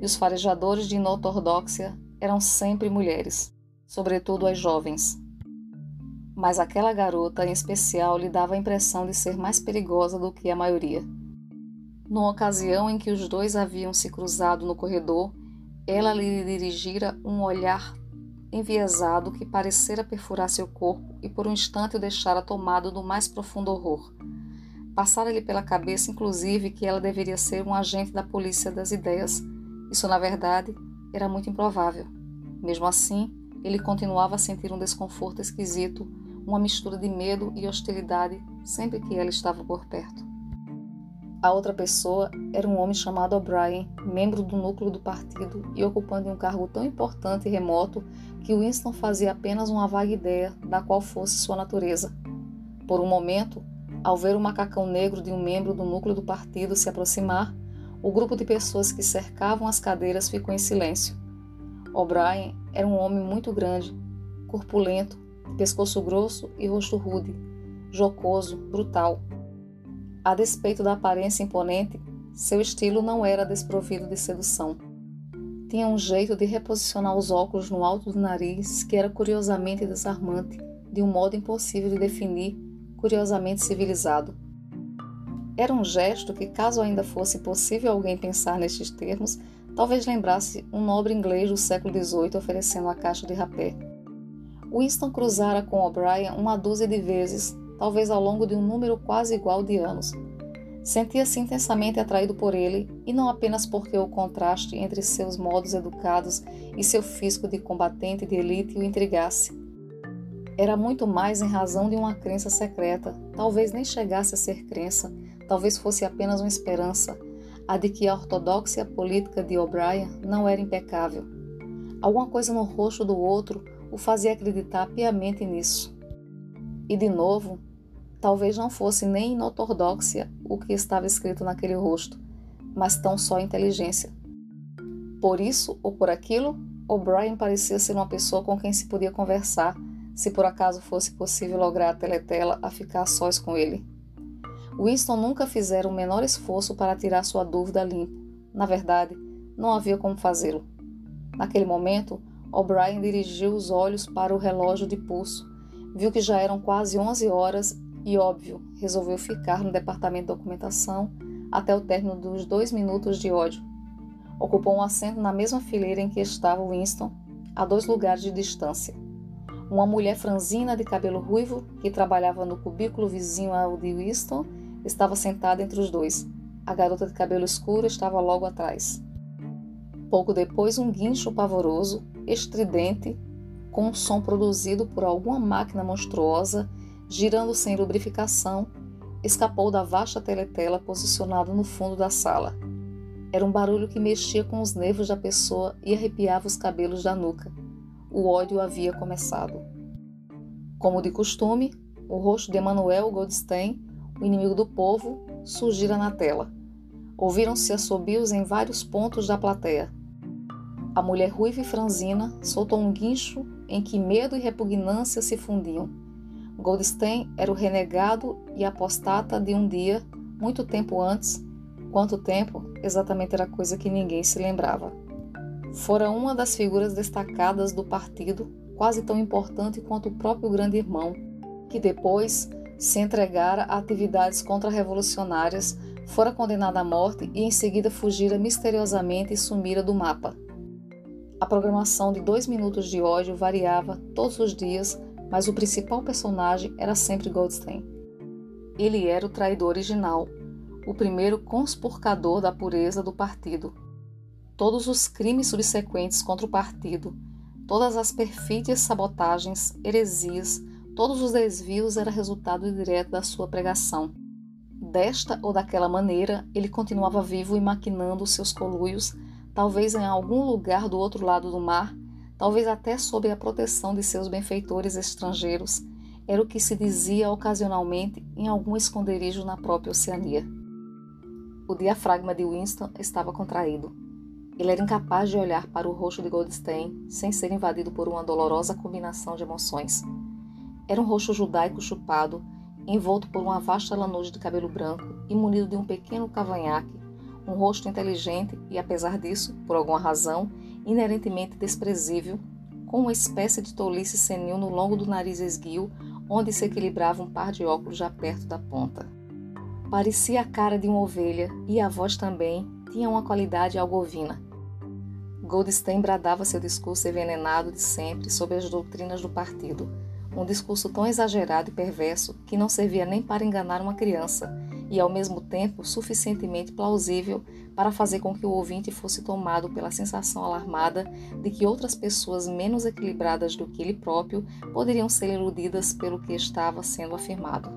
e os farejadores de inortodoxia eram sempre mulheres, sobretudo as jovens. Mas aquela garota em especial lhe dava a impressão de ser mais perigosa do que a maioria. Numa ocasião em que os dois haviam se cruzado no corredor, ela lhe dirigira um olhar enviesado que parecera perfurar seu corpo e por um instante o deixara tomado do mais profundo horror. Passara-lhe pela cabeça, inclusive, que ela deveria ser um agente da polícia das ideias. Isso, na verdade, era muito improvável. Mesmo assim, ele continuava a sentir um desconforto esquisito, uma mistura de medo e hostilidade sempre que ela estava por perto. A outra pessoa era um homem chamado O'Brien, membro do núcleo do partido e ocupando um cargo tão importante e remoto que Winston fazia apenas uma vaga ideia da qual fosse sua natureza. Por um momento, ao ver o macacão negro de um membro do núcleo do partido se aproximar, o grupo de pessoas que cercavam as cadeiras ficou em silêncio. O'Brien era um homem muito grande, corpulento, pescoço grosso e rosto rude, jocoso, brutal. A despeito da aparência imponente, seu estilo não era desprovido de sedução. Tinha um jeito de reposicionar os óculos no alto do nariz que era curiosamente desarmante, de um modo impossível de definir, curiosamente civilizado. Era um gesto que, caso ainda fosse possível alguém pensar nestes termos, talvez lembrasse um nobre inglês do século XVIII oferecendo a caixa de rapé. Winston cruzara com O'Brien uma dúzia de vezes talvez ao longo de um número quase igual de anos. Sentia-se intensamente atraído por ele, e não apenas porque o contraste entre seus modos educados e seu físico de combatente de elite o intrigasse. Era muito mais em razão de uma crença secreta, talvez nem chegasse a ser crença, talvez fosse apenas uma esperança, a de que a ortodoxia política de O'Brien não era impecável. Alguma coisa no rosto do outro o fazia acreditar piamente nisso. E de novo, Talvez não fosse nem inortodoxia o que estava escrito naquele rosto, mas tão só inteligência. Por isso ou por aquilo, O'Brien parecia ser uma pessoa com quem se podia conversar, se por acaso fosse possível lograr a teletela a ficar sós com ele. Winston nunca fizera o menor esforço para tirar sua dúvida limpo. Na verdade, não havia como fazê-lo. Naquele momento, O'Brien dirigiu os olhos para o relógio de pulso. Viu que já eram quase 11 horas e, óbvio, resolveu ficar no departamento de documentação até o término dos dois minutos de ódio. Ocupou um assento na mesma fileira em que estava Winston, a dois lugares de distância. Uma mulher franzina de cabelo ruivo, que trabalhava no cubículo vizinho ao de Winston, estava sentada entre os dois. A garota de cabelo escuro estava logo atrás. Pouco depois, um guincho pavoroso, estridente, com um som produzido por alguma máquina monstruosa, girando sem lubrificação, escapou da vasta teletela posicionada no fundo da sala. Era um barulho que mexia com os nervos da pessoa e arrepiava os cabelos da nuca. O ódio havia começado. Como de costume, o rosto de Emanuel Goldstein, o inimigo do povo, surgira na tela. Ouviram-se assobios em vários pontos da plateia. A mulher ruiva e franzina soltou um guincho em que medo e repugnância se fundiam. Goldstein era o renegado e apostata de um dia, muito tempo antes. Quanto tempo? Exatamente era coisa que ninguém se lembrava. Fora uma das figuras destacadas do partido, quase tão importante quanto o próprio grande irmão, que depois se entregara a atividades contra-revolucionárias, fora condenada à morte e em seguida fugira misteriosamente e sumira do mapa. A programação de dois minutos de ódio variava todos os dias, mas o principal personagem era sempre Goldstein. Ele era o traidor original, o primeiro conspurcador da pureza do partido. Todos os crimes subsequentes contra o partido, todas as perfídias sabotagens, heresias, Todos os desvios eram resultado direto da sua pregação. Desta ou daquela maneira, ele continuava vivo e maquinando seus coluios, talvez em algum lugar do outro lado do mar, talvez até sob a proteção de seus benfeitores estrangeiros, era o que se dizia ocasionalmente em algum esconderijo na própria Oceania. O diafragma de Winston estava contraído. Ele era incapaz de olhar para o rosto de Goldstein sem ser invadido por uma dolorosa combinação de emoções. Era um rosto judaico chupado, envolto por uma vasta lanúde de cabelo branco e munido de um pequeno cavanhaque, um rosto inteligente e, apesar disso, por alguma razão, inerentemente desprezível, com uma espécie de tolice senil no longo do nariz esguio, onde se equilibrava um par de óculos já perto da ponta. Parecia a cara de uma ovelha e a voz também tinha uma qualidade algovina. Goldstein bradava seu discurso envenenado de sempre sobre as doutrinas do partido, um discurso tão exagerado e perverso que não servia nem para enganar uma criança e, ao mesmo tempo, suficientemente plausível para fazer com que o ouvinte fosse tomado pela sensação alarmada de que outras pessoas menos equilibradas do que ele próprio poderiam ser iludidas pelo que estava sendo afirmado.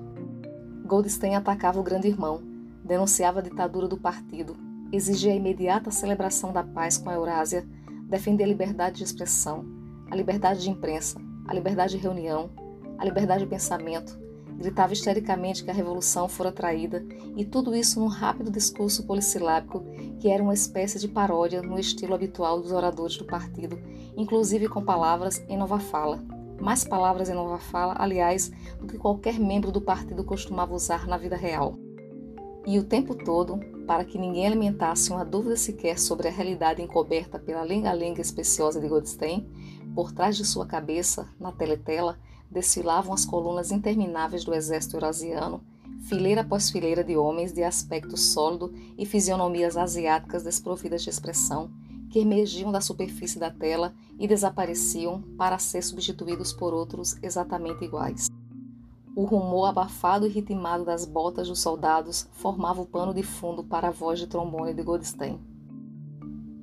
Goldstein atacava o grande irmão, denunciava a ditadura do partido, exigia a imediata celebração da paz com a Eurásia, defendia a liberdade de expressão, a liberdade de imprensa, a liberdade de reunião, a liberdade de pensamento, gritava histericamente que a revolução fora traída, e tudo isso num rápido discurso polissilábico que era uma espécie de paródia no estilo habitual dos oradores do partido, inclusive com palavras em nova fala. Mais palavras em nova fala, aliás, do que qualquer membro do partido costumava usar na vida real. E o tempo todo, para que ninguém alimentasse uma dúvida sequer sobre a realidade encoberta pela lenga-lenga especiosa de Goldstein, por trás de sua cabeça, na teletela, desfilavam as colunas intermináveis do exército eurasiano, fileira após fileira de homens de aspecto sólido e fisionomias asiáticas desprovidas de expressão, que emergiam da superfície da tela e desapareciam para ser substituídos por outros exatamente iguais. O rumor abafado e ritmado das botas dos soldados formava o pano de fundo para a voz de trombone de Goldstein.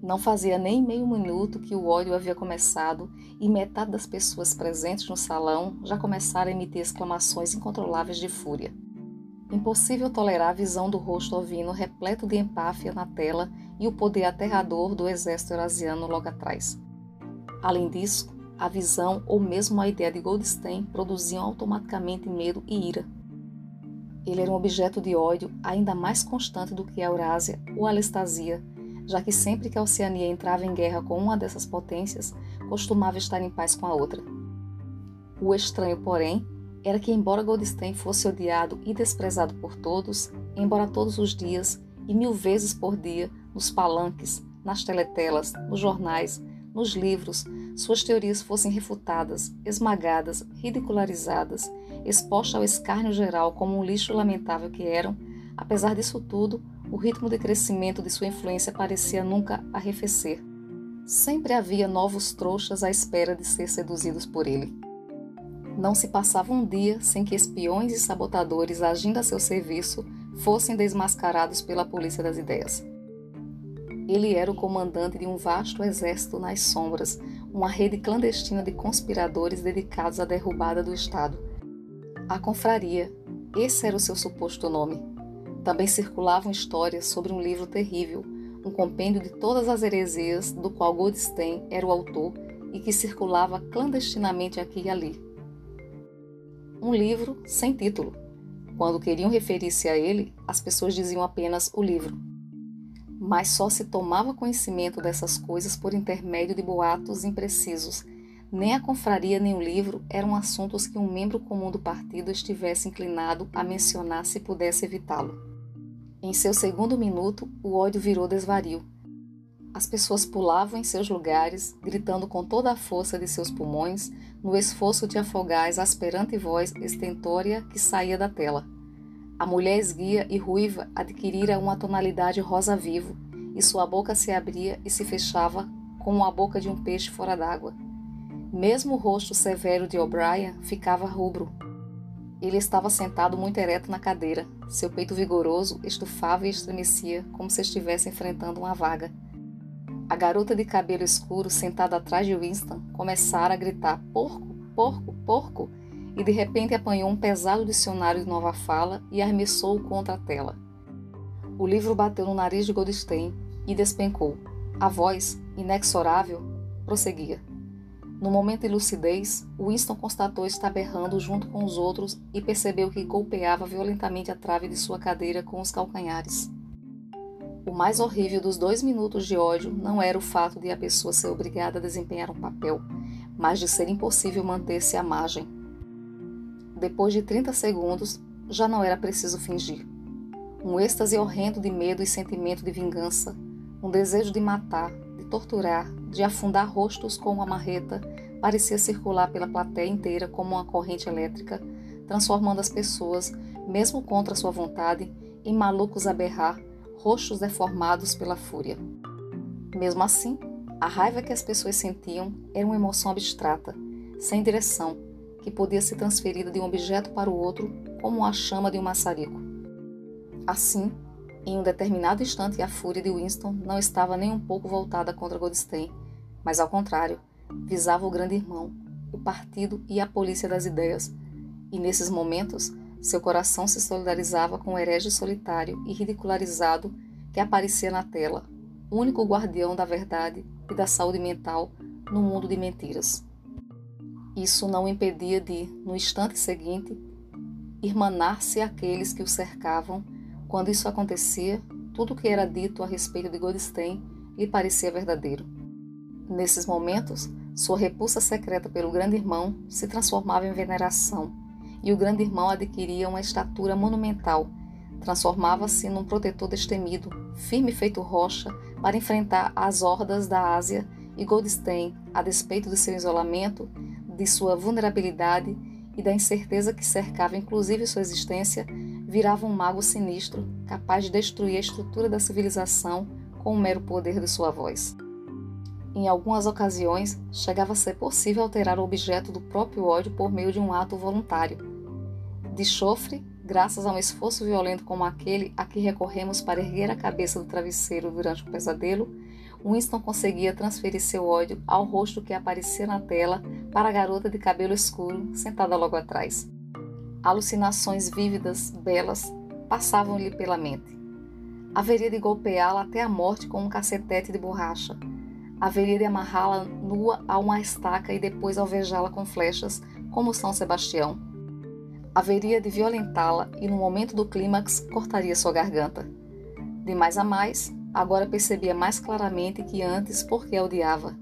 Não fazia nem meio minuto que o ódio havia começado e metade das pessoas presentes no salão já começaram a emitir exclamações incontroláveis de fúria. Impossível tolerar a visão do rosto ovino repleto de empáfia na tela e o poder aterrador do exército eurasiano logo atrás. Além disso, a visão ou mesmo a ideia de Goldstein produziam automaticamente medo e ira. Ele era um objeto de ódio ainda mais constante do que a Eurásia ou a Alestasia, já que sempre que a Oceania entrava em guerra com uma dessas potências, costumava estar em paz com a outra. O estranho, porém, era que, embora Goldstein fosse odiado e desprezado por todos, embora todos os dias e mil vezes por dia, nos palanques, nas teletelas, nos jornais, nos livros, suas teorias fossem refutadas, esmagadas, ridicularizadas, expostas ao escárnio geral como um lixo lamentável que eram, apesar disso tudo, o ritmo de crescimento de sua influência parecia nunca arrefecer. Sempre havia novos trouxas à espera de ser seduzidos por ele. Não se passava um dia sem que espiões e sabotadores agindo a seu serviço fossem desmascarados pela polícia das ideias. Ele era o comandante de um vasto exército nas sombras, uma rede clandestina de conspiradores dedicados à derrubada do Estado. A confraria, esse era o seu suposto nome. Também circulavam histórias sobre um livro terrível, um compêndio de todas as heresias do qual Goldstein era o autor e que circulava clandestinamente aqui e ali. Um livro sem título. Quando queriam referir-se a ele, as pessoas diziam apenas o livro. Mas só se tomava conhecimento dessas coisas por intermédio de boatos imprecisos. Nem a confraria nem o livro eram assuntos que um membro comum do partido estivesse inclinado a mencionar se pudesse evitá-lo. Em seu segundo minuto, o ódio virou desvario. As pessoas pulavam em seus lugares, gritando com toda a força de seus pulmões, no esforço de afogar a exasperante voz estentória que saía da tela. A mulher esguia e ruiva adquirira uma tonalidade rosa vivo, e sua boca se abria e se fechava como a boca de um peixe fora d'água. Mesmo o rosto severo de O'Brien ficava rubro. Ele estava sentado muito ereto na cadeira. Seu peito vigoroso estufava e estremecia, como se estivesse enfrentando uma vaga. A garota de cabelo escuro, sentada atrás de Winston, começara a gritar: Porco, porco, porco! E de repente apanhou um pesado dicionário de nova fala e arremessou-o contra a tela. O livro bateu no nariz de Goldstein e despencou. A voz, inexorável, prosseguia. No momento de lucidez, Winston constatou estar berrando junto com os outros e percebeu que golpeava violentamente a trave de sua cadeira com os calcanhares. O mais horrível dos dois minutos de ódio não era o fato de a pessoa ser obrigada a desempenhar um papel, mas de ser impossível manter-se à margem. Depois de 30 segundos, já não era preciso fingir. Um êxtase horrendo de medo e sentimento de vingança, um desejo de matar, torturar, de afundar rostos com uma marreta, parecia circular pela plateia inteira como uma corrente elétrica, transformando as pessoas, mesmo contra sua vontade, em malucos a berrar rostos deformados pela fúria. Mesmo assim, a raiva que as pessoas sentiam era uma emoção abstrata, sem direção, que podia ser transferida de um objeto para o outro como a chama de um maçarico. Assim, em um determinado instante, a fúria de Winston não estava nem um pouco voltada contra Goldstein, mas ao contrário, visava o grande irmão, o partido e a polícia das ideias, e nesses momentos seu coração se solidarizava com o herege solitário e ridicularizado que aparecia na tela, único guardião da verdade e da saúde mental no mundo de mentiras. Isso não o impedia de, no instante seguinte, irmanar-se àqueles que o cercavam. Quando isso acontecia, tudo o que era dito a respeito de Goldstein lhe parecia verdadeiro. Nesses momentos, sua repulsa secreta pelo grande irmão se transformava em veneração e o grande irmão adquiria uma estatura monumental. Transformava-se num protetor destemido, firme feito rocha, para enfrentar as hordas da Ásia e Goldstein, a despeito de seu isolamento, de sua vulnerabilidade e da incerteza que cercava inclusive sua existência, virava um mago sinistro, capaz de destruir a estrutura da civilização com o mero poder de sua voz. Em algumas ocasiões, chegava a ser possível alterar o objeto do próprio ódio por meio de um ato voluntário, de chofre, graças a um esforço violento como aquele a que recorremos para erguer a cabeça do travesseiro durante o pesadelo, Winston conseguia transferir seu ódio ao rosto que aparecia na tela para a garota de cabelo escuro sentada logo atrás. Alucinações vívidas, belas, passavam-lhe pela mente. Haveria de golpeá-la até a morte com um cacetete de borracha. Haveria de amarrá-la nua a uma estaca e depois alvejá-la com flechas, como São Sebastião haveria de violentá-la e, no momento do clímax, cortaria sua garganta. De mais a mais, agora percebia mais claramente que antes porque a odiava.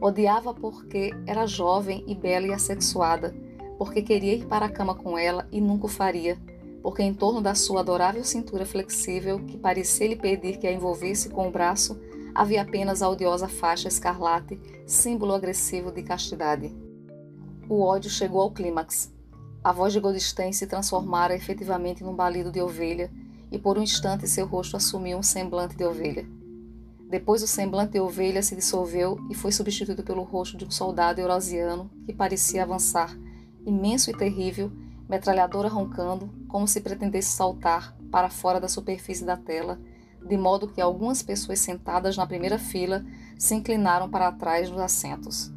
Odiava porque era jovem e bela e assexuada, porque queria ir para a cama com ela e nunca o faria, porque em torno da sua adorável cintura flexível, que parecia lhe pedir que a envolvesse com o braço, havia apenas a odiosa faixa escarlate, símbolo agressivo de castidade. O ódio chegou ao clímax. A voz de Goldstein se transformara efetivamente num balido de ovelha, e por um instante seu rosto assumiu um semblante de ovelha. Depois o semblante de ovelha se dissolveu e foi substituído pelo rosto de um soldado eurasiano que parecia avançar, imenso e terrível, metralhadora roncando, como se pretendesse saltar para fora da superfície da tela, de modo que algumas pessoas sentadas na primeira fila se inclinaram para trás dos assentos.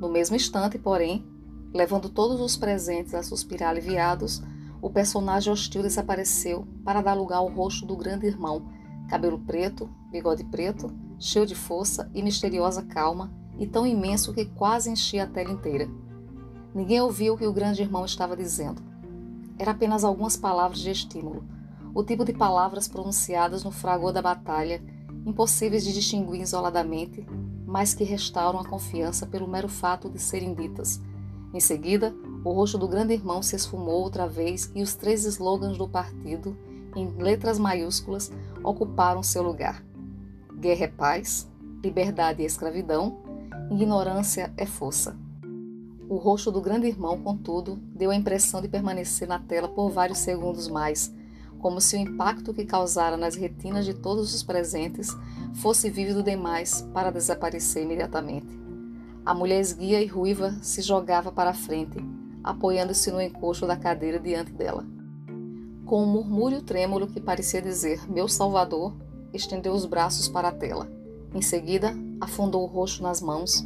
No mesmo instante, porém, Levando todos os presentes a suspirar aliviados, o personagem hostil desapareceu para dar lugar ao rosto do grande irmão, cabelo preto, bigode preto, cheio de força e misteriosa calma, e tão imenso que quase enchia a tela inteira. Ninguém ouviu o que o grande irmão estava dizendo. era apenas algumas palavras de estímulo, o tipo de palavras pronunciadas no fragor da batalha, impossíveis de distinguir isoladamente, mas que restauram a confiança pelo mero fato de serem ditas. Em seguida, o rosto do grande irmão se esfumou outra vez e os três slogans do partido, em letras maiúsculas, ocuparam seu lugar: Guerra é paz, liberdade é escravidão, ignorância é força. O rosto do grande irmão, contudo, deu a impressão de permanecer na tela por vários segundos mais, como se o impacto que causara nas retinas de todos os presentes fosse vívido demais para desaparecer imediatamente. A mulher esguia e ruiva se jogava para a frente, apoiando-se no encosto da cadeira diante dela. Com um murmúrio trêmulo que parecia dizer Meu Salvador, estendeu os braços para a tela. Em seguida, afundou o rosto nas mãos.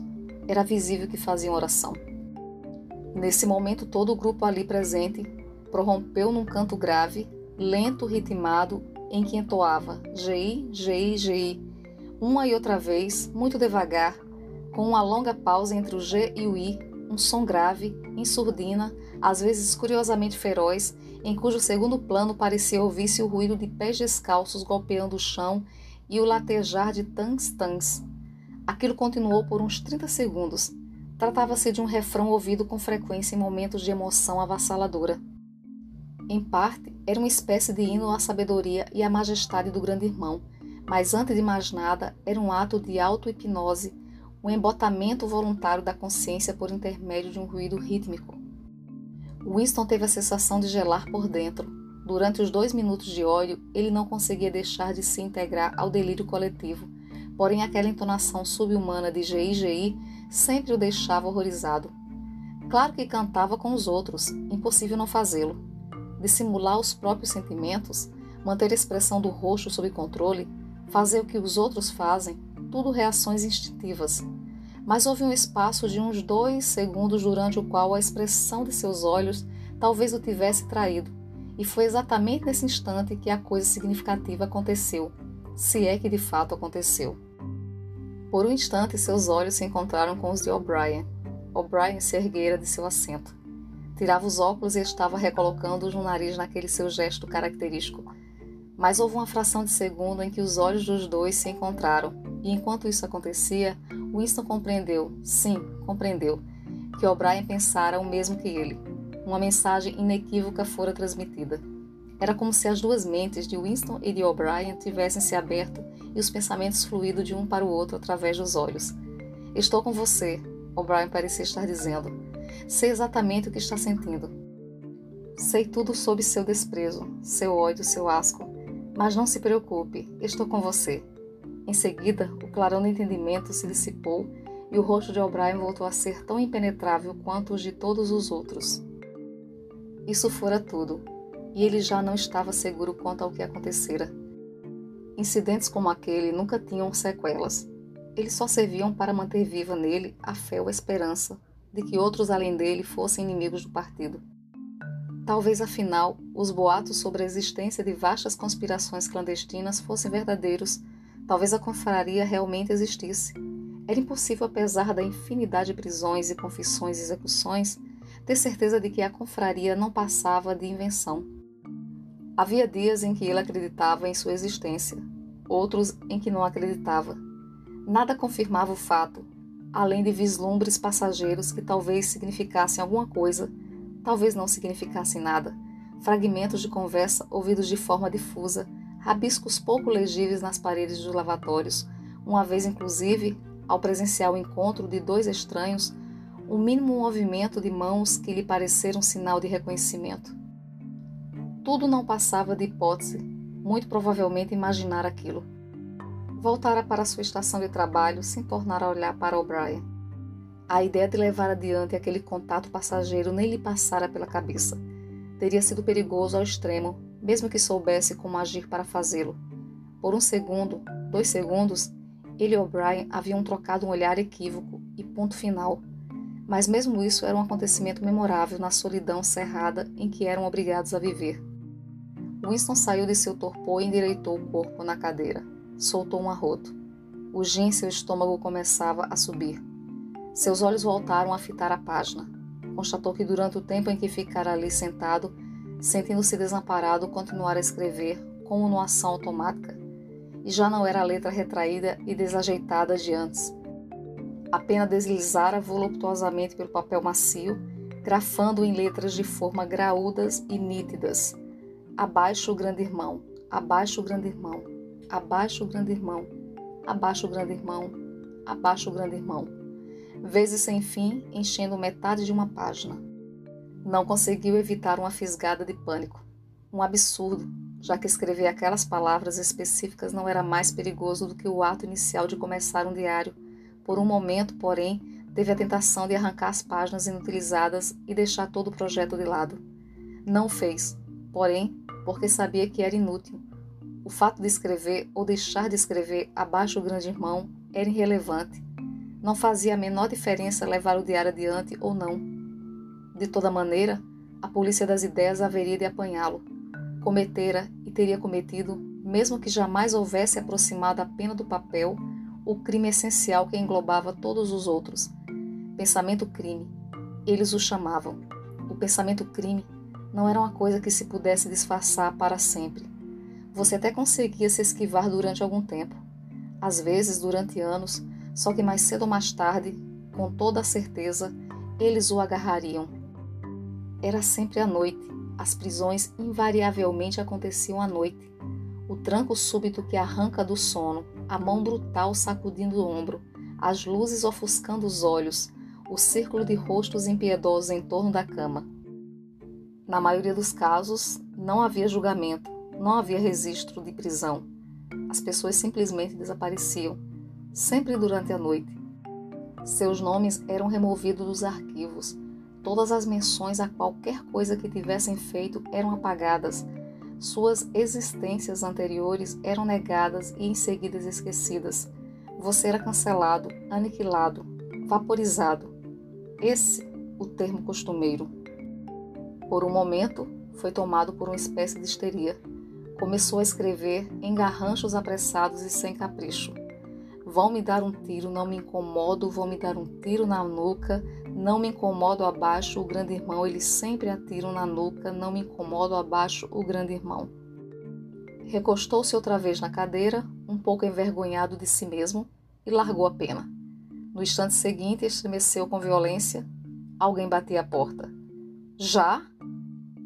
Era visível que fazia oração. Nesse momento, todo o grupo ali presente prorrompeu num canto grave, lento, ritmado, em que entoava GI, GI, GI, uma e outra vez, muito devagar, com uma longa pausa entre o G e o I, um som grave, em surdina, às vezes curiosamente feroz, em cujo segundo plano parecia ouvir-se o ruído de pés descalços golpeando o chão e o latejar de tans-tans. Aquilo continuou por uns 30 segundos, Tratava-se de um refrão ouvido com frequência em momentos de emoção avassaladora. Em parte, era uma espécie de hino à sabedoria e à majestade do grande irmão, mas antes de mais nada, era um ato de auto-hipnose, um embotamento voluntário da consciência por intermédio de um ruído rítmico. Winston teve a sensação de gelar por dentro. Durante os dois minutos de óleo, ele não conseguia deixar de se integrar ao delírio coletivo, porém aquela entonação subhumana de GIGI sempre o deixava horrorizado. Claro que cantava com os outros, impossível não fazê-lo. Dissimular os próprios sentimentos, manter a expressão do rosto sob controle, fazer o que os outros fazem, tudo reações instintivas. Mas houve um espaço de uns dois segundos durante o qual a expressão de seus olhos talvez o tivesse traído, e foi exatamente nesse instante que a coisa significativa aconteceu, se é que de fato aconteceu. Por um instante, seus olhos se encontraram com os de O'Brien. O'Brien se erguera de seu assento. Tirava os óculos e estava recolocando-os no nariz naquele seu gesto característico. Mas houve uma fração de segundo em que os olhos dos dois se encontraram, e enquanto isso acontecia, Winston compreendeu, sim, compreendeu, que O'Brien pensara o mesmo que ele. Uma mensagem inequívoca fora transmitida. Era como se as duas mentes de Winston e de O'Brien tivessem se aberto e os pensamentos fluído de um para o outro através dos olhos. Estou com você, O'Brien parecia estar dizendo. Sei exatamente o que está sentindo. Sei tudo sobre seu desprezo, seu ódio, seu asco. Mas não se preocupe, estou com você. Em seguida, o clarão do entendimento se dissipou e o rosto de O'Brien voltou a ser tão impenetrável quanto os de todos os outros. Isso fora tudo, e ele já não estava seguro quanto ao que acontecera. Incidentes como aquele nunca tinham sequelas. Eles só serviam para manter viva nele a fé ou a esperança de que outros além dele fossem inimigos do partido. Talvez afinal os boatos sobre a existência de vastas conspirações clandestinas fossem verdadeiros, talvez a confraria realmente existisse. Era impossível, apesar da infinidade de prisões e confissões e execuções, ter certeza de que a confraria não passava de invenção. Havia dias em que ele acreditava em sua existência, outros em que não acreditava. Nada confirmava o fato, além de vislumbres passageiros que talvez significassem alguma coisa, talvez não significassem nada, fragmentos de conversa ouvidos de forma difusa, rabiscos pouco legíveis nas paredes dos lavatórios, uma vez inclusive, ao presenciar o encontro de dois estranhos, um mínimo movimento de mãos que lhe pareceram sinal de reconhecimento. Tudo não passava de hipótese, muito provavelmente imaginar aquilo. Voltara para sua estação de trabalho sem tornar a olhar para O'Brien. A ideia de levar adiante aquele contato passageiro nem lhe passara pela cabeça. Teria sido perigoso ao extremo, mesmo que soubesse como agir para fazê-lo. Por um segundo, dois segundos, ele e O'Brien haviam trocado um olhar equívoco e ponto final. Mas mesmo isso era um acontecimento memorável na solidão cerrada em que eram obrigados a viver. Winston saiu de seu torpor e endireitou o corpo na cadeira. Soltou um arroto. O gin em seu estômago começava a subir. Seus olhos voltaram a fitar a página. Constatou que durante o tempo em que ficara ali sentado, Sentindo-se desamparado, continuara a escrever, como numa ação automática, e já não era a letra retraída e desajeitada de antes. A pena deslizara voluptuosamente pelo papel macio, grafando em letras de forma graúdas e nítidas. Abaixo o grande irmão, abaixo o grande irmão, abaixo o grande irmão, abaixo o grande irmão, abaixo o grande irmão. Vezes sem fim, enchendo metade de uma página. Não conseguiu evitar uma fisgada de pânico. Um absurdo, já que escrever aquelas palavras específicas não era mais perigoso do que o ato inicial de começar um diário. Por um momento, porém, teve a tentação de arrancar as páginas inutilizadas e deixar todo o projeto de lado. Não fez, porém, porque sabia que era inútil. O fato de escrever ou deixar de escrever abaixo do grande irmão era irrelevante. Não fazia a menor diferença levar o diário adiante ou não. De toda maneira, a polícia das ideias haveria de apanhá-lo cometera e teria cometido, mesmo que jamais houvesse aproximado a pena do papel, o crime essencial que englobava todos os outros. Pensamento crime. Eles o chamavam. O pensamento crime não era uma coisa que se pudesse disfarçar para sempre. Você até conseguia se esquivar durante algum tempo, às vezes durante anos, só que mais cedo ou mais tarde, com toda a certeza, eles o agarrariam. Era sempre à noite, as prisões invariavelmente aconteciam à noite. O tranco súbito que arranca do sono, a mão brutal sacudindo o ombro, as luzes ofuscando os olhos, o círculo de rostos impiedosos em torno da cama. Na maioria dos casos, não havia julgamento, não havia registro de prisão. As pessoas simplesmente desapareciam, sempre durante a noite. Seus nomes eram removidos dos arquivos Todas as menções a qualquer coisa que tivessem feito eram apagadas. Suas existências anteriores eram negadas e em seguida esquecidas. Você era cancelado, aniquilado, vaporizado. Esse o termo costumeiro. Por um momento, foi tomado por uma espécie de histeria. Começou a escrever em garranchos apressados e sem capricho. Vão me dar um tiro, não me incomodo, vão me dar um tiro na nuca, não me incomodo abaixo o grande irmão, eles sempre atiram na nuca, não me incomodo abaixo o grande irmão. Recostou-se outra vez na cadeira, um pouco envergonhado de si mesmo, e largou a pena. No instante seguinte, estremeceu com violência. Alguém batia a porta. Já?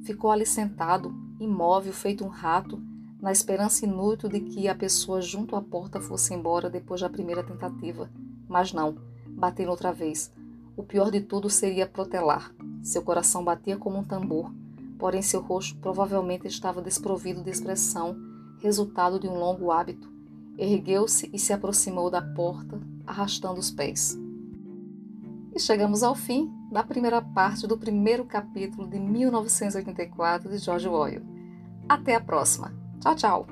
Ficou ali sentado, imóvel, feito um rato, na esperança inútil de que a pessoa junto à porta fosse embora depois da primeira tentativa. Mas não, bateram outra vez. O pior de tudo seria protelar. Seu coração batia como um tambor, porém seu rosto provavelmente estava desprovido de expressão, resultado de um longo hábito. Ergueu-se e se aproximou da porta, arrastando os pés. E chegamos ao fim da primeira parte do primeiro capítulo de 1984 de George Orwell. Até a próxima. Tchau, tchau.